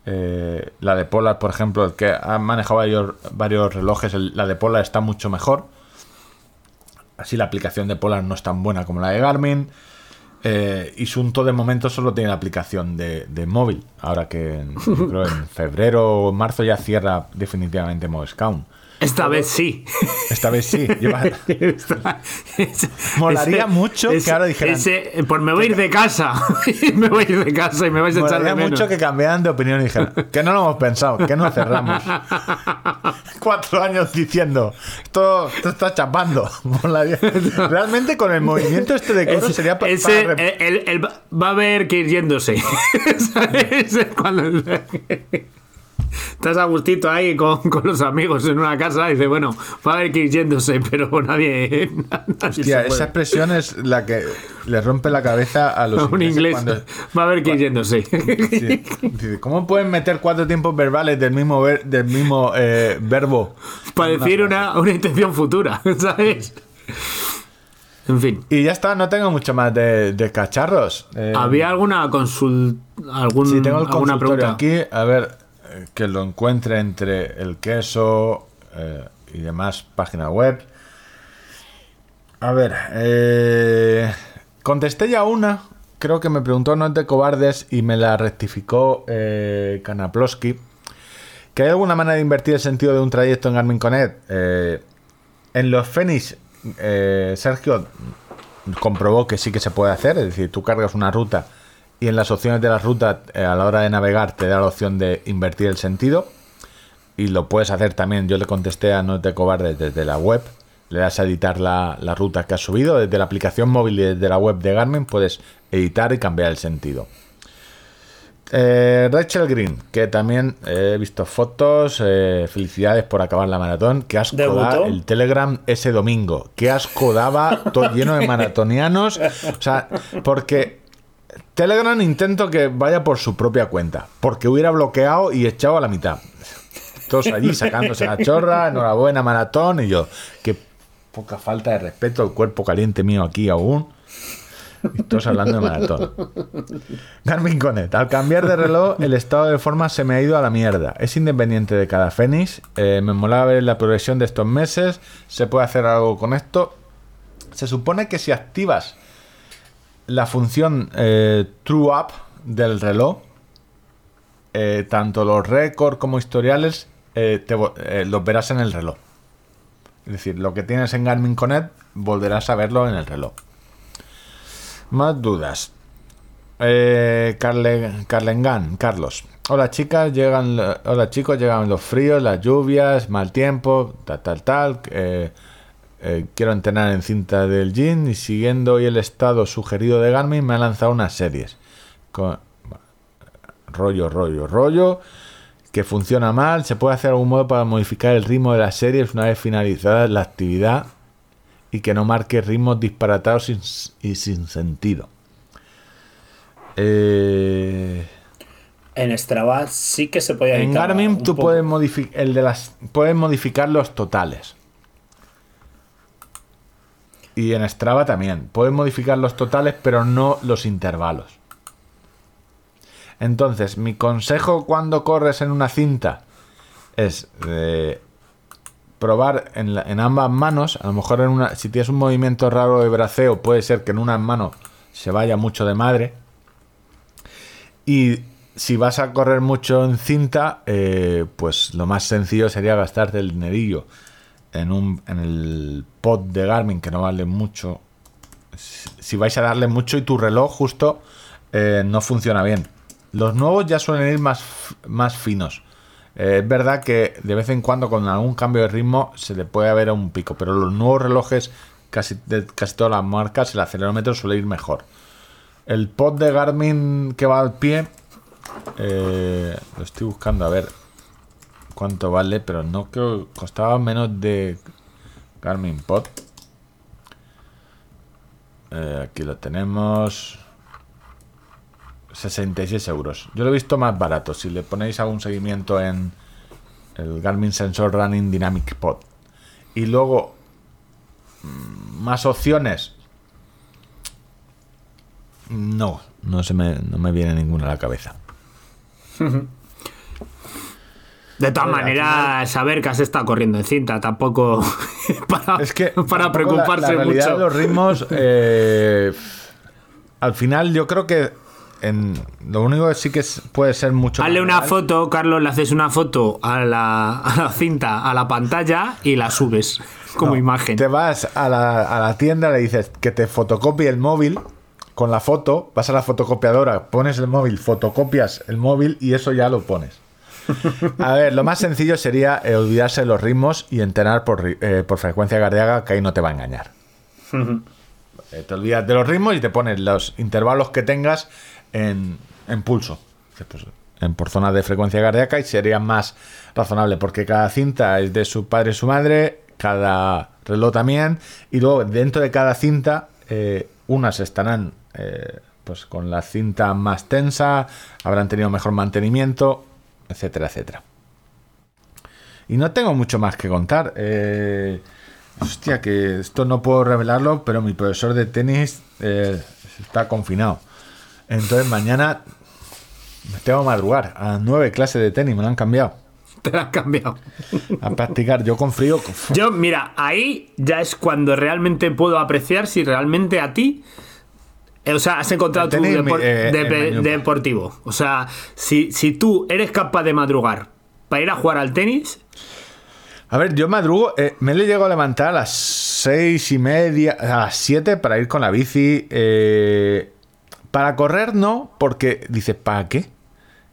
Speaker 3: Eh, la de Polar, por ejemplo, el que ha manejado varios, varios relojes, el- la de Polar está mucho mejor. Así la aplicación de Polar no es tan buena como la de Garmin. Eh, y Sunto de momento solo tiene la aplicación de, de móvil. Ahora que en, yo creo en febrero o marzo ya cierra definitivamente Count.
Speaker 1: Esta vez sí.
Speaker 3: Esta vez sí. Lleva-
Speaker 1: Esta- ese-
Speaker 3: Molaría mucho que ahora dijeran-
Speaker 1: ese- pues me voy a ir de casa. me voy a ir de casa y me vais a echar de
Speaker 3: Molaría
Speaker 1: menos.
Speaker 3: mucho que cambiaran de opinión y dijeran que no lo hemos pensado, que no cerramos. Cuatro años diciendo esto, esto está chapando. Molaría- Realmente con el movimiento este de coro
Speaker 1: Ese-
Speaker 3: sería pa-
Speaker 1: ese-
Speaker 3: para rep-
Speaker 1: el- el- el- va a haber que ir yéndose. ¿Sabes? Cuando estás a gustito ahí con, con los amigos en una casa, dice, bueno, va a haber que ir yéndose, pero nadie. nadie
Speaker 3: Hostia, esa expresión es la que le rompe la cabeza a los
Speaker 1: un inglés
Speaker 3: cuando-
Speaker 1: va a haber que ir yéndose.
Speaker 3: Sí. Dice, ¿Cómo pueden meter cuatro tiempos verbales del mismo, ver- del mismo eh, verbo?
Speaker 1: Para decir una, una intención futura, ¿sabes? En fin.
Speaker 3: Y ya está, no tengo mucho más de, de cacharros. Eh,
Speaker 1: ¿Había alguna consulta? Algún,
Speaker 3: Sí, tengo el
Speaker 1: alguna pregunta?
Speaker 3: aquí, a ver, que lo encuentre entre el queso eh, y demás página web. A ver, eh, contesté ya una, creo que me preguntó no es de cobardes y me la rectificó eh. ¿Que hay alguna manera de invertir el sentido de un trayecto en Garmin Connect? Eh, en los Fenix, Sergio comprobó que sí que se puede hacer, es decir, tú cargas una ruta y en las opciones de la ruta eh, a la hora de navegar te da la opción de invertir el sentido. Y lo puedes hacer también, yo le contesté a No te cobardes desde la web, le das a editar la, la ruta que has subido, desde la aplicación móvil y desde la web de Garmin puedes editar y cambiar el sentido. Eh, Rachel Green, que también eh, he visto fotos, eh, felicidades por acabar la maratón, que asco
Speaker 6: ¿Debutó?
Speaker 3: da el Telegram ese domingo, que asco daba todo lleno de maratonianos, o sea, porque Telegram intento que vaya por su propia cuenta, porque hubiera bloqueado y echado a la mitad. Todos allí sacándose la chorra, enhorabuena maratón, y yo, qué poca falta de respeto al cuerpo caliente mío aquí aún. Y todos hablando de maratón. Garmin Connect. Al cambiar de reloj, el estado de forma se me ha ido a la mierda. Es independiente de cada Fénix. Eh, me molaba ver la progresión de estos meses. Se puede hacer algo con esto. Se supone que si activas la función eh, True Up del reloj, eh, tanto los récords como historiales eh, eh, los verás en el reloj. Es decir, lo que tienes en Garmin Connect volverás a verlo en el reloj. Más dudas. Carle- Carlengan, Carlos. Hola chicas, llegan, hola chicos, llegan los fríos, las lluvias, mal tiempo, tal, tal, tal. Eh, quiero entrenar en cinta del gym y siguiendo hoy el estado sugerido de Garmin me ha lanzado unas series. Con, rollo, rollo, rollo. Que funciona mal. Se puede hacer algún modo para modificar el ritmo de las series una vez finalizada la actividad y que no marque ritmos disparatados sin- y sin sentido. Eh,
Speaker 6: En Strava sí que se podía
Speaker 3: en Garmin tú puedes, modifi- el de las, puedes modificar los totales. Y en Strava también. Puedes modificar los totales, pero no los intervalos. Entonces, mi consejo cuando corres en una cinta es eh, probar en, ambas manos. A lo mejor en una, si tienes un movimiento raro de braceo, puede ser que en una mano se vaya mucho de madre. Y si vas a correr mucho en cinta, eh, pues lo más sencillo sería gastarte el dinerillo en, un, en el pod de Garmin, que no vale mucho. Si, vais a darle mucho y tu reloj justo eh, no funciona bien. Los nuevos ya suelen ir más, más finos. Eh, es verdad que de vez en cuando con algún cambio de ritmo se le puede haber un pico, pero los nuevos relojes, casi, casi todas las marcas, el acelerómetro suele ir mejor. El pod de Garmin que va al pie, eh, lo estoy buscando a ver cuánto vale, pero no creo costaba menos de Garmin Pod. Eh, aquí lo tenemos. 66 euros. Yo lo he visto más barato. Si le ponéis algún seguimiento en el Garmin Sensor Running Dynamic Pod. Y luego, mm, más opciones. No, no, se me, no me viene ninguna a la cabeza.
Speaker 1: De todas
Speaker 3: Oye,
Speaker 1: maneras, saber que has estado corriendo en cinta tampoco para,
Speaker 3: Es que
Speaker 1: para preocuparse
Speaker 3: la, la realidad
Speaker 1: mucho.
Speaker 3: de los ritmos, eh, al final yo creo que en, lo único que sí que es- puede ser mucho
Speaker 1: Hazle una
Speaker 3: real.
Speaker 1: foto, Carlos, le haces una foto a la, a la cinta, a la pantalla y la subes como
Speaker 3: No,
Speaker 1: imagen.
Speaker 3: Te vas a la, a la tienda, le dices que te fotocopie el móvil con la foto, vas a la fotocopiadora, pones el móvil, fotocopias el móvil y eso ya lo pones. A ver, lo más sencillo sería eh, olvidarse de los ritmos y entrenar por, eh, por frecuencia cardíaca, que ahí no te va a engañar. Eh, te olvidas de los ritmos y te pones los intervalos que tengas en, en pulso. Pues, en por zona de frecuencia cardíaca y sería más razonable porque cada cinta es de su padre y su madre, cada reloj también, y luego dentro de cada cinta eh, unas estarán pues con la cinta más tensa, habrán tenido mejor mantenimiento, etcétera, etcétera. Y no tengo mucho más que contar. Eh, hostia, que esto no puedo revelarlo, pero mi profesor de tenis eh, está confinado. Entonces mañana me tengo que madrugar a nueve clases de tenis, me lo han cambiado.
Speaker 1: Te la has cambiado.
Speaker 3: A practicar, yo con frío.
Speaker 1: Yo, mira, ahí ya es cuando realmente puedo apreciar si realmente a ti. Eh, O sea, has encontrado tu depor-
Speaker 3: eh,
Speaker 1: de- deportivo. O sea, si, si tú eres capaz de madrugar para ir a jugar al tenis,
Speaker 3: A ver, yo madrugo, eh, me le llego a levantar a las seis y media, a las siete para ir con la bici. eh, para correr no, porque dices, ¿para qué?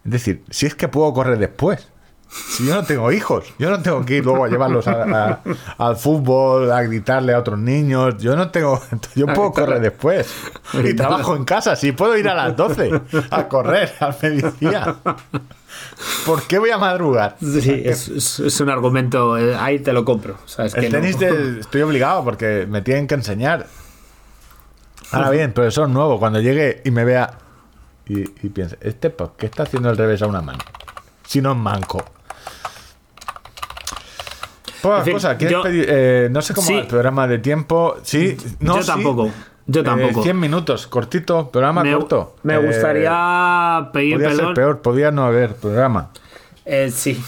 Speaker 3: Es decir, si es que puedo correr después. Si yo no tengo hijos, yo no tengo que ir luego a llevarlos a- a- al fútbol, a gritarle a otros niños. Yo no tengo. Yo puedo
Speaker 1: gritarle.
Speaker 3: correr después. Y trabajo en casa. Si puedo ir a las 12 a correr al mediodía. ¿Por qué voy a madrugar?
Speaker 1: sí, es, es- es un argumento. eh, ahí te lo compro. Que
Speaker 3: El
Speaker 1: no-
Speaker 3: tenis de- estoy obligado porque me tienen que enseñar. Ahora bien, profesor nuevo, cuando llegue y me vea y, y piense, ¿este por qué está haciendo el revés a una mano? Si no es manco. Poca cosa, ¿quieres
Speaker 1: yo-
Speaker 3: pedir? Eh, no sé cómo
Speaker 1: Sí.
Speaker 3: va el programa de tiempo. Sí, no,
Speaker 1: Yo
Speaker 3: sí.
Speaker 1: tampoco, yo
Speaker 3: Eh,
Speaker 1: tampoco.
Speaker 3: 100 minutos, cortito, programa
Speaker 1: me,
Speaker 3: corto.
Speaker 1: me
Speaker 3: Eh,
Speaker 1: gustaría pedir
Speaker 3: Podría ser
Speaker 1: perdón.
Speaker 3: peor, podría no haber programa.
Speaker 1: Eh, sí.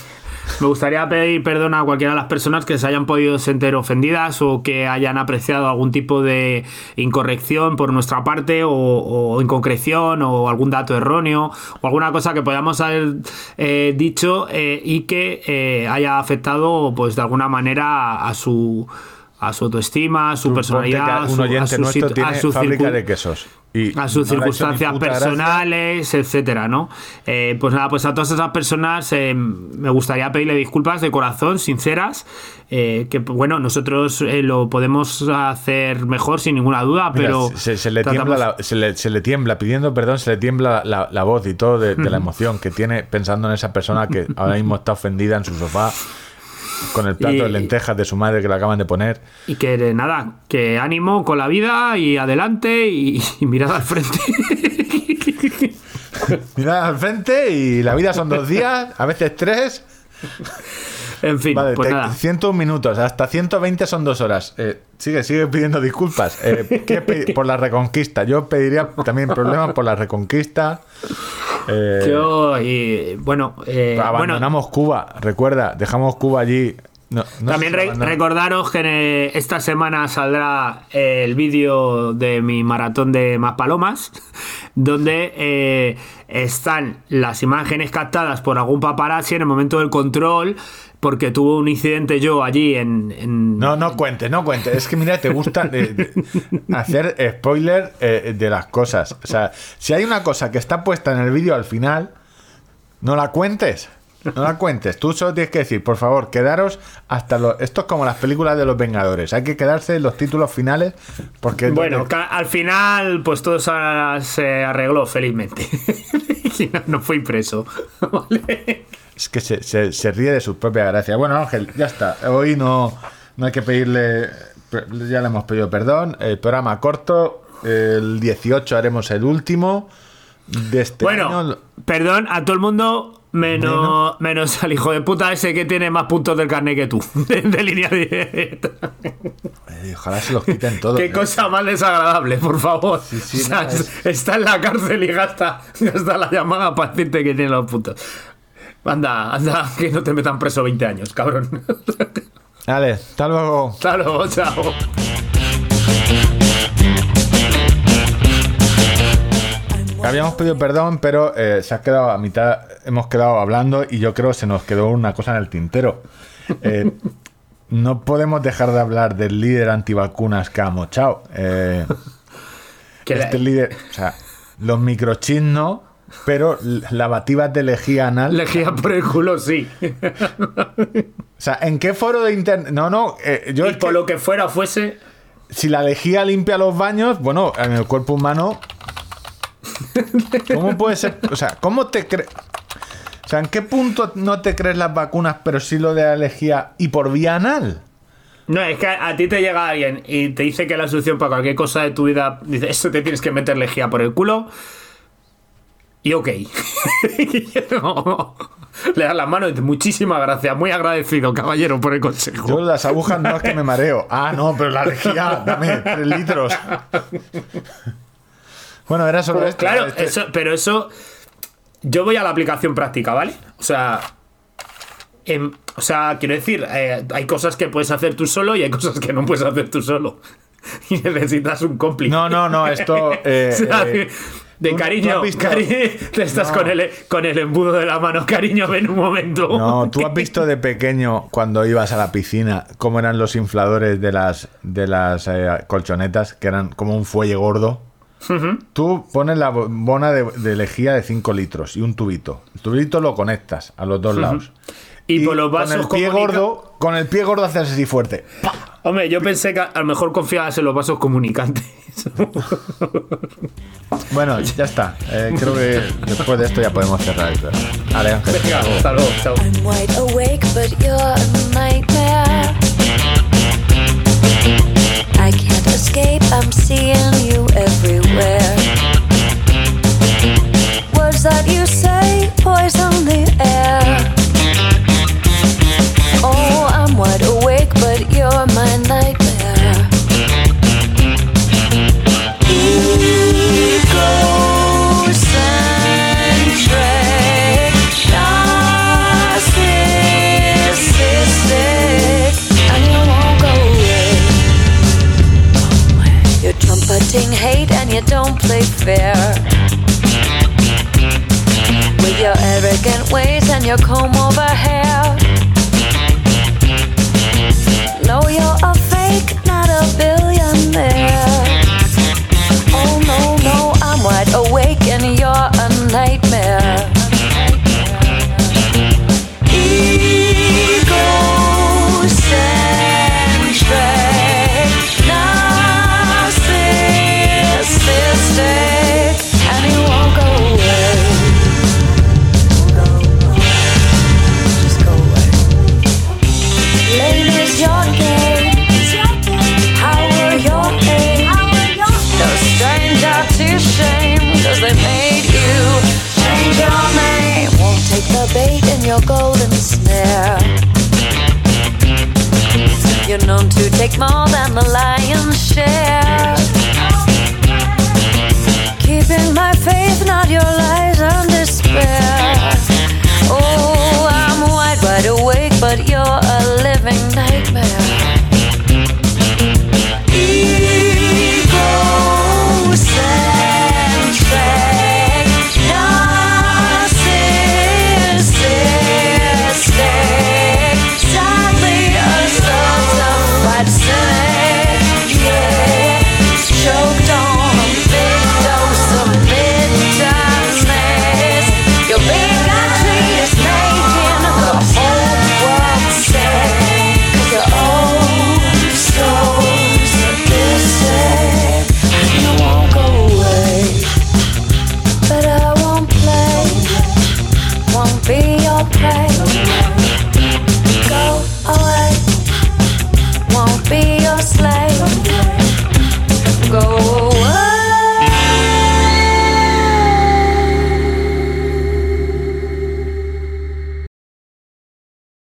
Speaker 1: Me gustaría pedir perdón a cualquiera de las personas que se hayan podido sentir ofendidas o que hayan apreciado algún tipo de incorrección por nuestra parte o, o inconcreción o algún dato erróneo o alguna cosa que podamos haber eh, dicho eh, y que eh, haya afectado pues de alguna manera a, su a su autoestima, a su
Speaker 3: Tú
Speaker 1: personalidad, a su- a
Speaker 3: oyente
Speaker 1: su
Speaker 3: nuestro
Speaker 1: situ-
Speaker 3: tiene
Speaker 1: a su
Speaker 3: fábrica
Speaker 1: circun-
Speaker 3: de quesos. Y
Speaker 1: a sus circunstancias
Speaker 3: gracia.
Speaker 1: personales, etcétera, ¿no? Eh, pues nada, pues a todas esas personas eh, me gustaría pedirle disculpas de corazón, sinceras, eh, que bueno, nosotros eh, lo podemos hacer mejor sin ninguna duda,
Speaker 3: Mira,
Speaker 1: pero
Speaker 3: se, se le
Speaker 1: tratamos-
Speaker 3: tiembla la- se, le, se le tiembla, pidiendo perdón, se le tiembla la, la voz y todo de, de la emoción que tiene pensando en esa persona que ahora mismo está ofendida en su sofá con el plato
Speaker 1: Y-
Speaker 3: de lentejas de su madre que le acaban de poner.
Speaker 1: y que nada, que ánimo con la vida y adelante y, y mirad al frente.
Speaker 3: Mira al frente y la vida son dos días, a veces tres.
Speaker 1: en fin,
Speaker 3: Vale,
Speaker 1: pues
Speaker 3: te-
Speaker 1: nada.
Speaker 3: 101 minutos, hasta 120 son dos horas. Eh, sigue, sigue pidiendo disculpas Eh, ¿qué pe- por la reconquista. Yo pediría también problemas por la reconquista. Eh,
Speaker 1: Yo, y, bueno, bueno,
Speaker 3: abandonamos Cuba, recuerda, dejamos Cuba allí. No, no
Speaker 1: También re- recordaros que esta semana saldrá el vídeo de mi maratón de más palomas, donde eh, están las imágenes captadas por algún paparazzi en el momento del control, porque tuvo un incidente yo allí en... en-
Speaker 3: No, no cuentes, no cuentes. Es que mira, te gusta eh, de- hacer spoiler eh, de las cosas. O sea, si hay una cosa que está puesta en el vídeo al final, no la cuentes. No la cuentes. Tú solo tienes que decir, por favor, quedaros hasta los. Esto es como las películas de los Vengadores. Hay que quedarse en los títulos finales porque.
Speaker 1: Bueno, al final, pues todo se arregló felizmente. no, no fue impreso. ¿vale?
Speaker 3: Es que se, se- se ríe de su propia gracia. Bueno, Ángel, ya está. Hoy no, no hay que pedirle. Ya le hemos pedido perdón. El programa corto. El 18 haremos el último de este
Speaker 1: Bueno,
Speaker 3: año.
Speaker 1: perdón a todo el mundo, menos, menos al hijo de puta ese que tiene más puntos del carnet que tú, de, de línea directa.
Speaker 3: Eh, ojalá se los quiten todos.
Speaker 1: Qué
Speaker 3: ¿eh?
Speaker 1: cosa más desagradable, por favor.
Speaker 3: sí,
Speaker 1: O sea,
Speaker 3: no, es-
Speaker 1: Está en la cárcel y gasta, gasta la llamada para decirte que tiene los puntos. Anda, anda, que no te metan preso 20 años, cabrón.
Speaker 3: Vale, hasta luego.
Speaker 1: Hasta luego, chao.
Speaker 3: Habíamos pedido perdón, pero eh, se ha quedado a mitad, hemos quedado hablando y yo creo que se nos quedó una cosa en el tintero. Eh, no podemos dejar de hablar del líder antivacunas que ha mochado. Eh,
Speaker 1: la-
Speaker 3: este líder, o sea, los microchips no, pero lavativas de lejía anal.
Speaker 1: Lejía por el culo, sí.
Speaker 3: O sea, ¿en qué foro de internet? No, no, eh, yo
Speaker 1: y por
Speaker 3: que-
Speaker 1: lo que fuera fuese.
Speaker 3: si la lejía limpia los baños, bueno, en el cuerpo humano. ¿Cómo puede ser? O sea, ¿cómo te crees? O sea, ¿en qué punto no te crees las vacunas, pero sí lo de la lejía y por vía anal?
Speaker 1: No, es que a, a ti te llega alguien y te dice que la solución para cualquier cosa de tu vida. Dice, eso te tienes que meter lejía por el culo. Y ok. No. Le das la mano y dice, muchísimas gracias, muy agradecido, caballero, por el consejo.
Speaker 3: Yo las agujas no es que me mareo. Ah, no, pero la lejía, dame tres litros. Bueno, era solo esto.
Speaker 1: Claro,
Speaker 3: este-
Speaker 1: eso, pero eso. Yo voy a la aplicación práctica, ¿vale? O sea. em, o sea, quiero decir, eh, hay cosas que puedes hacer tú solo y hay cosas que no puedes hacer tú solo. Y necesitas un cómplice.
Speaker 3: No, no, no, esto. eh,
Speaker 1: O sea,
Speaker 3: eh,
Speaker 1: de
Speaker 3: ¿tú- tú
Speaker 1: cariño,
Speaker 3: visto-
Speaker 1: cari- te estás
Speaker 3: No.
Speaker 1: con, el, con el embudo de la mano, cariño, ven un momento.
Speaker 3: No, tú has visto de pequeño cuando ibas a la piscina cómo eran los infladores de las de las eh, colchonetas que eran como un fuelle gordo. Tú pones la bombona de, de lejía de 5 litros y un tubito. El tubito lo conectas a los dos lados.
Speaker 1: Y por los vasos
Speaker 3: con el pie
Speaker 1: comunica-
Speaker 3: gordo, con el pie gordo haces así fuerte.
Speaker 1: Hombre, yo pensé que a lo mejor confiabas en los vasos comunicantes.
Speaker 3: Bueno, ya está. Eh, creo que después de esto ya podemos cerrar esto. Vale, Ángel.
Speaker 1: Venga, hasta luego, chao.
Speaker 2: I'm wide awake, but you're a nightmare. I can't escape, I'm seeing you everywhere. Words that you say poison the air. Trumpeting hate and you don't play fair. With your arrogant ways and your comb over hair. Take more than the lion's share. Keeping my faith, not your lies and despair. Oh, I'm wide, wide awake, but you're a living nightmare.